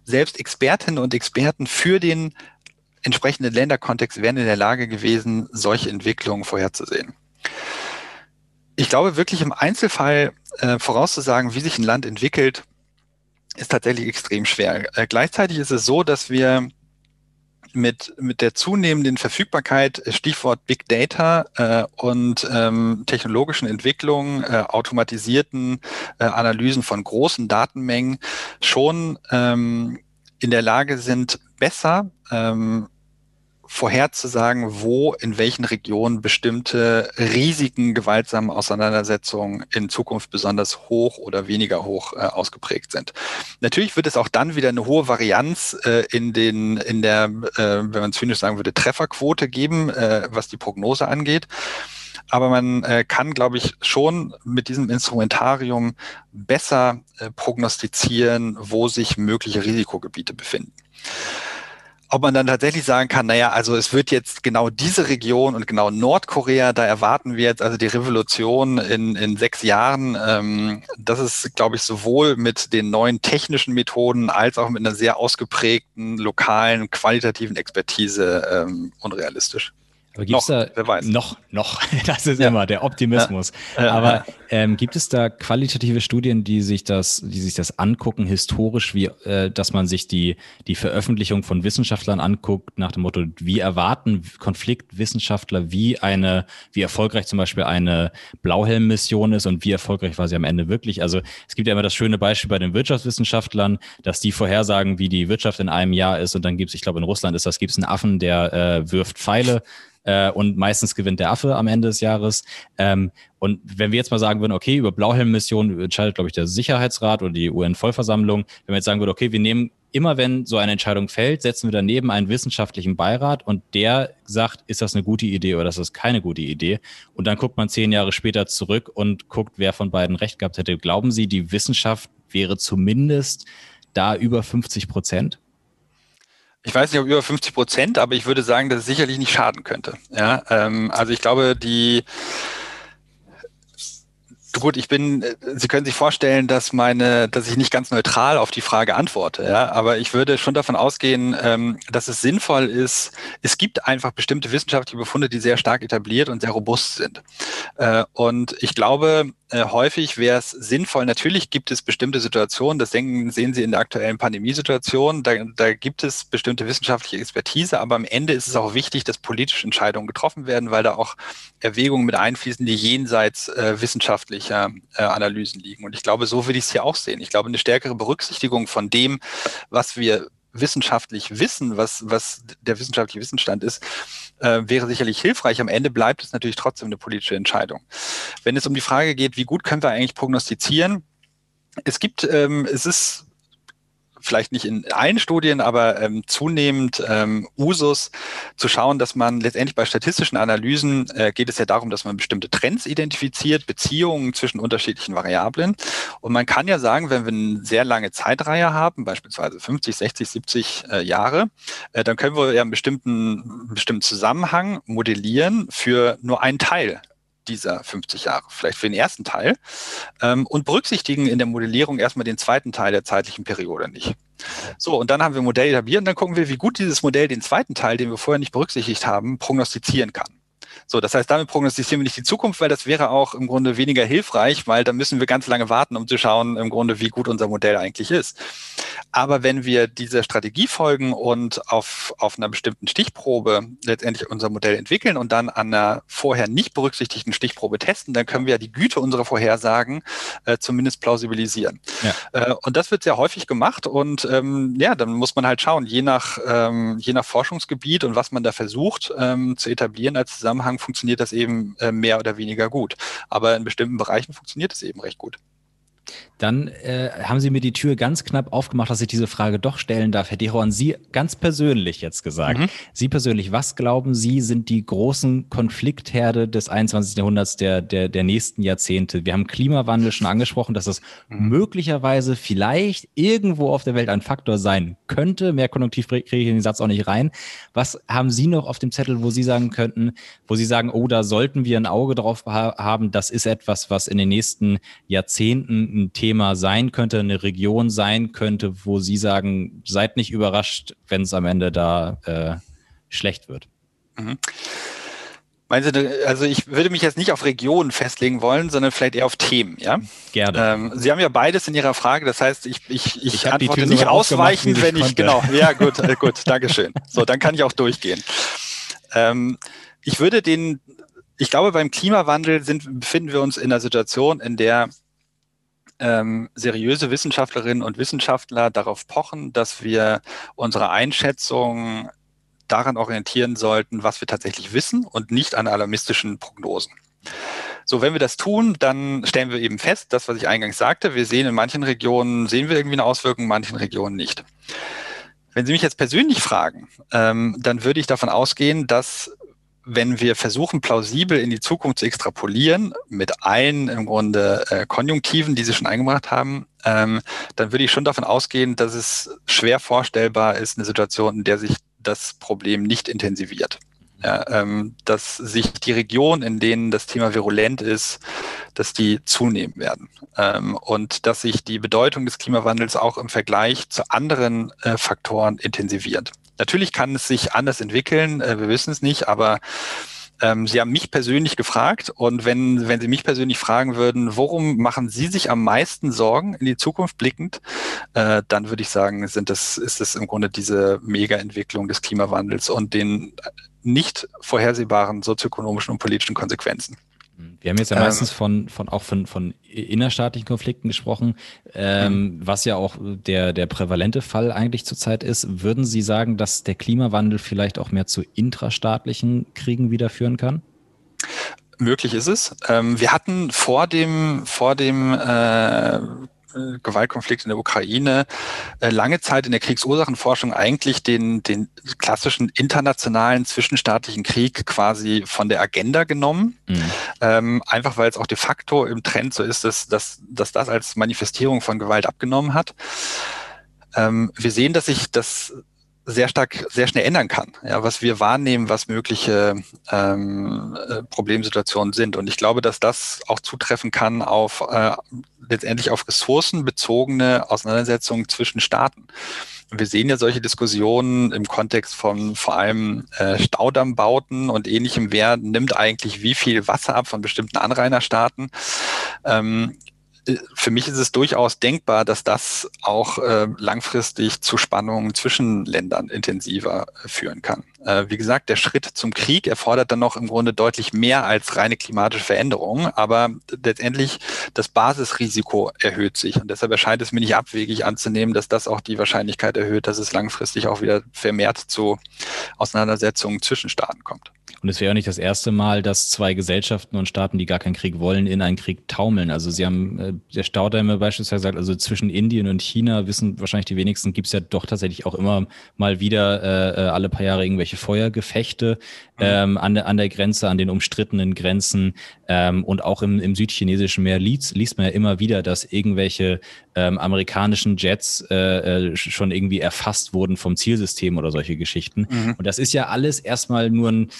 selbst Expertinnen und Experten für den entsprechenden Länderkontext wären in der Lage gewesen, solche Entwicklungen vorherzusehen. Ich glaube wirklich im Einzelfall äh, vorauszusagen, wie sich ein Land entwickelt, ist tatsächlich extrem schwer. Äh, gleichzeitig ist es so, dass wir mit, mit der zunehmenden Verfügbarkeit, äh, Stichwort Big Data äh, und ähm, technologischen Entwicklungen, äh, automatisierten äh, Analysen von großen Datenmengen schon ähm, in der Lage sind, besser ähm, vorherzusagen, wo in welchen Regionen bestimmte Risiken gewaltsamen Auseinandersetzungen in Zukunft besonders hoch oder weniger hoch äh, ausgeprägt sind. Natürlich wird es auch dann wieder eine hohe Varianz äh, in den in der, äh, wenn man zynisch sagen würde, Trefferquote geben, äh, was die Prognose angeht. Aber man äh, kann, glaube ich, schon mit diesem Instrumentarium besser äh, prognostizieren, wo sich mögliche Risikogebiete befinden ob man dann tatsächlich sagen kann, naja, also es wird jetzt genau diese Region und genau Nordkorea, da erwarten wir jetzt also die Revolution in, in sechs Jahren. Ähm, das ist, glaube ich, sowohl mit den neuen technischen Methoden als auch mit einer sehr ausgeprägten lokalen, qualitativen Expertise ähm, unrealistisch. Aber gibt es da noch, noch, das ist ja. immer der Optimismus. Ja. Aber ähm, gibt es da qualitative Studien, die sich das, die sich das angucken, historisch, wie äh, dass man sich die, die Veröffentlichung von Wissenschaftlern anguckt, nach dem Motto, wie erwarten Konfliktwissenschaftler, wie eine, wie erfolgreich zum Beispiel eine Blauhelm-Mission ist und wie erfolgreich war sie am Ende wirklich. Also es gibt ja immer das schöne Beispiel bei den Wirtschaftswissenschaftlern, dass die vorhersagen, wie die Wirtschaft in einem Jahr ist und dann gibt es, ich glaube in Russland ist das, gibt es einen Affen, der äh, wirft Pfeile äh, und meistens gewinnt der Affe am Ende des Jahres. Ähm, und wenn wir jetzt mal sagen würden, okay, über Blauhelm-Missionen entscheidet, glaube ich, der Sicherheitsrat oder die UN-Vollversammlung, wenn wir jetzt sagen würden, okay, wir nehmen immer wenn so eine Entscheidung fällt, setzen wir daneben einen wissenschaftlichen Beirat und der sagt, ist das eine gute Idee oder ist das keine gute Idee? Und dann guckt man zehn Jahre später zurück und guckt, wer von beiden recht gehabt hätte. Glauben Sie, die Wissenschaft wäre zumindest da über 50 Prozent? Ich weiß nicht, ob über 50 Prozent, aber ich würde sagen, dass es sicherlich nicht schaden könnte. Ja, ähm, also ich glaube, die Gut, ich bin, Sie können sich vorstellen, dass meine, dass ich nicht ganz neutral auf die Frage antworte, ja, aber ich würde schon davon ausgehen, ähm, dass es sinnvoll ist, es gibt einfach bestimmte wissenschaftliche Befunde, die sehr stark etabliert und sehr robust sind. Äh, und ich glaube, äh, häufig wäre es sinnvoll, natürlich gibt es bestimmte Situationen, das denken, sehen Sie in der aktuellen Pandemiesituation, da, da gibt es bestimmte wissenschaftliche Expertise, aber am Ende ist es auch wichtig, dass politische Entscheidungen getroffen werden, weil da auch Erwägungen mit einfließen, die jenseits äh, wissenschaftlicher äh, Analysen liegen. Und ich glaube, so würde ich es hier auch sehen. Ich glaube, eine stärkere Berücksichtigung von dem, was wir wissenschaftlich wissen, was, was der wissenschaftliche Wissensstand ist, äh, wäre sicherlich hilfreich. Am Ende bleibt es natürlich trotzdem eine politische Entscheidung. Wenn es um die Frage geht, wie gut können wir eigentlich prognostizieren, es gibt, ähm, es ist vielleicht nicht in allen Studien, aber ähm, zunehmend ähm, Usus zu schauen, dass man letztendlich bei statistischen Analysen äh, geht es ja darum, dass man bestimmte Trends identifiziert, Beziehungen zwischen unterschiedlichen Variablen. Und man kann ja sagen, wenn wir eine sehr lange Zeitreihe haben, beispielsweise 50, 60, 70 äh, Jahre, äh, dann können wir ja einen bestimmten, einen bestimmten Zusammenhang modellieren für nur einen Teil dieser 50 Jahre, vielleicht für den ersten Teil, ähm, und berücksichtigen in der Modellierung erstmal den zweiten Teil der zeitlichen Periode nicht. So, und dann haben wir ein Modell etabliert und dann gucken wir, wie gut dieses Modell den zweiten Teil, den wir vorher nicht berücksichtigt haben, prognostizieren kann. So, das heißt, damit prognostizieren wir nicht die Zukunft, weil das wäre auch im Grunde weniger hilfreich, weil dann müssen wir ganz lange warten, um zu schauen, im Grunde, wie gut unser Modell eigentlich ist. Aber wenn wir dieser Strategie folgen und auf, auf einer bestimmten Stichprobe letztendlich unser Modell entwickeln und dann an einer vorher nicht berücksichtigten Stichprobe testen, dann können wir ja die Güte unserer Vorhersagen äh, zumindest plausibilisieren. Ja. Äh, und das wird sehr häufig gemacht und ähm, ja, dann muss man halt schauen, je nach, ähm, je nach Forschungsgebiet und was man da versucht ähm, zu etablieren als Zusammenhang, funktioniert das eben äh, mehr oder weniger gut. Aber in bestimmten Bereichen funktioniert es eben recht gut. Dann äh, haben Sie mir die Tür ganz knapp aufgemacht, dass ich diese Frage doch stellen darf. Herr Deron, Sie ganz persönlich jetzt gesagt. Mhm. Sie persönlich, was glauben Sie, sind die großen Konfliktherde des 21. Jahrhunderts der, der, der nächsten Jahrzehnte? Wir haben Klimawandel schon angesprochen, dass das mhm. möglicherweise vielleicht irgendwo auf der Welt ein Faktor sein könnte. Mehr konjunktiv kriege ich in den Satz auch nicht rein. Was haben Sie noch auf dem Zettel, wo Sie sagen könnten, wo Sie sagen, oh, da sollten wir ein Auge drauf haben, das ist etwas, was in den nächsten Jahrzehnten ein Thema sein könnte, eine Region sein könnte, wo Sie sagen, seid nicht überrascht, wenn es am Ende da äh, schlecht wird? Mhm. Meinen Sie, also ich würde mich jetzt nicht auf Regionen festlegen wollen, sondern vielleicht eher auf Themen, ja? Gerne. Ähm, Sie haben ja beides in Ihrer Frage, das heißt, ich, ich, ich, ich antworte nicht ausweichend, wenn ich, konnte. genau, ja gut, äh, gut, Dankeschön. So, dann kann ich auch durchgehen. Ähm, ich würde den, ich glaube, beim Klimawandel sind, befinden wir uns in einer Situation, in der ähm, seriöse Wissenschaftlerinnen und Wissenschaftler darauf pochen, dass wir unsere Einschätzung daran orientieren sollten, was wir tatsächlich wissen und nicht an alarmistischen Prognosen. So, wenn wir das tun, dann stellen wir eben fest, das, was ich eingangs sagte, wir sehen in manchen Regionen, sehen wir irgendwie eine Auswirkung, in manchen Regionen nicht. Wenn Sie mich jetzt persönlich fragen, ähm, dann würde ich davon ausgehen, dass wenn wir versuchen, plausibel in die Zukunft zu extrapolieren, mit allen im Grunde äh, Konjunktiven, die Sie schon eingebracht haben, ähm, dann würde ich schon davon ausgehen, dass es schwer vorstellbar ist, eine Situation, in der sich das Problem nicht intensiviert. Ja, ähm, dass sich die Regionen, in denen das Thema virulent ist, dass die zunehmen werden. Ähm, und dass sich die Bedeutung des Klimawandels auch im Vergleich zu anderen äh, Faktoren intensiviert. Natürlich kann es sich anders entwickeln, äh, wir wissen es nicht, aber ähm, Sie haben mich persönlich gefragt und wenn, wenn Sie mich persönlich fragen würden, worum machen Sie sich am meisten Sorgen in die Zukunft blickend, äh, dann würde ich sagen, sind das, ist es im Grunde diese Mega-Entwicklung des Klimawandels und den nicht vorhersehbaren sozioökonomischen und politischen Konsequenzen. Wir haben jetzt ja ähm, meistens von, von auch von, von innerstaatlichen Konflikten gesprochen, ähm, mhm. was ja auch der, der prävalente Fall eigentlich zurzeit ist. Würden Sie sagen, dass der Klimawandel vielleicht auch mehr zu intrastaatlichen Kriegen wieder führen kann? Möglich ist es. Ähm, wir hatten vor dem, vor dem äh, äh, Gewaltkonflikt in der Ukraine äh, lange Zeit in der Kriegsursachenforschung eigentlich den, den klassischen internationalen zwischenstaatlichen Krieg quasi von der Agenda genommen. Mhm. Ähm, einfach weil es auch de facto im Trend so ist, dass, dass, dass das als Manifestierung von Gewalt abgenommen hat. Ähm, wir sehen, dass sich das sehr stark, sehr schnell ändern kann, ja, was wir wahrnehmen, was mögliche ähm, äh, Problemsituationen sind. Und ich glaube, dass das auch zutreffen kann auf äh, letztendlich auf ressourcenbezogene Auseinandersetzungen zwischen Staaten. Wir sehen ja solche Diskussionen im Kontext von vor allem äh, Staudammbauten und ähnlichem. Wer nimmt eigentlich wie viel Wasser ab von bestimmten Anrainerstaaten? Ähm, für mich ist es durchaus denkbar, dass das auch äh, langfristig zu Spannungen zwischen Ländern intensiver äh, führen kann. Äh, wie gesagt, der Schritt zum Krieg erfordert dann noch im Grunde deutlich mehr als reine klimatische Veränderungen, aber letztendlich das Basisrisiko erhöht sich und deshalb erscheint es mir nicht abwegig anzunehmen, dass das auch die Wahrscheinlichkeit erhöht, dass es langfristig auch wieder vermehrt zu Auseinandersetzungen zwischen Staaten kommt. Und es wäre auch nicht das erste Mal, dass zwei Gesellschaften und Staaten, die gar keinen Krieg wollen, in einen Krieg taumeln. Also Sie haben äh, der Staudamme beispielsweise gesagt, also zwischen Indien und China wissen wahrscheinlich die wenigsten, gibt es ja doch tatsächlich auch immer mal wieder äh, äh, alle paar Jahre irgendwelche Feuergefechte mhm. ähm, an, der, an der Grenze, an den umstrittenen Grenzen. Ähm, und auch im, im südchinesischen Meer liest, liest man ja immer wieder, dass irgendwelche ähm, amerikanischen Jets äh, äh, schon irgendwie erfasst wurden vom Zielsystem oder solche Geschichten. Mhm. Und das ist ja alles erstmal nur ein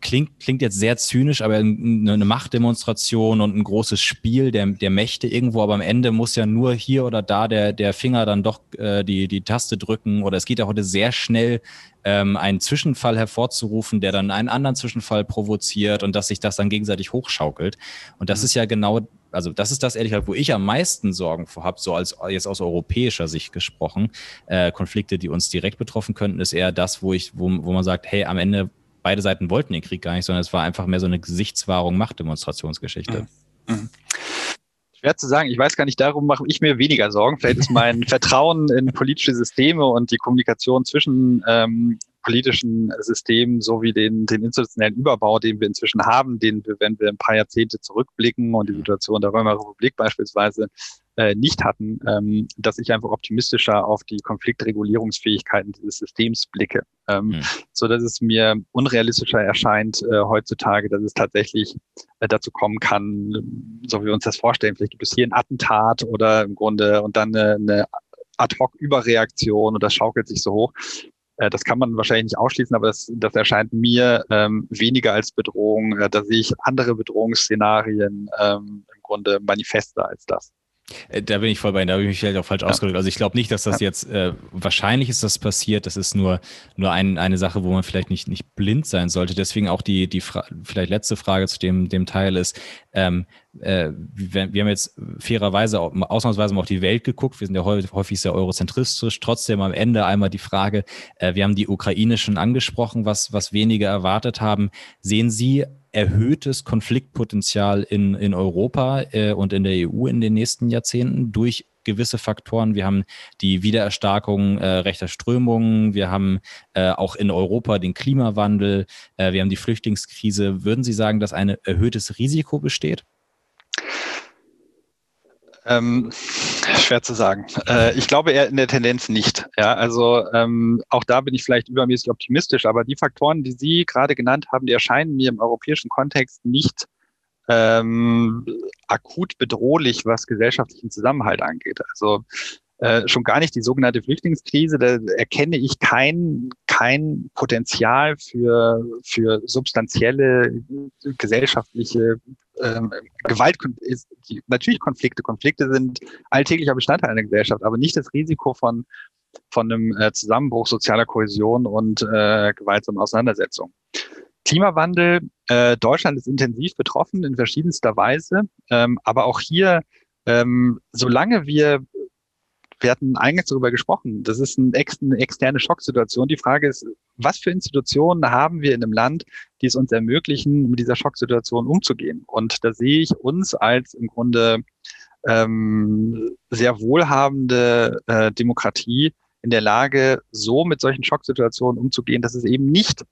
klingt, klingt jetzt sehr zynisch, aber eine Machtdemonstration und ein großes Spiel der, der Mächte irgendwo, aber am Ende muss ja nur hier oder da der, der Finger dann doch äh, die, die Taste drücken oder es geht ja heute sehr schnell, ähm, einen Zwischenfall hervorzurufen, der dann einen anderen Zwischenfall provoziert und dass sich das dann gegenseitig hochschaukelt. Und das mhm. ist ja genau also das ist das ehrlich gesagt, wo ich am meisten Sorgen vor habe, so als jetzt aus europäischer Sicht gesprochen. Äh, Konflikte, die uns direkt betroffen könnten, ist eher das, wo ich, wo, wo man sagt, hey, am Ende beide Seiten wollten den Krieg gar nicht, sondern es war einfach mehr so eine Gesichtswahrung, Machtdemonstrationsgeschichte. Mhm. Mhm. Schwer zu sagen. Ich weiß gar nicht, darum mache ich mir weniger Sorgen. Vielleicht ist mein Vertrauen in politische Systeme und die Kommunikation zwischen ähm, politischen Systemen sowie den, den institutionellen Überbau, den wir inzwischen haben, den wir, wenn wir ein paar Jahrzehnte zurückblicken und die Situation der Römer Republik beispielsweise äh, nicht hatten, ähm, dass ich einfach optimistischer auf die Konfliktregulierungsfähigkeiten dieses Systems blicke, ähm, mhm. so dass es mir unrealistischer erscheint äh, heutzutage, dass es tatsächlich äh, dazu kommen kann, so wie wir uns das vorstellen. Vielleicht gibt es hier ein Attentat oder im Grunde und dann eine, eine Ad-hoc-Überreaktion und das schaukelt sich so hoch. Äh, das kann man wahrscheinlich nicht ausschließen, aber das, das erscheint mir ähm, weniger als Bedrohung. Äh, da sehe ich andere Bedrohungsszenarien ähm, im Grunde manifester als das. Äh, da bin ich voll bei Ihnen, da habe ich mich vielleicht auch falsch ja. ausgedrückt. Also ich glaube nicht, dass das ja. jetzt, äh, wahrscheinlich ist das passiert, das ist nur, nur ein, eine Sache, wo man vielleicht nicht, nicht blind sein sollte. Deswegen auch die, die vielleicht letzte Frage zu dem, dem Teil ist, ähm, äh, wir, wir, haben jetzt fairerweise, ausnahmsweise mal auf die Welt geguckt, wir sind ja häufig sehr eurozentristisch, trotzdem am Ende einmal die Frage, äh, wir haben die ukrainischen angesprochen, was, was wenige erwartet haben. Sehen Sie erhöhtes Konfliktpotenzial in, in Europa äh, und in der EU in den nächsten Jahrzehnten durch gewisse Faktoren. Wir haben die Wiedererstarkung äh, rechter Strömungen, wir haben äh, auch in Europa den Klimawandel, äh, wir haben die Flüchtlingskrise. Würden Sie sagen, dass ein erhöhtes Risiko besteht? Ähm, schwer zu sagen. Äh, ich glaube eher in der Tendenz nicht. Ja, also ähm, auch da bin ich vielleicht übermäßig optimistisch, aber die Faktoren, die Sie gerade genannt haben, die erscheinen mir im europäischen Kontext nicht ähm, akut bedrohlich, was gesellschaftlichen Zusammenhalt angeht. Also äh, schon gar nicht die sogenannte Flüchtlingskrise, da erkenne ich kein, kein Potenzial für, für substanzielle gesellschaftliche ähm, Gewalt ist die, natürlich Konflikte. Konflikte sind alltäglicher Bestandteil einer Gesellschaft, aber nicht das Risiko von, von einem äh, Zusammenbruch sozialer Kohäsion und äh, gewaltsamen Auseinandersetzungen. Klimawandel, äh, Deutschland ist intensiv betroffen in verschiedenster Weise, ähm, aber auch hier, ähm, solange wir wir hatten eingangs darüber gesprochen. Das ist eine externe Schocksituation. Die Frage ist, was für Institutionen haben wir in einem Land, die es uns ermöglichen, mit dieser Schocksituation umzugehen? Und da sehe ich uns als im Grunde ähm, sehr wohlhabende äh, Demokratie in der Lage, so mit solchen Schocksituationen umzugehen, dass es eben nicht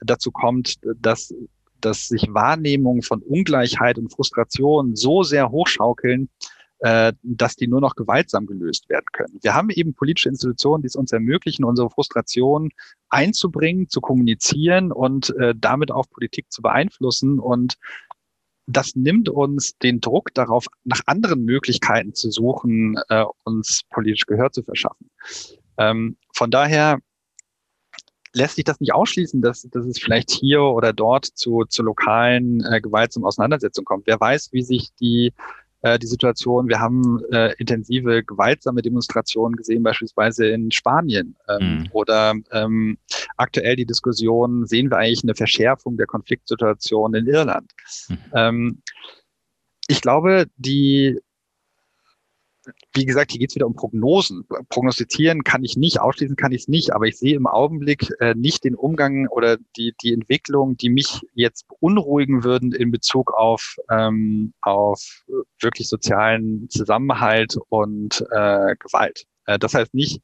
dazu kommt, dass dass sich Wahrnehmungen von Ungleichheit und Frustration so sehr hochschaukeln, äh, dass die nur noch gewaltsam gelöst werden können. Wir haben eben politische Institutionen, die es uns ermöglichen, unsere Frustration einzubringen, zu kommunizieren und äh, damit auch Politik zu beeinflussen. Und das nimmt uns den Druck darauf, nach anderen Möglichkeiten zu suchen, äh, uns politisch Gehör zu verschaffen. Ähm, von daher lässt sich das nicht ausschließen, dass, dass es vielleicht hier oder dort zu, zu lokalen äh, gewaltsamen Auseinandersetzungen kommt. Wer weiß, wie sich die äh, die Situation. Wir haben äh, intensive gewaltsame Demonstrationen gesehen, beispielsweise in Spanien. Ähm, mhm. Oder ähm, aktuell die Diskussion, sehen wir eigentlich eine Verschärfung der Konfliktsituation in Irland? Mhm. Ähm, ich glaube, die wie gesagt, hier geht es wieder um Prognosen. Prognostizieren kann ich nicht, ausschließen kann ich es nicht, aber ich sehe im Augenblick äh, nicht den Umgang oder die, die Entwicklung, die mich jetzt beunruhigen würden in Bezug auf, ähm, auf wirklich sozialen Zusammenhalt und äh, Gewalt. Äh, das heißt nicht,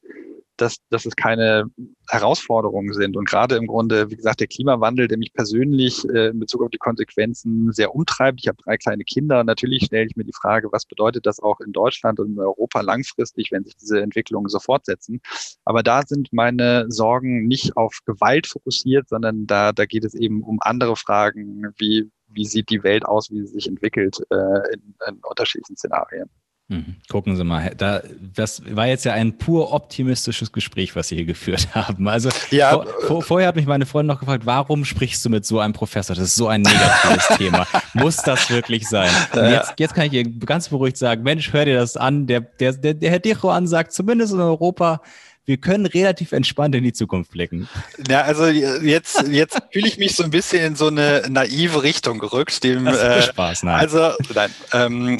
dass, dass es keine Herausforderungen sind. Und gerade im Grunde, wie gesagt, der Klimawandel, der mich persönlich äh, in Bezug auf die Konsequenzen sehr umtreibt. Ich habe drei kleine Kinder. Und natürlich stelle ich mir die Frage, was bedeutet das auch in Deutschland und in Europa langfristig, wenn sich diese Entwicklungen so fortsetzen. Aber da sind meine Sorgen nicht auf Gewalt fokussiert, sondern da, da geht es eben um andere Fragen, wie, wie sieht die Welt aus, wie sie sich entwickelt äh, in, in unterschiedlichen Szenarien. Mhm. Gucken Sie mal, da, das war jetzt ja ein pur optimistisches Gespräch, was Sie hier geführt haben. Also ja. vor, vor, vorher hat mich meine Freundin noch gefragt, warum sprichst du mit so einem Professor? Das ist so ein negatives Thema. Muss das wirklich sein? Und jetzt, jetzt kann ich ihr ganz beruhigt sagen, Mensch, hör dir das an. Der, der, der, der Herr Dicho sagt, zumindest in Europa wir können relativ entspannt in die Zukunft blicken. Ja, also jetzt, jetzt fühle ich mich so ein bisschen in so eine naive Richtung gerückt. Dem, das äh, Spaß, nein. Also, nein, ähm,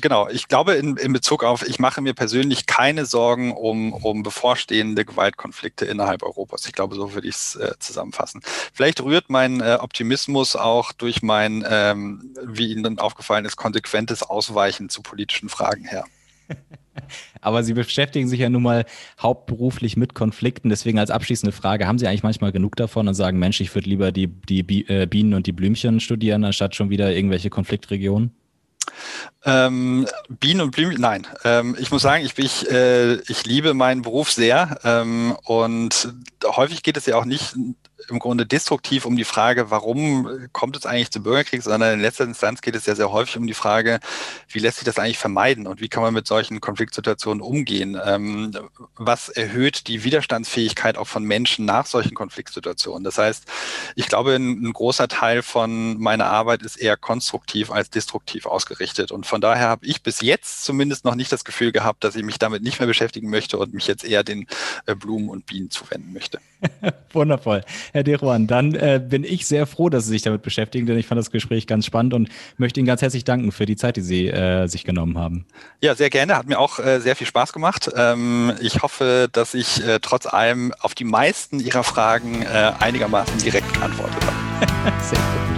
genau. Ich glaube in, in Bezug auf, ich mache mir persönlich keine Sorgen um, um bevorstehende Gewaltkonflikte innerhalb Europas. Ich glaube, so würde ich es äh, zusammenfassen. Vielleicht rührt mein äh, Optimismus auch durch mein, ähm, wie Ihnen aufgefallen ist, konsequentes Ausweichen zu politischen Fragen her. Aber Sie beschäftigen sich ja nun mal hauptberuflich mit Konflikten. Deswegen als abschließende Frage, haben Sie eigentlich manchmal genug davon und sagen, Mensch, ich würde lieber die, die äh, Bienen und die Blümchen studieren, anstatt schon wieder irgendwelche Konfliktregionen? Ähm, Bienen und Blümchen, nein. Ähm, ich muss sagen, ich, ich, äh, ich liebe meinen Beruf sehr ähm, und häufig geht es ja auch nicht im Grunde destruktiv um die Frage, warum kommt es eigentlich zu Bürgerkrieg, sondern in letzter Instanz geht es ja sehr häufig um die Frage, wie lässt sich das eigentlich vermeiden und wie kann man mit solchen Konfliktsituationen umgehen? Ähm, was erhöht die Widerstandsfähigkeit auch von Menschen nach solchen Konfliktsituationen? Das heißt, ich glaube, ein, ein großer Teil von meiner Arbeit ist eher konstruktiv als destruktiv ausgerichtet. Und von daher habe ich bis jetzt zumindest noch nicht das Gefühl gehabt, dass ich mich damit nicht mehr beschäftigen möchte und mich jetzt eher den äh, Blumen und Bienen zuwenden möchte. Wundervoll. Herr Deruan, dann äh, bin ich sehr froh, dass Sie sich damit beschäftigen, denn ich fand das Gespräch ganz spannend und möchte Ihnen ganz herzlich danken für die Zeit, die Sie äh, sich genommen haben. Ja, sehr gerne. Hat mir auch äh, sehr viel Spaß gemacht. Ähm, ich hoffe, dass ich äh, trotz allem auf die meisten Ihrer Fragen äh, einigermaßen direkt geantwortet habe. sehr gut.